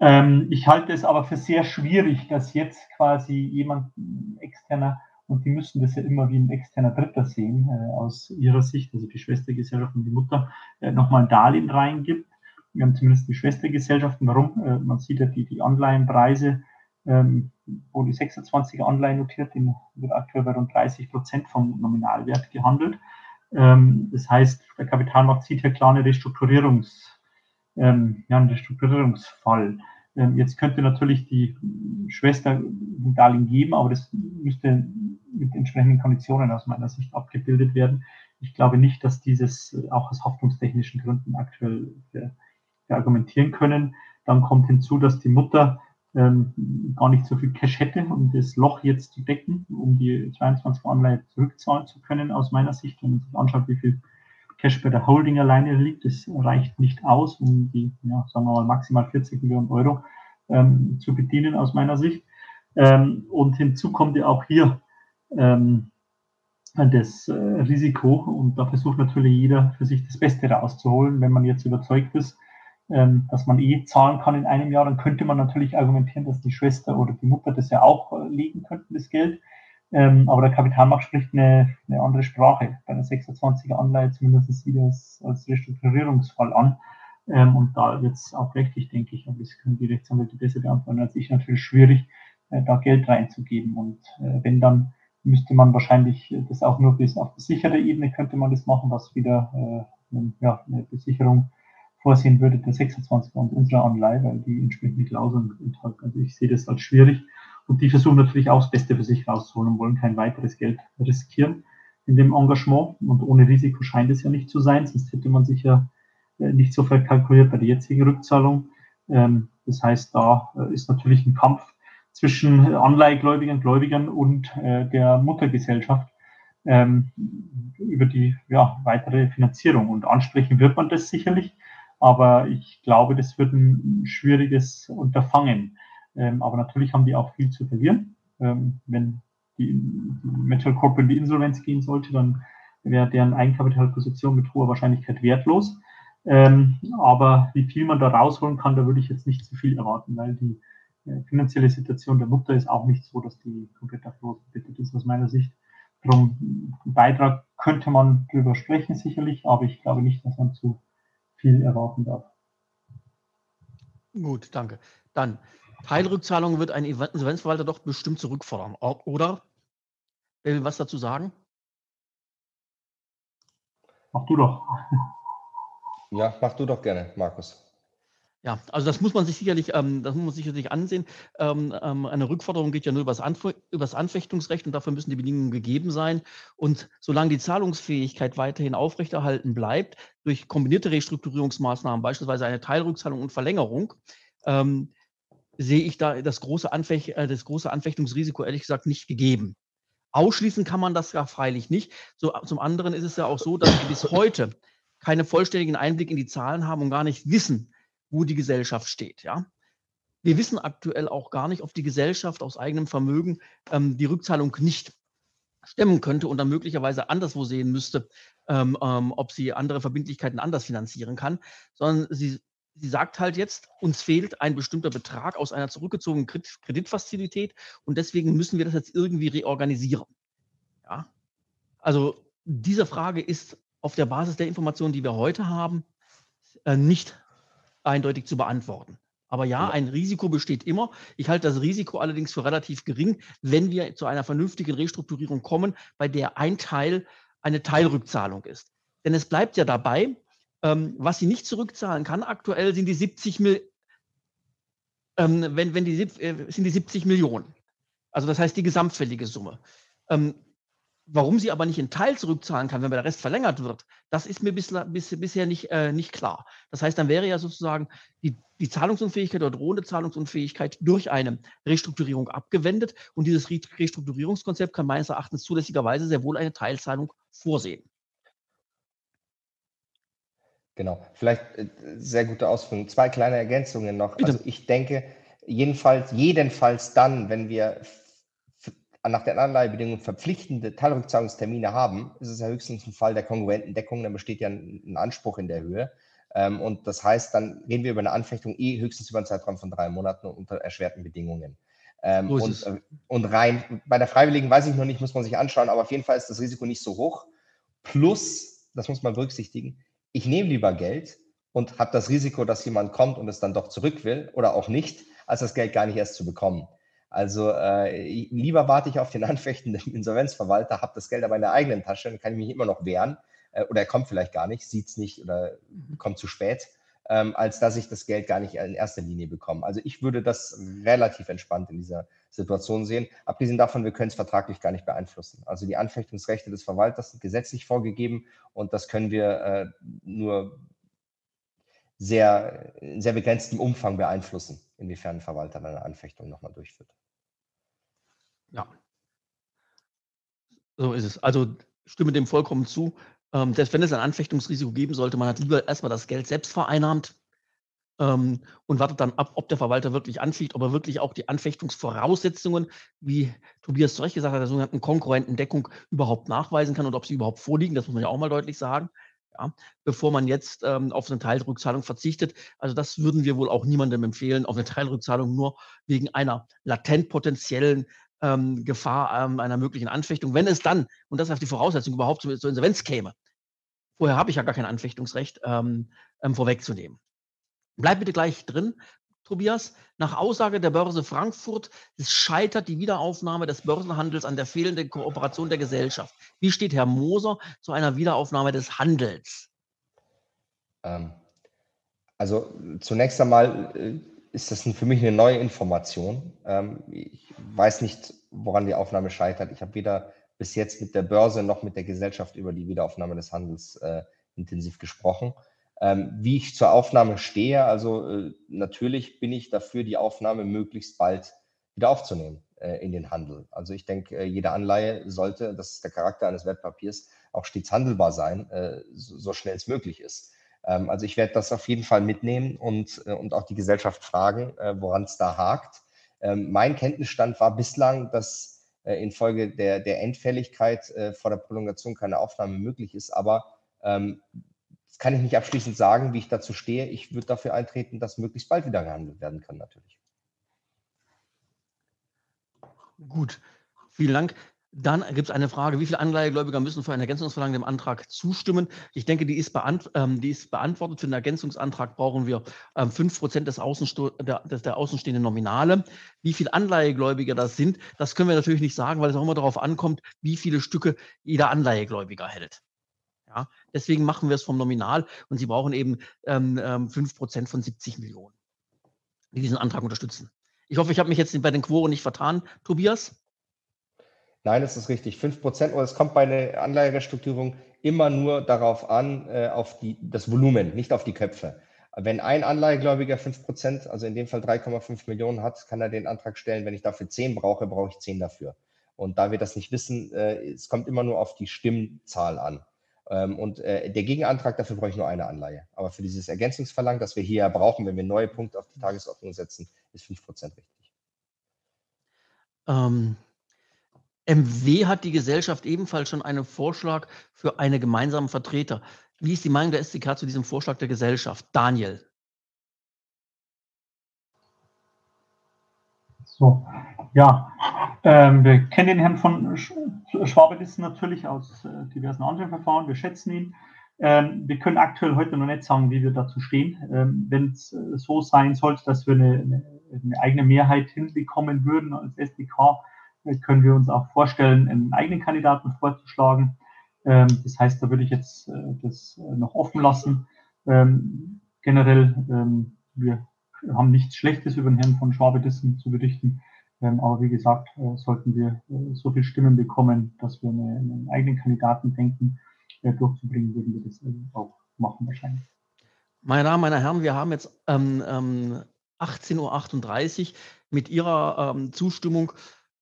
Ähm, ich halte es aber für sehr schwierig, dass jetzt quasi jemand externer und die müssen das ja immer wie ein externer Dritter sehen, äh, aus ihrer Sicht, also die Schwestergesellschaft und die Mutter, äh, nochmal ein Darlehen reingibt. Wir haben zumindest die Schwestergesellschaften. Warum? Äh, man sieht ja die, die Anleihenpreise, ähm, wo die 26er Anleihen notiert, die wird aktuell bei rund 30 Prozent vom Nominalwert gehandelt. Ähm, das heißt, der Kapitalmarkt sieht hier klar eine Restrukturierungs, ähm, ja, einen Restrukturierungsfall. Ähm, jetzt könnte natürlich die Schwester ein Darlehen geben, aber das müsste mit entsprechenden Konditionen aus meiner Sicht abgebildet werden. Ich glaube nicht, dass dieses auch aus haftungstechnischen Gründen aktuell argumentieren können. Dann kommt hinzu, dass die Mutter ähm, gar nicht so viel Cash hätte, um das Loch jetzt zu decken, um die 22 Anleihe zurückzahlen zu können, aus meiner Sicht. Wenn man sich anschaut, wie viel Cash bei der Holding alleine liegt, das reicht nicht aus, um die, ja, sagen wir mal, maximal 40 Millionen Euro ähm, zu bedienen, aus meiner Sicht. Ähm, und hinzu kommt ja auch hier ähm, das äh, Risiko, und da versucht natürlich jeder für sich das Beste rauszuholen, wenn man jetzt überzeugt ist, ähm, dass man eh zahlen kann in einem Jahr, dann könnte man natürlich argumentieren, dass die Schwester oder die Mutter das ja auch äh, legen könnten, das Geld. Ähm, aber der Kapitalmarkt spricht eine, eine andere Sprache. Bei einer 26er Anleihe zumindest sieht es als Restrukturierungsfall an. Ähm, und da wird es auch rechtlich, denke ich, und das können die Rechtsanwälte besser beantworten als ich, natürlich schwierig, äh, da Geld reinzugeben. Und äh, wenn dann müsste man wahrscheinlich das auch nur bis auf sichere Ebene könnte man das machen, was wieder äh, ja, eine Besicherung vorsehen würde, der 26er und unserer Anleihe, weil die entsprechende Klauseln enthalten. Also ich sehe das als schwierig. Und die versuchen natürlich auch das Beste für sich rauszuholen und wollen kein weiteres Geld riskieren in dem Engagement. Und ohne Risiko scheint es ja nicht zu sein, sonst hätte man sich ja äh, nicht so verkalkuliert bei der jetzigen Rückzahlung. Ähm, das heißt, da äh, ist natürlich ein Kampf zwischen Anleihegläubigern, Gläubigern und äh, der Muttergesellschaft ähm, über die ja, weitere Finanzierung. Und ansprechen wird man das sicherlich. Aber ich glaube, das wird ein schwieriges Unterfangen. Ähm, aber natürlich haben die auch viel zu verlieren. Ähm, wenn die, Metal Corp in die Insolvenz gehen sollte, dann wäre deren Eigenkapitalposition mit hoher Wahrscheinlichkeit wertlos. Ähm, aber wie viel man da rausholen kann, da würde ich jetzt nicht zu viel erwarten, weil die äh, finanzielle Situation der Mutter ist auch nicht so, dass die komplett auf Los gebettet ist aus meiner Sicht. Darum, Beitrag könnte man drüber sprechen sicherlich, aber ich glaube nicht, dass man zu viel erwarten darf.
Gut, danke. Dann, Teilrückzahlung wird ein Insolvenzverwalter doch bestimmt zurückfordern, oder? Wer will was dazu sagen?
Mach du doch.
Ja, mach du doch gerne, Markus.
Ja, also das muss man sich sicherlich, ähm, das muss man sicherlich ansehen. Ähm, ähm, eine Rückforderung geht ja nur über das, Anf über das Anfechtungsrecht und dafür müssen die Bedingungen gegeben sein. Und solange die Zahlungsfähigkeit weiterhin aufrechterhalten bleibt, durch kombinierte Restrukturierungsmaßnahmen, beispielsweise eine Teilrückzahlung und Verlängerung, ähm, sehe ich da das große, Anfech äh, das große Anfechtungsrisiko ehrlich gesagt nicht gegeben. Ausschließen kann man das ja freilich nicht. So, zum anderen ist es ja auch so, dass wir bis heute keinen vollständigen Einblick in die Zahlen haben und gar nicht wissen, wo die Gesellschaft steht. Ja? Wir wissen aktuell auch gar nicht, ob die Gesellschaft aus eigenem Vermögen ähm, die Rückzahlung nicht stemmen könnte und dann möglicherweise anderswo sehen müsste, ähm, ähm, ob sie andere Verbindlichkeiten anders finanzieren kann, sondern sie, sie sagt halt jetzt, uns fehlt ein bestimmter Betrag aus einer zurückgezogenen Kreditfazilität und deswegen müssen wir das jetzt irgendwie reorganisieren. Ja? Also diese Frage ist auf der Basis der Informationen, die wir heute haben, äh, nicht eindeutig zu beantworten. Aber ja, ein Risiko besteht immer. Ich halte das Risiko allerdings für relativ gering, wenn wir zu einer vernünftigen Restrukturierung kommen, bei der ein Teil eine Teilrückzahlung ist. Denn es bleibt ja dabei, ähm, was sie nicht zurückzahlen kann. Aktuell sind die 70 Mil ähm, wenn, wenn die, äh, sind die 70 Millionen. Also das heißt die gesamtfällige Summe. Ähm, Warum sie aber nicht in Teil zurückzahlen kann, wenn der Rest verlängert wird, das ist mir bisla, bis, bisher nicht, äh, nicht klar. Das heißt, dann wäre ja sozusagen die, die Zahlungsunfähigkeit oder drohende Zahlungsunfähigkeit durch eine Restrukturierung abgewendet. Und dieses Restrukturierungskonzept kann meines Erachtens zulässigerweise sehr wohl eine Teilzahlung vorsehen.
Genau, vielleicht äh, sehr gute Ausführungen. Zwei kleine Ergänzungen noch. Bitte. Also ich denke, jedenfalls, jedenfalls dann, wenn wir nach den Anleihebedingungen verpflichtende Teilrückzahlungstermine haben, ist es ja höchstens ein Fall der kongruenten Deckung, dann besteht ja ein, ein Anspruch in der Höhe. Ähm, und das heißt, dann reden wir über eine Anfechtung eh höchstens über einen Zeitraum von drei Monaten unter erschwerten Bedingungen. Ähm, und, äh, und rein, bei der Freiwilligen weiß ich noch nicht, muss man sich anschauen, aber auf jeden Fall ist das Risiko nicht so hoch. Plus, das muss man berücksichtigen, ich nehme lieber Geld und habe das Risiko, dass jemand kommt und es dann doch zurück will oder auch nicht, als das Geld gar nicht erst zu bekommen. Also äh, lieber warte ich auf den *laughs* anfechtenden Insolvenzverwalter, habe das Geld aber in der eigenen Tasche und kann ich mich immer noch wehren. Äh, oder er kommt vielleicht gar nicht, sieht es nicht oder mhm. kommt zu spät, ähm, als dass ich das Geld gar nicht in erster Linie bekomme. Also ich würde das relativ entspannt in dieser Situation sehen. Abgesehen davon, wir können es vertraglich gar nicht beeinflussen. Also die Anfechtungsrechte des Verwalters sind gesetzlich vorgegeben und das können wir äh, nur sehr, in sehr begrenztem Umfang beeinflussen, inwiefern ein Verwalter eine Anfechtung nochmal durchführt.
Ja. So ist es. Also stimme dem vollkommen zu. Ähm, selbst wenn es ein Anfechtungsrisiko geben sollte, man hat lieber erstmal das Geld selbst vereinnahmt ähm, und wartet dann ab, ob der Verwalter wirklich anfecht, ob er wirklich auch die Anfechtungsvoraussetzungen, wie Tobias zu Recht gesagt hat, der sogenannten konkurrenten Deckung überhaupt nachweisen kann und ob sie überhaupt vorliegen. Das muss man ja auch mal deutlich sagen. Ja, bevor man jetzt ähm, auf eine Teilrückzahlung verzichtet. Also das würden wir wohl auch niemandem empfehlen, auf eine Teilrückzahlung nur wegen einer latent potenziellen ähm, Gefahr ähm, einer möglichen Anfechtung, wenn es dann, und das ist die Voraussetzung, überhaupt zur Insolvenz käme. Vorher habe ich ja gar kein Anfechtungsrecht ähm, ähm, vorwegzunehmen. Bleib bitte gleich drin, Tobias. Nach Aussage der Börse Frankfurt scheitert die Wiederaufnahme des Börsenhandels an der fehlenden Kooperation der Gesellschaft. Wie steht Herr Moser zu einer Wiederaufnahme des Handels?
Ähm, also zunächst einmal äh, ist das für mich eine neue Information. Ähm, ich weiß nicht, woran die Aufnahme scheitert. Ich habe weder bis jetzt mit der Börse noch mit der Gesellschaft über die Wiederaufnahme des Handels äh, intensiv gesprochen. Ähm, wie ich zur Aufnahme stehe, also äh, natürlich bin ich dafür, die Aufnahme möglichst bald wieder aufzunehmen äh, in den Handel. Also ich denke, äh, jede Anleihe sollte, das ist der Charakter eines Wertpapiers, auch stets handelbar sein, äh, so, so schnell es möglich ist. Ähm, also ich werde das auf jeden Fall mitnehmen und, äh, und auch die Gesellschaft fragen, woran es da hakt. Ähm, mein Kenntnisstand war bislang, dass äh, infolge der, der Endfälligkeit vor der Prolongation keine Aufnahme möglich ist. Aber ähm, das kann ich nicht abschließend sagen, wie ich dazu stehe. Ich würde dafür eintreten, dass möglichst bald wieder gehandelt werden kann, natürlich.
Gut, vielen Dank. Dann gibt es eine Frage, wie viele Anleihegläubiger müssen für ein Ergänzungsverlangen dem Antrag zustimmen? Ich denke, die ist, beant ähm, die ist beantwortet. Für den Ergänzungsantrag brauchen wir ähm, 5% des, der, der außenstehenden Nominale. Wie viele Anleihegläubiger das sind, das können wir natürlich nicht sagen, weil es auch immer darauf ankommt, wie viele Stücke jeder Anleihegläubiger hält. Ja, deswegen machen wir es vom Nominal und Sie brauchen eben ähm, 5% ähm, von 70 Millionen, die diesen Antrag unterstützen. Ich hoffe, ich habe mich jetzt bei den Quoren nicht vertan, Tobias.
Nein, das ist richtig. 5 Prozent, und es kommt bei einer Anleiherestrukturierung immer nur darauf an, äh, auf die, das Volumen, nicht auf die Köpfe. Wenn ein Anleihegläubiger 5 Prozent, also in dem Fall 3,5 Millionen hat, kann er den Antrag stellen. Wenn ich dafür 10 brauche, brauche ich 10 dafür. Und da wir das nicht wissen, äh, es kommt immer nur auf die Stimmzahl an. Ähm, und äh, der Gegenantrag, dafür brauche ich nur eine Anleihe. Aber für dieses Ergänzungsverlangen, das wir hier brauchen, wenn wir neue Punkte auf die Tagesordnung setzen, ist 5 Prozent richtig.
Ähm, MW hat die Gesellschaft ebenfalls schon einen Vorschlag für einen gemeinsamen Vertreter. Wie ist die Meinung der SDK zu diesem Vorschlag der Gesellschaft? Daniel.
So, ja, ähm, wir kennen den Herrn von Schwabelissen natürlich aus äh, diversen anderen Verfahren. Wir schätzen ihn. Ähm, wir können aktuell heute noch nicht sagen, wie wir dazu stehen. Ähm, Wenn es äh, so sein sollte, dass wir eine, eine, eine eigene Mehrheit hinbekommen würden als SDK, können wir uns auch vorstellen, einen eigenen Kandidaten vorzuschlagen. Ähm, das heißt, da würde ich jetzt äh, das äh, noch offen lassen. Ähm, generell, ähm, wir haben nichts Schlechtes über den Herrn von Schwabedissen zu berichten. aber wie gesagt, äh, sollten wir so viele Stimmen bekommen, dass wir einen eigenen Kandidaten denken, durchzubringen, würden wir das auch machen wahrscheinlich.
Meine Damen, meine Herren, wir haben jetzt ähm, 18.38 Uhr mit Ihrer ähm, Zustimmung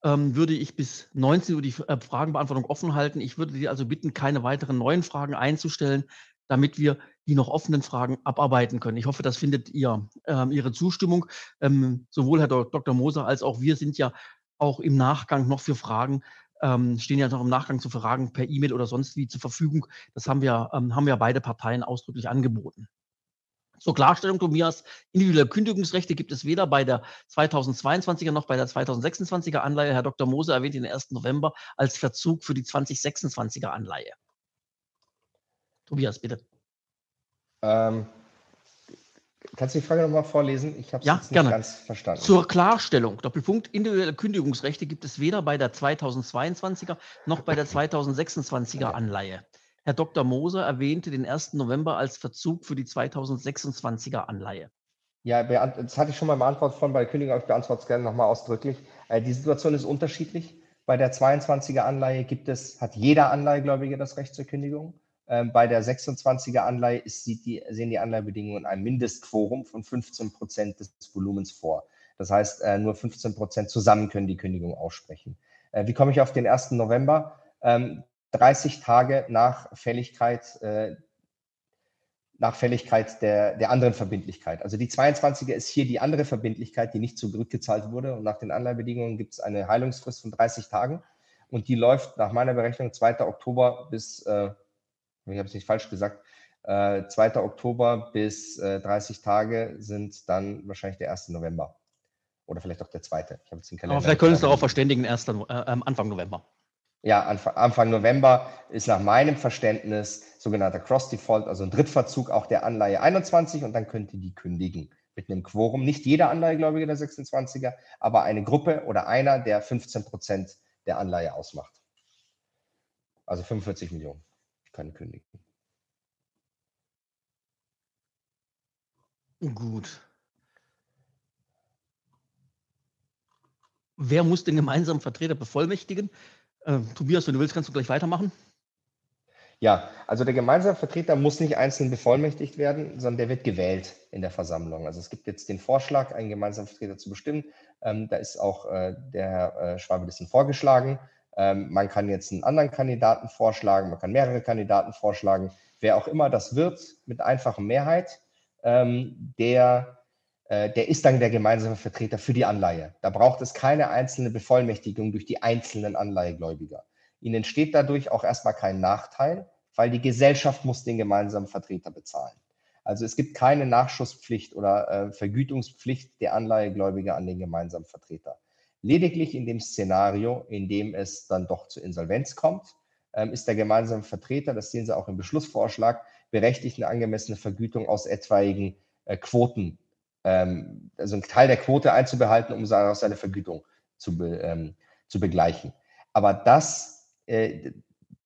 ähm, würde ich bis 19 Uhr die äh, Fragenbeantwortung offen halten. Ich würde Sie also bitten, keine weiteren neuen Fragen einzustellen, damit wir die noch offenen Fragen abarbeiten können. Ich hoffe, das findet ihr ähm, Ihre Zustimmung. Ähm, sowohl Herr Dr. Moser als auch wir sind ja auch im Nachgang noch für Fragen, ähm, stehen ja noch im Nachgang zu Fragen per E-Mail oder sonst wie zur Verfügung. Das haben wir, ähm, haben wir beide Parteien ausdrücklich angeboten. Zur Klarstellung, Tobias, individuelle Kündigungsrechte gibt es weder bei der 2022er noch bei der 2026er Anleihe. Herr Dr. Moser erwähnt den 1. November als Verzug für die 2026er Anleihe. Tobias, bitte.
Ähm, Kannst du die Frage nochmal vorlesen? Ich habe es
ja,
nicht
gerne.
ganz verstanden.
Zur Klarstellung, Doppelpunkt, individuelle Kündigungsrechte gibt es weder bei der 2022er noch bei der 2026er Anleihe. Herr Dr. Moser erwähnte den 1. November als Verzug für die 2026er Anleihe.
Ja, das hatte ich schon mal beantwortet von bei Kündigung, aber ich beantworte es gerne nochmal ausdrücklich. Äh, die Situation ist unterschiedlich. Bei der 22er Anleihe gibt es, hat jeder Anleihegläubige das Recht zur Kündigung. Ähm, bei der 26er Anleihe ist, die, sehen die Anleihebedingungen ein Mindestquorum von 15 Prozent des Volumens vor. Das heißt, äh, nur 15 Prozent zusammen können die Kündigung aussprechen. Äh, wie komme ich auf den 1. November? 30 ähm, Tage nach Fälligkeit, äh, nach Fälligkeit der, der anderen Verbindlichkeit. Also die 22er ist hier die andere Verbindlichkeit, die nicht zurückgezahlt wurde. Und nach den Anleihebedingungen gibt es eine Heilungsfrist von 30 Tagen. Und die läuft nach meiner Berechnung 2. Oktober bis ich habe es nicht falsch gesagt, äh, 2. Oktober bis äh, 30 Tage sind dann wahrscheinlich der 1. November. Oder vielleicht auch der 2. Ich
habe jetzt den Kalender. Aber vielleicht können Sie uns darauf verständigen, 1. Äh, Anfang November.
Ja, Anfang, November ist nach meinem Verständnis sogenannter Cross-Default, also ein Drittverzug auch der Anleihe 21 und dann könnte die kündigen mit einem Quorum. Nicht jeder Anleihegläubige der 26er, aber eine Gruppe oder einer, der 15 Prozent der Anleihe ausmacht. Also 45 Millionen kann kündigen.
Gut. Wer muss den gemeinsamen Vertreter bevollmächtigen? Äh, Tobias, wenn du willst, kannst du gleich weitermachen.
Ja, also der gemeinsame Vertreter muss nicht einzeln bevollmächtigt werden, sondern der wird gewählt in der Versammlung. Also es gibt jetzt den Vorschlag, einen gemeinsamen Vertreter zu bestimmen. Ähm, da ist auch äh, der Herr äh, Schwabe dessen vorgeschlagen. Ähm, man kann jetzt einen anderen Kandidaten vorschlagen, man kann mehrere Kandidaten vorschlagen. Wer auch immer das wird, mit einfacher Mehrheit, ähm, der, der ist dann der gemeinsame Vertreter für die Anleihe. Da braucht es keine einzelne Bevollmächtigung durch die einzelnen Anleihegläubiger. Ihnen entsteht dadurch auch erstmal kein Nachteil, weil die Gesellschaft muss den gemeinsamen Vertreter bezahlen. Also es gibt keine Nachschusspflicht oder äh, Vergütungspflicht der Anleihegläubiger an den gemeinsamen Vertreter. Lediglich in dem Szenario, in dem es dann doch zur Insolvenz kommt, ähm, ist der gemeinsame Vertreter, das sehen Sie auch im Beschlussvorschlag, berechtigt, eine angemessene Vergütung aus etwaigen äh, Quoten, ähm, also einen Teil der Quote einzubehalten, um seine Vergütung zu, ähm, zu begleichen. Aber das, äh,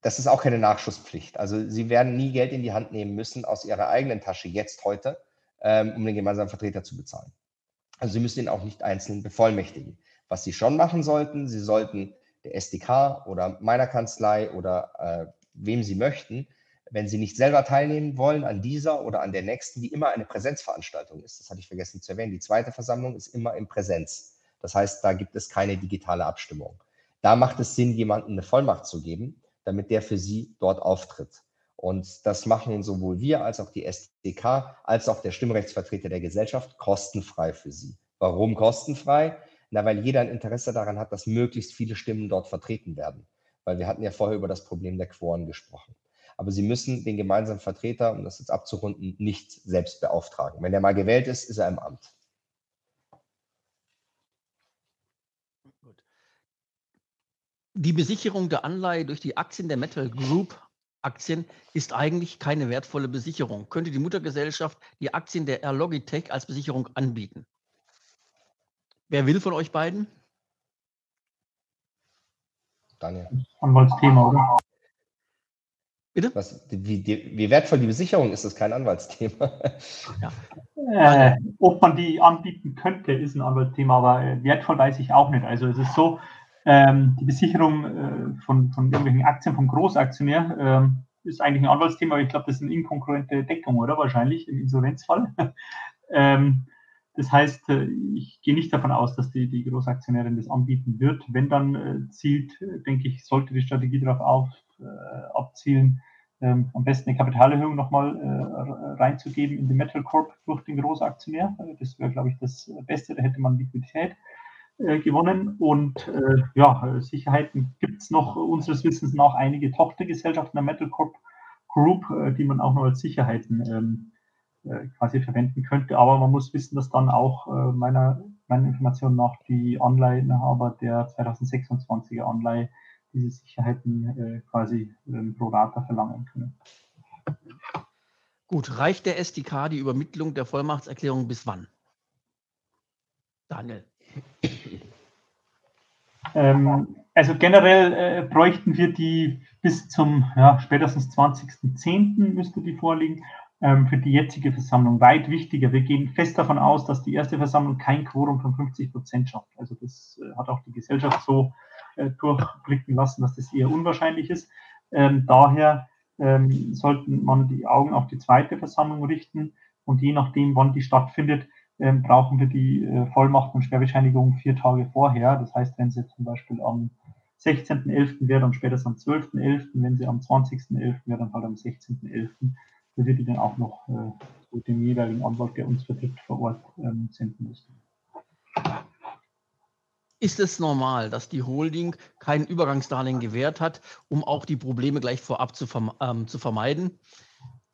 das ist auch keine Nachschusspflicht. Also Sie werden nie Geld in die Hand nehmen müssen aus Ihrer eigenen Tasche jetzt heute, um den gemeinsamen Vertreter zu bezahlen. Also Sie müssen ihn auch nicht einzeln bevollmächtigen. Was Sie schon machen sollten, Sie sollten der SDK oder meiner Kanzlei oder äh, wem Sie möchten, wenn Sie nicht selber teilnehmen wollen an dieser oder an der nächsten, die immer eine Präsenzveranstaltung ist. Das hatte ich vergessen zu erwähnen. Die zweite Versammlung ist immer in Präsenz. Das heißt, da gibt es keine digitale Abstimmung. Da macht es Sinn, jemandem eine Vollmacht zu geben, damit der für Sie dort auftritt. Und das machen sowohl wir als auch die SDK als auch der Stimmrechtsvertreter der Gesellschaft kostenfrei für Sie. Warum kostenfrei? Na, weil jeder ein Interesse daran hat, dass möglichst viele Stimmen dort vertreten werden. Weil wir hatten ja vorher über das Problem der Quoren gesprochen. Aber Sie müssen den gemeinsamen Vertreter, um das jetzt abzurunden, nicht selbst beauftragen. Wenn er mal gewählt ist, ist er im Amt.
Die Besicherung der Anleihe durch die Aktien der Metal Group Aktien ist eigentlich keine wertvolle Besicherung. Könnte die Muttergesellschaft die Aktien der Air Logitech als Besicherung anbieten? Wer will von euch beiden?
Daniel.
Anwaltsthema, oder?
Bitte? Was, wie, wie, wertvoll die Besicherung ist, ist kein Anwaltsthema.
Ja. Äh, ob man die anbieten könnte, ist ein Anwaltsthema, aber äh, wertvoll weiß ich auch nicht. Also es ist so, ähm, die Besicherung äh, von, von irgendwelchen Aktien vom Großaktionär ähm, ist eigentlich ein Anwaltsthema, aber ich glaube, das ist eine inkonkurrente Deckung, oder? Wahrscheinlich im Insolvenzfall. *laughs* ähm, das heißt, äh, ich gehe nicht davon aus, dass die, die Großaktionärin das anbieten wird. Wenn dann äh, zielt, äh, denke ich, sollte die Strategie darauf auf, abzielen, ähm, am besten eine Kapitalerhöhung nochmal äh, reinzugeben in die Metal Corp durch den Großaktionär. Das wäre, glaube ich, das Beste. Da hätte man Liquidität äh, gewonnen. Und ja, Sicherheiten gibt es noch unseres Wissens nach einige Tochtergesellschaften der Metal Corp Group, die man auch noch als Sicherheiten ähm, äh, quasi verwenden könnte. Aber man muss wissen, dass dann auch äh, meiner, meiner Information nach die Anleihenhaber der 2026er Anleihe diese Sicherheiten äh, quasi ähm, pro Rata verlangen können.
Gut, reicht der SDK die Übermittlung der Vollmachtserklärung bis wann? Daniel.
Ähm, also generell äh, bräuchten wir die bis zum ja, spätestens 20.10. müsste die vorliegen. Ähm, für die jetzige Versammlung weit wichtiger. Wir gehen fest davon aus, dass die erste Versammlung kein Quorum von 50 Prozent schafft. Also das äh, hat auch die Gesellschaft so durchblicken lassen, dass das eher unwahrscheinlich ist. Ähm, daher ähm, sollten man die Augen auf die zweite Versammlung richten und je nachdem, wann die stattfindet, ähm, brauchen wir die äh, Vollmacht und Sperrbescheinigung vier Tage vorher. Das heißt, wenn sie zum Beispiel am 16.11. wäre, dann spätestens am 12.11., wenn sie am 20.11. wäre, dann halt am 16.11. Da würde ich dann auch noch äh, dem jeweiligen Anwalt, der uns vertritt, vor Ort ähm, senden müssen.
Ist es normal, dass die Holding kein Übergangsdarlehen gewährt hat, um auch die Probleme gleich vorab zu, verme ähm, zu vermeiden?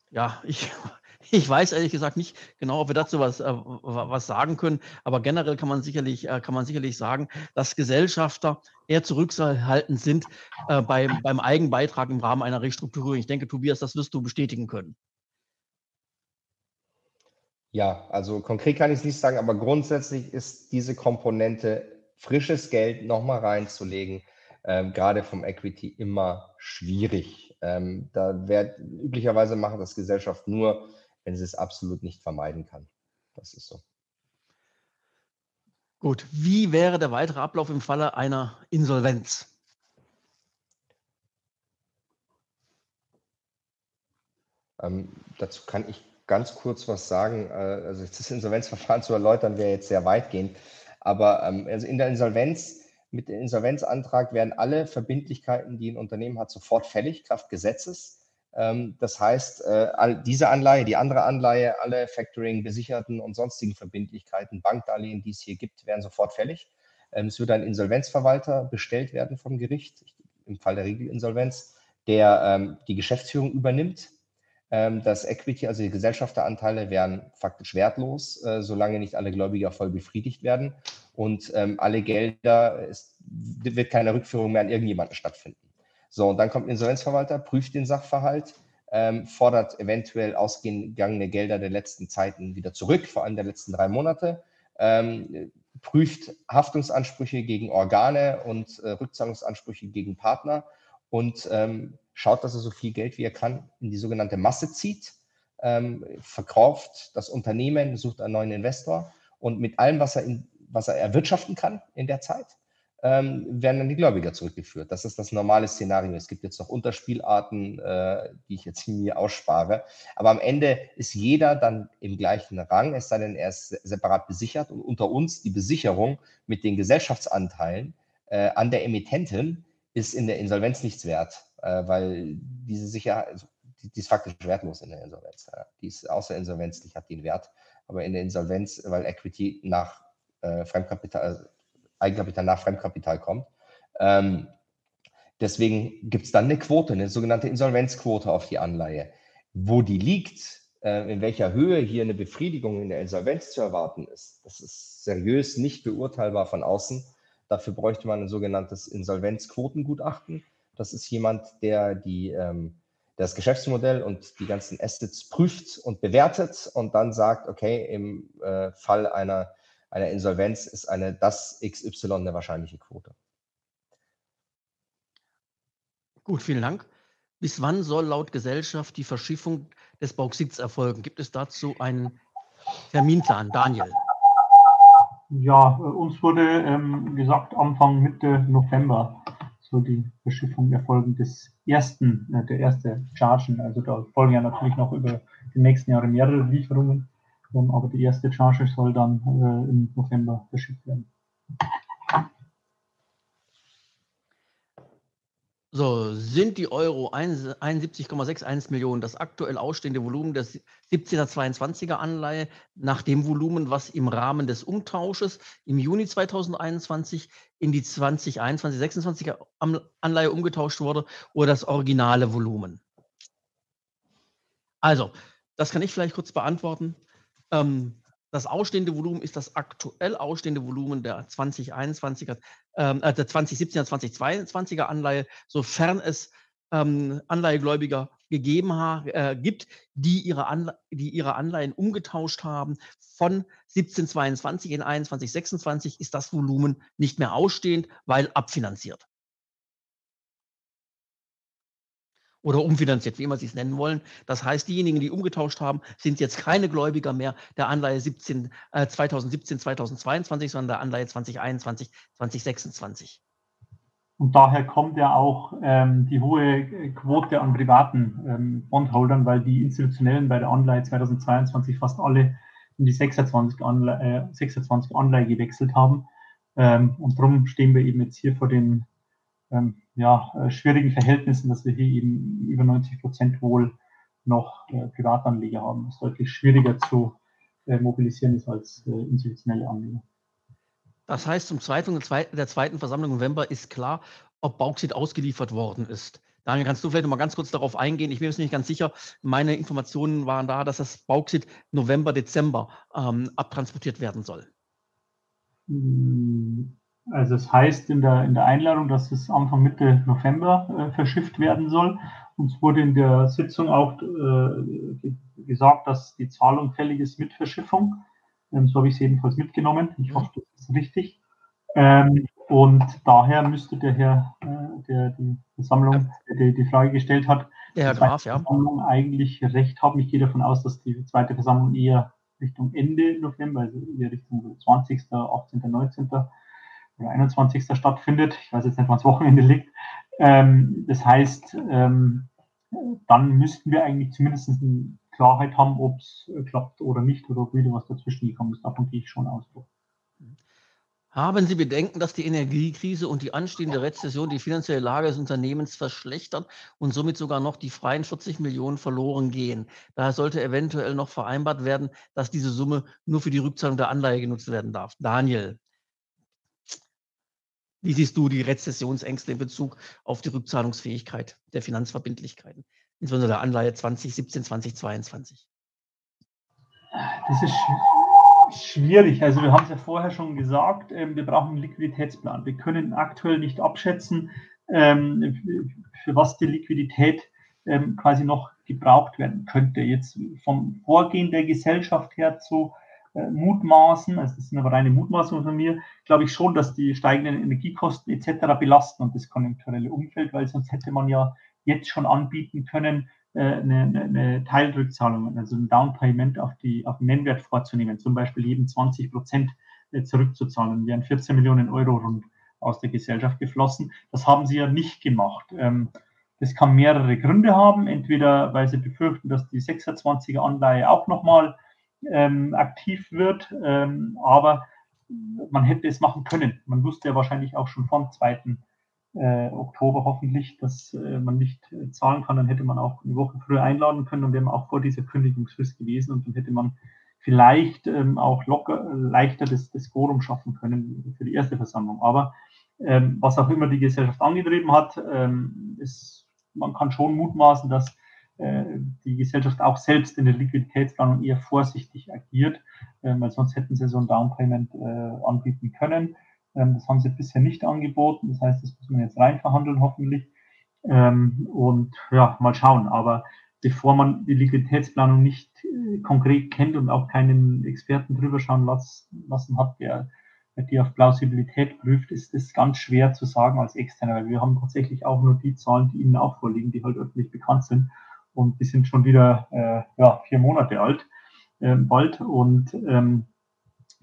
Ja, ich, *laughs* ich weiß ehrlich gesagt nicht genau, ob wir dazu was, äh, was sagen können, aber generell kann man sicherlich, äh, kann man sicherlich sagen, dass Gesellschafter eher zurückhaltend sind äh, beim, beim Eigenbeitrag im Rahmen einer Restrukturierung. Ich denke, Tobias, das wirst du bestätigen können.
Ja, also konkret kann ich es nicht sagen, aber grundsätzlich ist diese Komponente frisches Geld nochmal reinzulegen, ähm, gerade vom Equity immer schwierig. Ähm, da wird üblicherweise machen das Gesellschaft nur, wenn sie es absolut nicht vermeiden kann. Das ist so.
Gut, wie wäre der weitere Ablauf im Falle einer Insolvenz?
Ähm, dazu kann ich ganz kurz was sagen. Äh, also das Insolvenzverfahren zu erläutern wäre jetzt sehr weitgehend. Aber ähm, also in der Insolvenz, mit dem Insolvenzantrag werden alle Verbindlichkeiten, die ein Unternehmen hat, sofort fällig, Kraft Gesetzes. Ähm, das heißt, äh, diese Anleihe, die andere Anleihe, alle Factoring, Besicherten und sonstigen Verbindlichkeiten, Bankdarlehen, die es hier gibt, werden sofort fällig. Ähm, es wird ein Insolvenzverwalter bestellt werden vom Gericht, im Fall der Regelinsolvenz, der ähm, die Geschäftsführung übernimmt ähm, das Equity, also die Gesellschafteranteile, wären faktisch wertlos, äh, solange nicht alle Gläubiger voll befriedigt werden. Und ähm, alle Gelder, es wird keine Rückführung mehr an irgendjemanden stattfinden. So, und dann kommt ein Insolvenzverwalter, prüft den Sachverhalt, ähm, fordert eventuell ausgegangene Gelder der letzten Zeiten wieder zurück, vor allem der letzten drei Monate, prüft Haftungsansprüche gegen Organe und äh, Rückzahlungsansprüche gegen Partner und ähm, schaut, dass er so viel Geld wie er kann in die sogenannte Masse zieht, ähm, verkauft das Unternehmen, sucht einen neuen Investor und mit allem, was er, in, was er erwirtschaften kann in der Zeit, ähm, werden dann die Gläubiger zurückgeführt. Das ist das normale Szenario. Es gibt jetzt noch Unterspielarten, äh, die ich jetzt *laughs* hier ausspare. Aber am Ende ist jeder dann im gleichen Rang, es sei denn, er ist separat besichert und unter uns die Besicherung mit den Gesellschaftsanteilen äh, an der Emittentin ist in der Insolvenz nichts wert äh, weil diese Sicherheit, also die, die, ist faktisch wertlos in der Insolvenz. Ja. Die ist außer insolvenzlich, hat den Wert, aber in der Insolvenz, weil Equity nach äh, Fremdkapital, also Eigenkapital nach Fremdkapital kommt. Ähm, deswegen gibt es dann eine Quote, eine sogenannte Insolvenzquote auf die Anleihe. Wo die liegt, äh, in welcher Höhe hier eine Befriedigung in der Insolvenz zu erwarten ist, das ist seriös nicht beurteilbar von außen. Dafür bräuchte man ein sogenanntes Insolvenzquotengutachten. Das ist jemand, der die, ähm, das Geschäftsmodell und die ganzen Assets prüft und bewertet und dann sagt, okay, im äh, Fall einer, einer Insolvenz ist eine das XY eine wahrscheinliche Quote.
Gut, vielen Dank. Bis wann soll laut Gesellschaft die Verschiffung des Bauxits erfolgen? Gibt es dazu einen Terminplan? Daniel.
Ja, uns wurde ähm, gesagt, Anfang Mitte November so die Beschiffung erfolgen des ersten, äh, der erste Chargen. Also da folgen ja natürlich noch über die nächsten Jahre mehrere Lieferungen, ähm, aber die erste Charge soll dann äh, im November verschickt werden.
So, sind die Euro 71,61 Millionen das aktuell ausstehende Volumen der 17er 22er Anleihe nach dem Volumen, was im Rahmen des Umtausches im Juni 2021 in die 2021 26er Anleihe umgetauscht wurde oder das originale Volumen? Also, das kann ich vielleicht kurz beantworten. Ähm, das ausstehende Volumen ist das aktuell ausstehende Volumen der 2021er, ähm, äh, der 2017er, 2022er Anleihe, sofern es ähm, Anleihegläubiger gegeben äh, gibt, die ihre, Anle die ihre Anleihen umgetauscht haben. Von 1722 in 2126 ist das Volumen nicht mehr ausstehend, weil abfinanziert. Oder umfinanziert, wie immer Sie es nennen wollen. Das heißt, diejenigen, die umgetauscht haben, sind jetzt keine Gläubiger mehr der Anleihe 17, äh, 2017, 2022, sondern der Anleihe 2021, 2026.
Und daher kommt ja auch ähm, die hohe Quote an privaten ähm, Bondholdern, weil die institutionellen bei der Anleihe 2022 fast alle in die 26 Anleihe, äh, 26 Anleihe gewechselt haben. Ähm, und darum stehen wir eben jetzt hier vor den ähm, ja, äh, schwierigen Verhältnissen, dass wir hier eben über 90 Prozent wohl noch äh, Privatanleger haben, was deutlich schwieriger zu äh, mobilisieren ist als äh, institutionelle Anleger.
Das heißt, zum zweiten, der zweiten Versammlung im November ist klar, ob Bauxit ausgeliefert worden ist. Daniel, kannst du vielleicht noch mal ganz kurz darauf eingehen? Ich bin mir nicht ganz sicher. Meine Informationen waren da, dass das Bauxit November, Dezember ähm, abtransportiert werden soll.
Also es heißt in der, in der Einladung, dass es Anfang Mitte November äh, verschifft werden soll. Uns wurde in der Sitzung auch äh, gesagt, dass die Zahlung fällig ist mit Verschiffung. Ähm, so habe ich es jedenfalls mitgenommen. Ich hoffe, das ist richtig. Ähm, und daher müsste der Herr, äh, der die Versammlung, der die Frage gestellt hat,
der Herr Graf, ja.
Versammlung eigentlich recht haben. Ich gehe davon aus, dass die zweite Versammlung eher Richtung Ende November, also eher Richtung 20., 18., 19. oder 21. stattfindet. Ich weiß jetzt nicht, wann das Wochenende liegt. Ähm, das heißt, ähm, dann müssten wir eigentlich zumindest ein Klarheit haben, ob es klappt oder nicht oder ob wieder was dazwischen gekommen ist. Davon gehe ich schon aus.
Haben Sie Bedenken, dass die Energiekrise und die anstehende Rezession die finanzielle Lage des Unternehmens verschlechtern und somit sogar noch die freien 40 Millionen verloren gehen? Daher sollte eventuell noch vereinbart werden, dass diese Summe nur für die Rückzahlung der Anleihe genutzt werden darf. Daniel, wie siehst du die Rezessionsängste in Bezug auf die Rückzahlungsfähigkeit der Finanzverbindlichkeiten? insbesondere der Anleihe 2017, 2022?
Das ist schwierig. Also wir haben es ja vorher schon gesagt, ähm, wir brauchen einen Liquiditätsplan. Wir können aktuell nicht abschätzen, ähm, für was die Liquidität ähm, quasi noch gebraucht werden könnte. Jetzt vom Vorgehen der Gesellschaft her zu äh, mutmaßen, das sind aber reine Mutmaßungen von mir, glaube ich schon, dass die steigenden Energiekosten etc. belasten und das konjunkturelle Umfeld, weil sonst hätte man ja jetzt schon anbieten können, äh, eine, eine Teilrückzahlung, also ein Downpayment auf, die, auf den Nennwert vorzunehmen, zum Beispiel jeden 20 Prozent äh, zurückzuzahlen. Wären 14 Millionen Euro rund aus der Gesellschaft geflossen. Das haben sie ja nicht gemacht. Ähm, das kann mehrere Gründe haben. Entweder, weil sie befürchten, dass die 26er Anleihe auch nochmal ähm, aktiv wird, ähm, aber man hätte es machen können. Man wusste ja wahrscheinlich auch schon vom zweiten äh, Oktober hoffentlich, dass äh, man nicht äh, zahlen kann, dann hätte man auch eine Woche früher einladen können und wäre auch vor dieser Kündigungsfrist gewesen und dann hätte man vielleicht ähm, auch locker, leichter das, das Quorum schaffen können für die erste Versammlung. Aber ähm, was auch immer die Gesellschaft angetrieben hat, ähm, ist, man kann schon mutmaßen, dass die Gesellschaft auch selbst in der Liquiditätsplanung eher vorsichtig agiert, äh, weil sonst hätten sie so ein Downpayment äh, anbieten können. Ähm, das haben sie bisher nicht angeboten. Das heißt, das muss man jetzt rein verhandeln, hoffentlich. Ähm, und ja, mal schauen. Aber bevor man die Liquiditätsplanung nicht äh, konkret kennt und auch keinen Experten drüber schauen lassen hat, der die auf Plausibilität prüft, ist es ganz schwer zu sagen als Externer, weil wir haben tatsächlich auch nur die Zahlen, die Ihnen auch vorliegen, die halt öffentlich bekannt sind. Und die sind schon wieder äh, ja, vier Monate alt, äh, bald und ähm,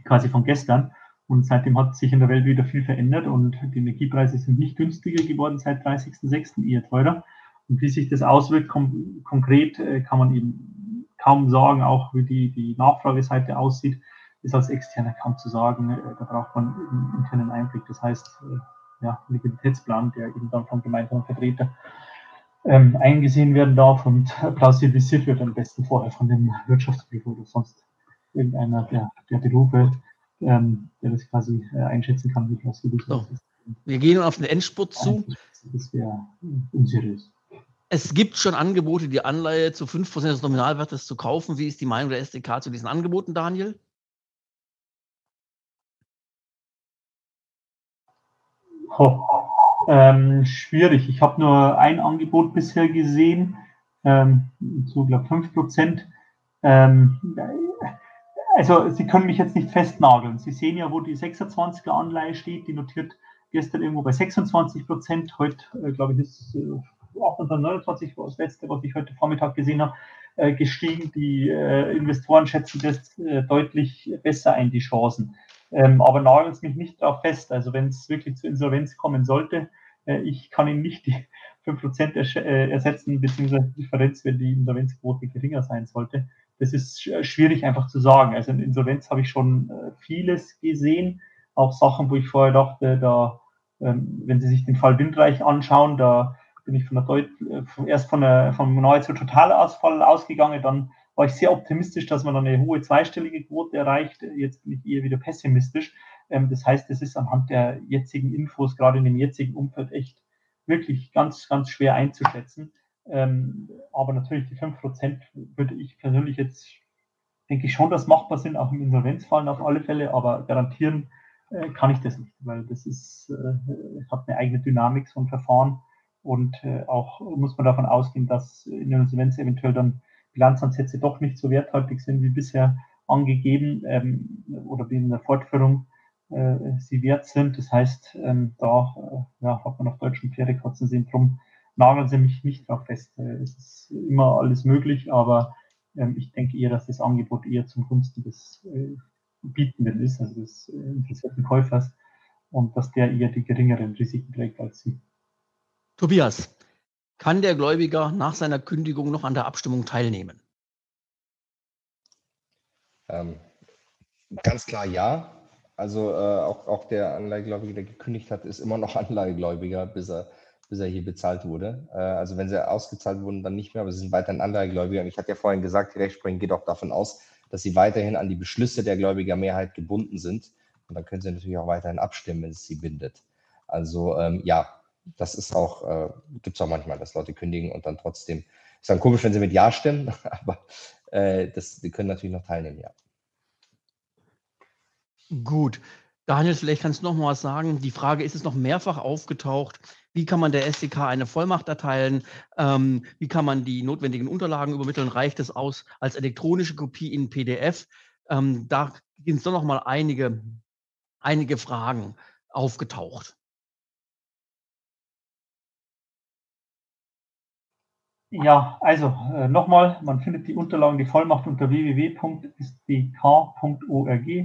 quasi von gestern. Und seitdem hat sich in der Welt wieder viel verändert und die Energiepreise sind nicht günstiger geworden seit 30.06. eher teurer. Und wie sich das auswirkt, kom konkret äh, kann man eben kaum sagen, auch wie die, die Nachfrageseite aussieht, ist als Externer kaum zu sagen. Äh, da braucht man einen internen Einblick. Das heißt, äh, ja, Liquiditätsplan, der eben dann vom gemeinsamen Vertreter ähm, eingesehen werden darf und *laughs* plausibilisiert wird, am besten vorher von dem Wirtschaftsprüfer oder sonst irgendeiner der, der Berufe, ähm, der das quasi äh, einschätzen kann, wie plausibel
so. ist. Wir gehen auf den Endspurt zu.
Das wäre unseriös.
Es gibt schon Angebote, die Anleihe zu 5% des Nominalwertes zu kaufen. Wie ist die Meinung der SDK zu diesen Angeboten, Daniel?
Oh, Ähm, schwierig. Ich habe nur ein Angebot bisher gesehen, ähm, zu glaube 5 Prozent. Ähm, also Sie können mich jetzt nicht festnageln. Sie sehen ja, wo die 26er Anleihe steht, die notiert gestern irgendwo bei 26 Prozent. Heute, äh, glaube ich, ist äh, 29 war das letzte, was ich heute Vormittag gesehen habe, äh, gestiegen. Die äh, Investoren schätzen das äh, deutlich besser ein, die Chancen. Ähm, aber nageln Sie mich nicht darauf fest. Also wenn es wirklich zur Insolvenz kommen sollte, äh, ich kann Ihnen nicht die *laughs* 5% ers äh, ersetzen, beziehungsweise die Differenz, wenn die Insolvenzquote geringer sein sollte. Das ist schwierig einfach zu sagen. Also in Insolvenz habe ich schon äh, vieles gesehen, auch Sachen, wo ich vorher dachte, da, ähm, wenn Sie sich den Fall Windreich anschauen, da bin ich von der Deut äh, erst von der, vom nahezu Totalausfall ausgegangen, dann war ich sehr optimistisch, dass man eine hohe zweistellige Quote erreicht. Jetzt bin ich eher wieder pessimistisch. Ähm, das heißt, es ist anhand der jetzigen Infos, gerade in dem jetzigen Umfeld, echt wirklich ganz, ganz schwer einzuschätzen. Ähm, aber natürlich die 5% würde ich persönlich jetzt, denke ich schon, dass machbar sind, auch im Insolvenzfallen auf alle Fälle, aber garantieren äh, kann ich das nicht, weil das ist, äh, hat eine eigene Dynamik, so ein Verfahren. Und äh, auch muss man davon ausgehen, dass in der Insolvenz eventuell dann Bilanzansätze doch nicht so werthaltig sind wie bisher angegeben ähm, oder wie in der Fortführung äh, sie wert sind. Das heißt, ähm, da äh, ja, hat man auf deutschen Pferdekatzen-Syndrom. Nageln Sie mich nicht drauf fest. Äh, es ist immer alles möglich, aber ähm, ich denke eher, dass das Angebot eher zum Gunsten des äh, Bietenden ist, also des äh, interessierten Käufers, und dass der eher die geringeren Risiken trägt als Sie.
Tobias, kann der Gläubiger nach seiner Kündigung noch an der Abstimmung teilnehmen?
Ähm, ganz klar ja. Also äh, auch, auch der Anleihegläubiger, der gekündigt hat, ist immer noch *laughs* Anleihegläubiger, bis er, bis er hier bezahlt wurde. Äh, also wenn sie ausgezahlt wurden, dann nicht mehr, aber sie sind weiterhin Anleihegläubiger. Und ich hatte ja vorhin gesagt, die Rechtsprechung geht auch davon aus, dass sie weiterhin an die Beschlüsse der Gläubigermehrheit gebunden sind. Und dann können sie natürlich auch weiterhin abstimmen, wenn es sie bindet. Also ähm, ja, das ist auch, äh, gibt es auch manchmal, dass Leute kündigen und dann trotzdem, ist dann komisch, wenn sie mit Ja stimmen, *laughs* aber äh, das, die können natürlich noch teilnehmen, ja.
Gut. Daniel, vielleicht kannst du noch mal was sagen. Die Frage ist es noch mehrfach aufgetaucht. Wie kann man der SDK eine Vollmacht erteilen? Ähm, wie kann man die notwendigen Unterlagen übermitteln? Reicht es aus als elektronische Kopie in PDF? Ähm, da sind doch noch mal einige, einige Fragen aufgetaucht.
Ja, also äh, nochmal, man findet die Unterlagen, die Vollmacht unter www.sdk.org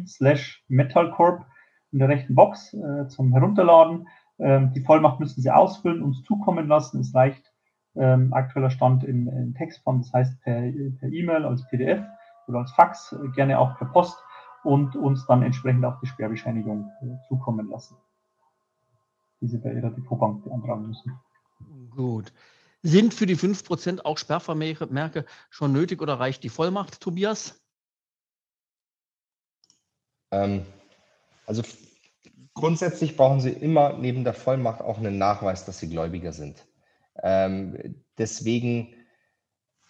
slash metalcorp in der rechten Box äh, zum Herunterladen. Ähm, die Vollmacht müssen Sie ausfüllen, uns zukommen lassen. Es reicht ähm, aktueller Stand in, in Textform, das heißt per E-Mail, e als PDF oder als Fax, äh, gerne auch per Post und uns dann entsprechend auch die Sperrbescheinigung äh, zukommen lassen, die Sie bei Ihrer Depotbank beantragen müssen.
Gut. Sind für die 5% auch Sperrvermerke schon nötig oder reicht die Vollmacht, Tobias?
Ähm, also grundsätzlich brauchen Sie immer neben der Vollmacht auch einen Nachweis, dass Sie Gläubiger sind. Ähm, deswegen,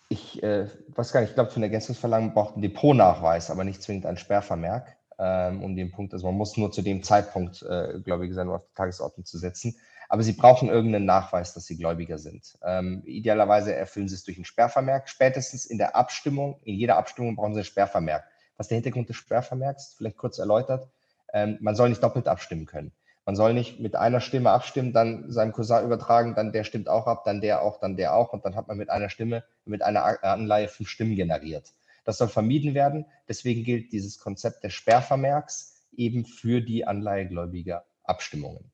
ich äh, weiß gar nicht, ich glaube, für ein Ergänzungsverlangen braucht ein Depotnachweis, aber nicht zwingend ein Sperrvermerk, ähm, um den Punkt, also man muss nur zu dem Zeitpunkt äh, Gläubiger sein, um auf die Tagesordnung zu setzen aber sie brauchen irgendeinen Nachweis, dass sie Gläubiger sind. Ähm, idealerweise erfüllen sie es durch ein Sperrvermerk. Spätestens in der Abstimmung, in jeder Abstimmung brauchen sie ein Sperrvermerk. Was der Hintergrund des Sperrvermerks, vielleicht kurz erläutert, ähm, man soll nicht doppelt abstimmen können. Man soll nicht mit einer Stimme abstimmen, dann seinem Cousin übertragen, dann der stimmt auch ab, dann der auch, dann der auch und dann hat man mit einer Stimme, mit einer Anleihe fünf Stimmen generiert. Das soll vermieden werden. Deswegen gilt dieses Konzept des Sperrvermerks eben für die Anleihegläubiger Abstimmungen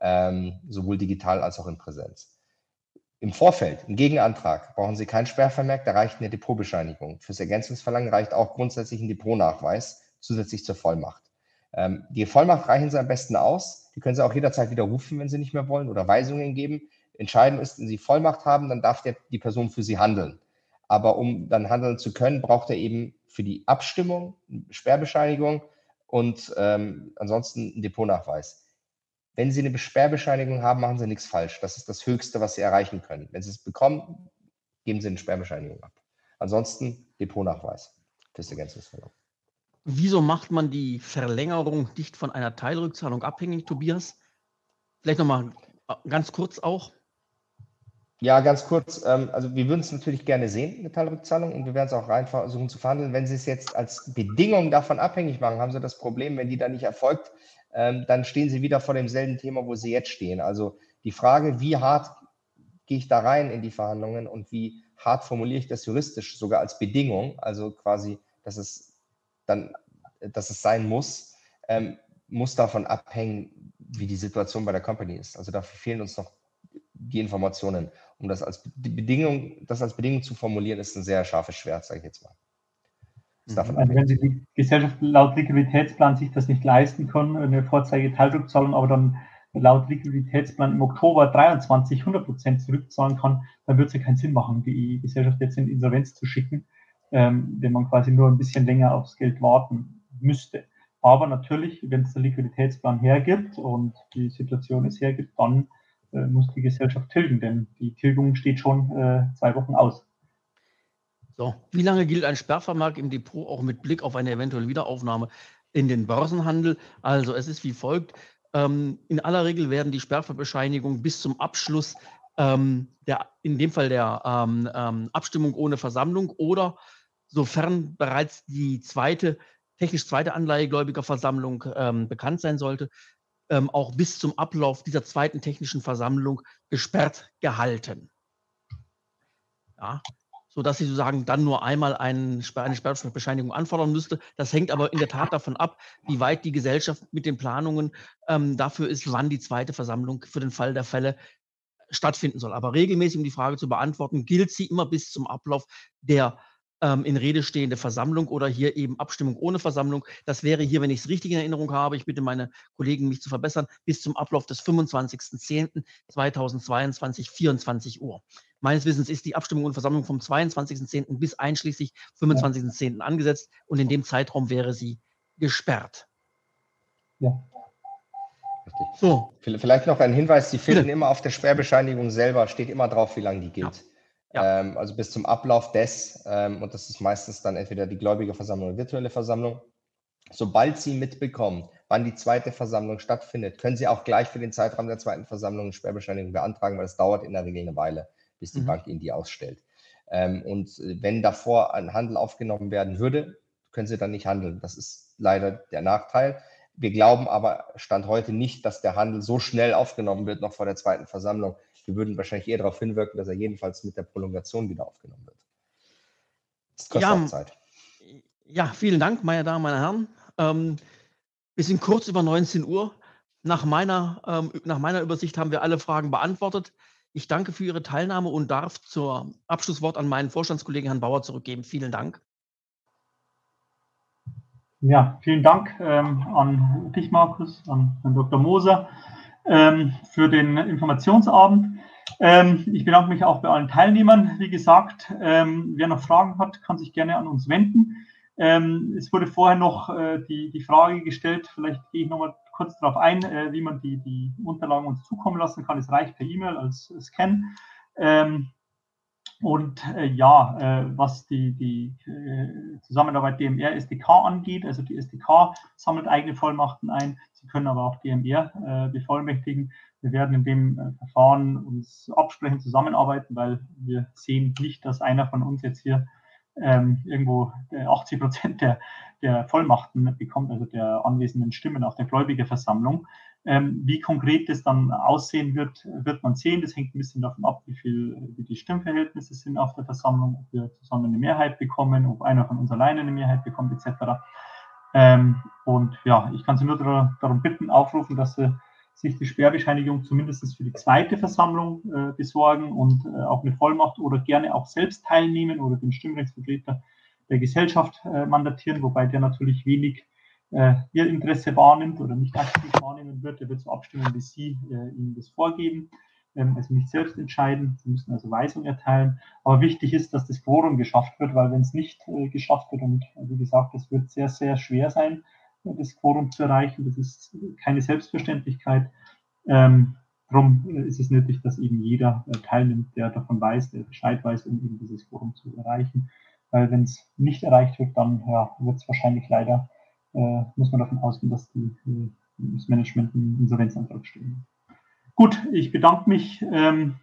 ähm, sowohl digital als auch in Präsenz. Im Vorfeld, im Gegenantrag, brauchen Sie keinen Sperrvermerk, da reicht eine Depotbescheinigung. Fürs Ergänzungsverlangen reicht auch grundsätzlich ein Depotnachweis zusätzlich zur Vollmacht. Ähm, die Vollmacht reichen Sie am besten aus. Die können Sie auch jederzeit widerrufen, wenn Sie nicht mehr wollen oder Weisungen geben. Entscheidend ist, wenn Sie Vollmacht haben, dann darf der, die Person für Sie handeln. Aber um dann handeln zu können, braucht er eben für die Abstimmung eine Sperrbescheinigung und ähm, ansonsten einen Depotnachweis. Wenn Sie eine Sperrbescheinigung haben, machen Sie nichts falsch. Das ist das Höchste, was Sie erreichen können. Wenn Sie es bekommen, geben Sie eine Sperrbescheinigung ab. Ansonsten Depotnachweis fürs Ergänzungsverlangen.
Wieso macht man die Verlängerung nicht von einer Teilrückzahlung abhängig, Tobias? Vielleicht nochmal Ganz kurz auch.
Ja, ganz kurz. Ähm, also wir würden es natürlich gerne sehen, eine Teilrückzahlung, und wir werden es auch rein versuchen zu verhandeln. Wenn Sie es jetzt als Bedingung davon abhängig machen, haben Sie das Problem, wenn die dann nicht erfolgt, ähm, dann stehen Sie wieder vor demselben Thema, wo Sie jetzt stehen. Also die Frage, wie hart gehe ich da rein in die Verhandlungen und wie hart formuliere ich das juristisch sogar als Bedingung, also quasi, dass es dann, dass es sein muss, ähm, muss davon abhängen, wie die Situation bei der Company ist. Also dafür fehlen uns noch die Informationen. Um das als Bedingung, das als Bedingung zu formulieren, ist ein sehr scharfes Schwert, sage ich jetzt mal.
Mhm. Also wenn Sie die Gesellschaft laut Liquiditätsplan sich das nicht leisten können, eine Vorzeige-Teilrückzahlung, aber dann laut Liquiditätsplan im Oktober 23 100 Prozent zurückzahlen kann, dann wird es ja keinen Sinn machen, die Gesellschaft jetzt in Insolvenz zu schicken, ähm, wenn man quasi nur ein bisschen länger aufs Geld warten müsste. Aber natürlich, wenn es der Liquiditätsplan hergibt und die Situation es hergibt, dann äh, muss die Gesellschaft tilgen, denn die Tilgung steht schon äh, zwei Wochen aus.
So, wie lange gilt ein Sperrvermerk im Depot auch mit Blick auf eine eventuelle Wiederaufnahme in den Börsenhandel? Also es ist wie folgt. Ähm, in aller Regel werden die Sperrverbescheinigungen bis zum Abschluss ähm, der, in dem Fall der ähm, ähm, Abstimmung ohne Versammlung oder sofern bereits die zweite, technisch zweite Anleihegläubigerversammlung ähm, bekannt sein sollte, ähm, auch bis zum Ablauf dieser zweiten technischen Versammlung gesperrt gehalten. Ja, sodass sie sozusagen dann nur einmal eine Sperrbescheinigung anfordern müsste. Das hängt aber in der Tat davon ab, wie weit die Gesellschaft mit den Planungen ähm, dafür ist, wann die zweite Versammlung für den Fall der Fälle stattfinden soll. Aber regelmäßig, um die Frage zu beantworten, gilt sie immer bis zum Ablauf der ähm, in Rede stehende Versammlung oder hier eben Abstimmung ohne Versammlung. Das wäre hier, wenn ich es richtig in Erinnerung habe, ich bitte meine Kollegen, mich zu verbessern, bis zum Ablauf des 25.10.2022, 24 Uhr. Meines Wissens ist die Abstimmung und Versammlung vom 22.10. bis einschließlich 25.10. angesetzt und in dem Zeitraum wäre sie gesperrt.
Ja. So. Vielleicht noch ein Hinweis, Sie finden Bitte. immer auf der Sperrbescheinigung selber, steht immer drauf, wie lange die gilt. Ja. Ja. Ähm, also bis zum Ablauf des, ähm, und das ist meistens dann entweder die gläubige Versammlung oder virtuelle Versammlung. Sobald Sie mitbekommen, wann die zweite Versammlung stattfindet, können Sie auch gleich für den Zeitraum der zweiten Versammlung eine Sperrbescheinigung beantragen, weil es dauert in der Regel eine Weile, bis die mhm. Bank Ihnen die ausstellt. Ähm, und wenn davor ein Handel aufgenommen werden würde, können Sie dann nicht handeln. Das ist leider der Nachteil. Wir glauben aber Stand heute nicht, dass der Handel so schnell aufgenommen wird, noch vor der zweiten Versammlung. Wir würden wahrscheinlich eher darauf hinwirken, dass er jedenfalls mit der Prolongation wieder aufgenommen wird.
Das kostet ja, Zeit. Ja, vielen Dank, meine Damen, meine Herren. Ähm, wir sind kurz über 19 Uhr. Nach meiner, ähm, nach meiner Übersicht haben wir alle Fragen beantwortet. Ich danke für Ihre Teilnahme und darf zur Abschlusswort an meinen Vorstandskollegen Herrn Bauer zurückgeben. Vielen Dank.
Ja, vielen Dank ähm, an dich, Markus, an Herrn Dr. Moser ähm, für den Informationsabend. Ähm, ich bedanke mich auch bei allen Teilnehmern. Wie gesagt, ähm, wer noch Fragen hat, kann sich gerne an uns wenden. Ähm, es wurde vorher noch äh, die, die Frage gestellt, vielleicht gehe ich nochmal kurz darauf ein, äh, wie man die, die Unterlagen uns zukommen lassen kann. Es reicht per E-Mail als Scan. Ähm, und äh, ja, äh, was die, die äh, Zusammenarbeit DMR-SDK angeht, also die SDK sammelt eigene Vollmachten ein, sie können aber auch DMR äh, bevollmächtigen. Wir werden in dem äh, Verfahren uns absprechen, zusammenarbeiten, weil wir sehen nicht, dass einer von uns jetzt hier ähm, irgendwo 80 Prozent der, der Vollmachten bekommt, also der anwesenden Stimmen auf der Gläubigerversammlung. Ähm, wie konkret das dann aussehen wird, wird man sehen. Das hängt ein bisschen davon ab, wie viel wie die Stimmverhältnisse sind auf der Versammlung, ob wir zusammen eine Mehrheit bekommen, ob einer von uns alleine eine Mehrheit bekommt, etc. Ähm, und ja, ich kann Sie nur darum bitten, aufrufen, dass Sie sich die Sperrbescheinigung zumindest für die zweite Versammlung äh, besorgen und äh, auch eine Vollmacht oder gerne auch selbst teilnehmen oder den Stimmrechtsvertreter der Gesellschaft äh, mandatieren, wobei der natürlich wenig äh, ihr Interesse wahrnimmt oder nicht aktiv wahrnehmen wird, der wird so abstimmen, wie Sie äh, ihm das vorgeben. Ähm, also nicht selbst entscheiden. Sie müssen also Weisung erteilen. Aber wichtig ist, dass das Quorum geschafft wird, weil wenn es nicht äh, geschafft wird und wie gesagt, es wird sehr, sehr schwer sein, das Quorum zu erreichen. Das ist keine Selbstverständlichkeit. Ähm, Darum äh, ist es nötig, dass eben jeder äh, teilnimmt, der davon weiß, der Bescheid weiß, um eben dieses Quorum zu erreichen. Weil wenn es nicht erreicht wird, dann ja, wird es wahrscheinlich leider äh, muss man davon ausgehen, dass die, das Management einen Insolvenzantrag stellen. Gut, ich bedanke mich. Ähm,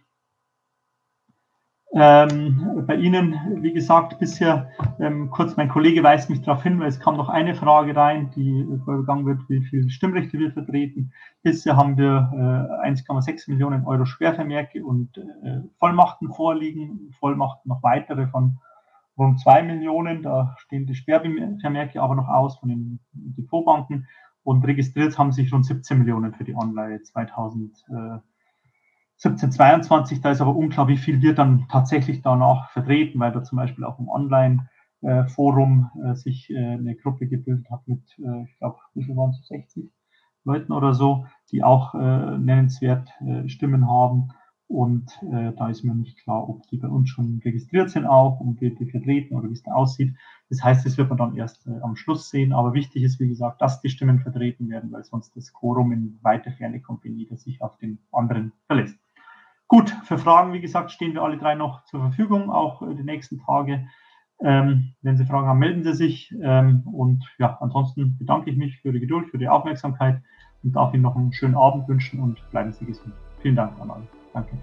ähm, bei Ihnen, wie gesagt, bisher ähm, kurz mein Kollege weist mich darauf hin, weil es kam noch eine Frage rein, die vorgegangen wird, wie viele Stimmrechte wir vertreten. Bisher haben wir äh, 1,6 Millionen Euro Sperrvermerke und äh, Vollmachten vorliegen, Vollmachten noch weitere von rund 2 Millionen. Da stehen die Sperrvermerke aber noch aus von den Depotbanken und registriert haben sich rund 17 Millionen für die Anleihe 2000. Äh, 1722, da ist aber unklar, wie viel wir dann tatsächlich danach vertreten, weil da zum Beispiel auch im Online-Forum äh, sich äh, eine Gruppe gebildet hat mit, äh, ich glaube, wie viel waren es, 60 Leuten oder so, die auch nennenswert Stimmen haben. Und äh, da ist mir nicht klar, ob die bei uns schon registriert sind auch und wir die vertreten oder wie es da aussieht. Das heißt, das wird man dann erst äh, am Schluss sehen. Aber wichtig ist, wie gesagt, dass die Stimmen vertreten werden, weil sonst das Quorum in weiter Ferne kommt, wenn jeder sich auf den anderen verlässt. Gut, für Fragen, wie gesagt, stehen wir alle drei noch zur Verfügung, auch äh, die nächsten Tage. Ähm, wenn Sie Fragen haben, melden Sie sich. Ähm, und ja, ansonsten bedanke ich mich für die Geduld, für die Aufmerksamkeit und darf Ihnen noch einen schönen Abend wünschen und bleiben Sie gesund. Vielen Dank an alle. Danke.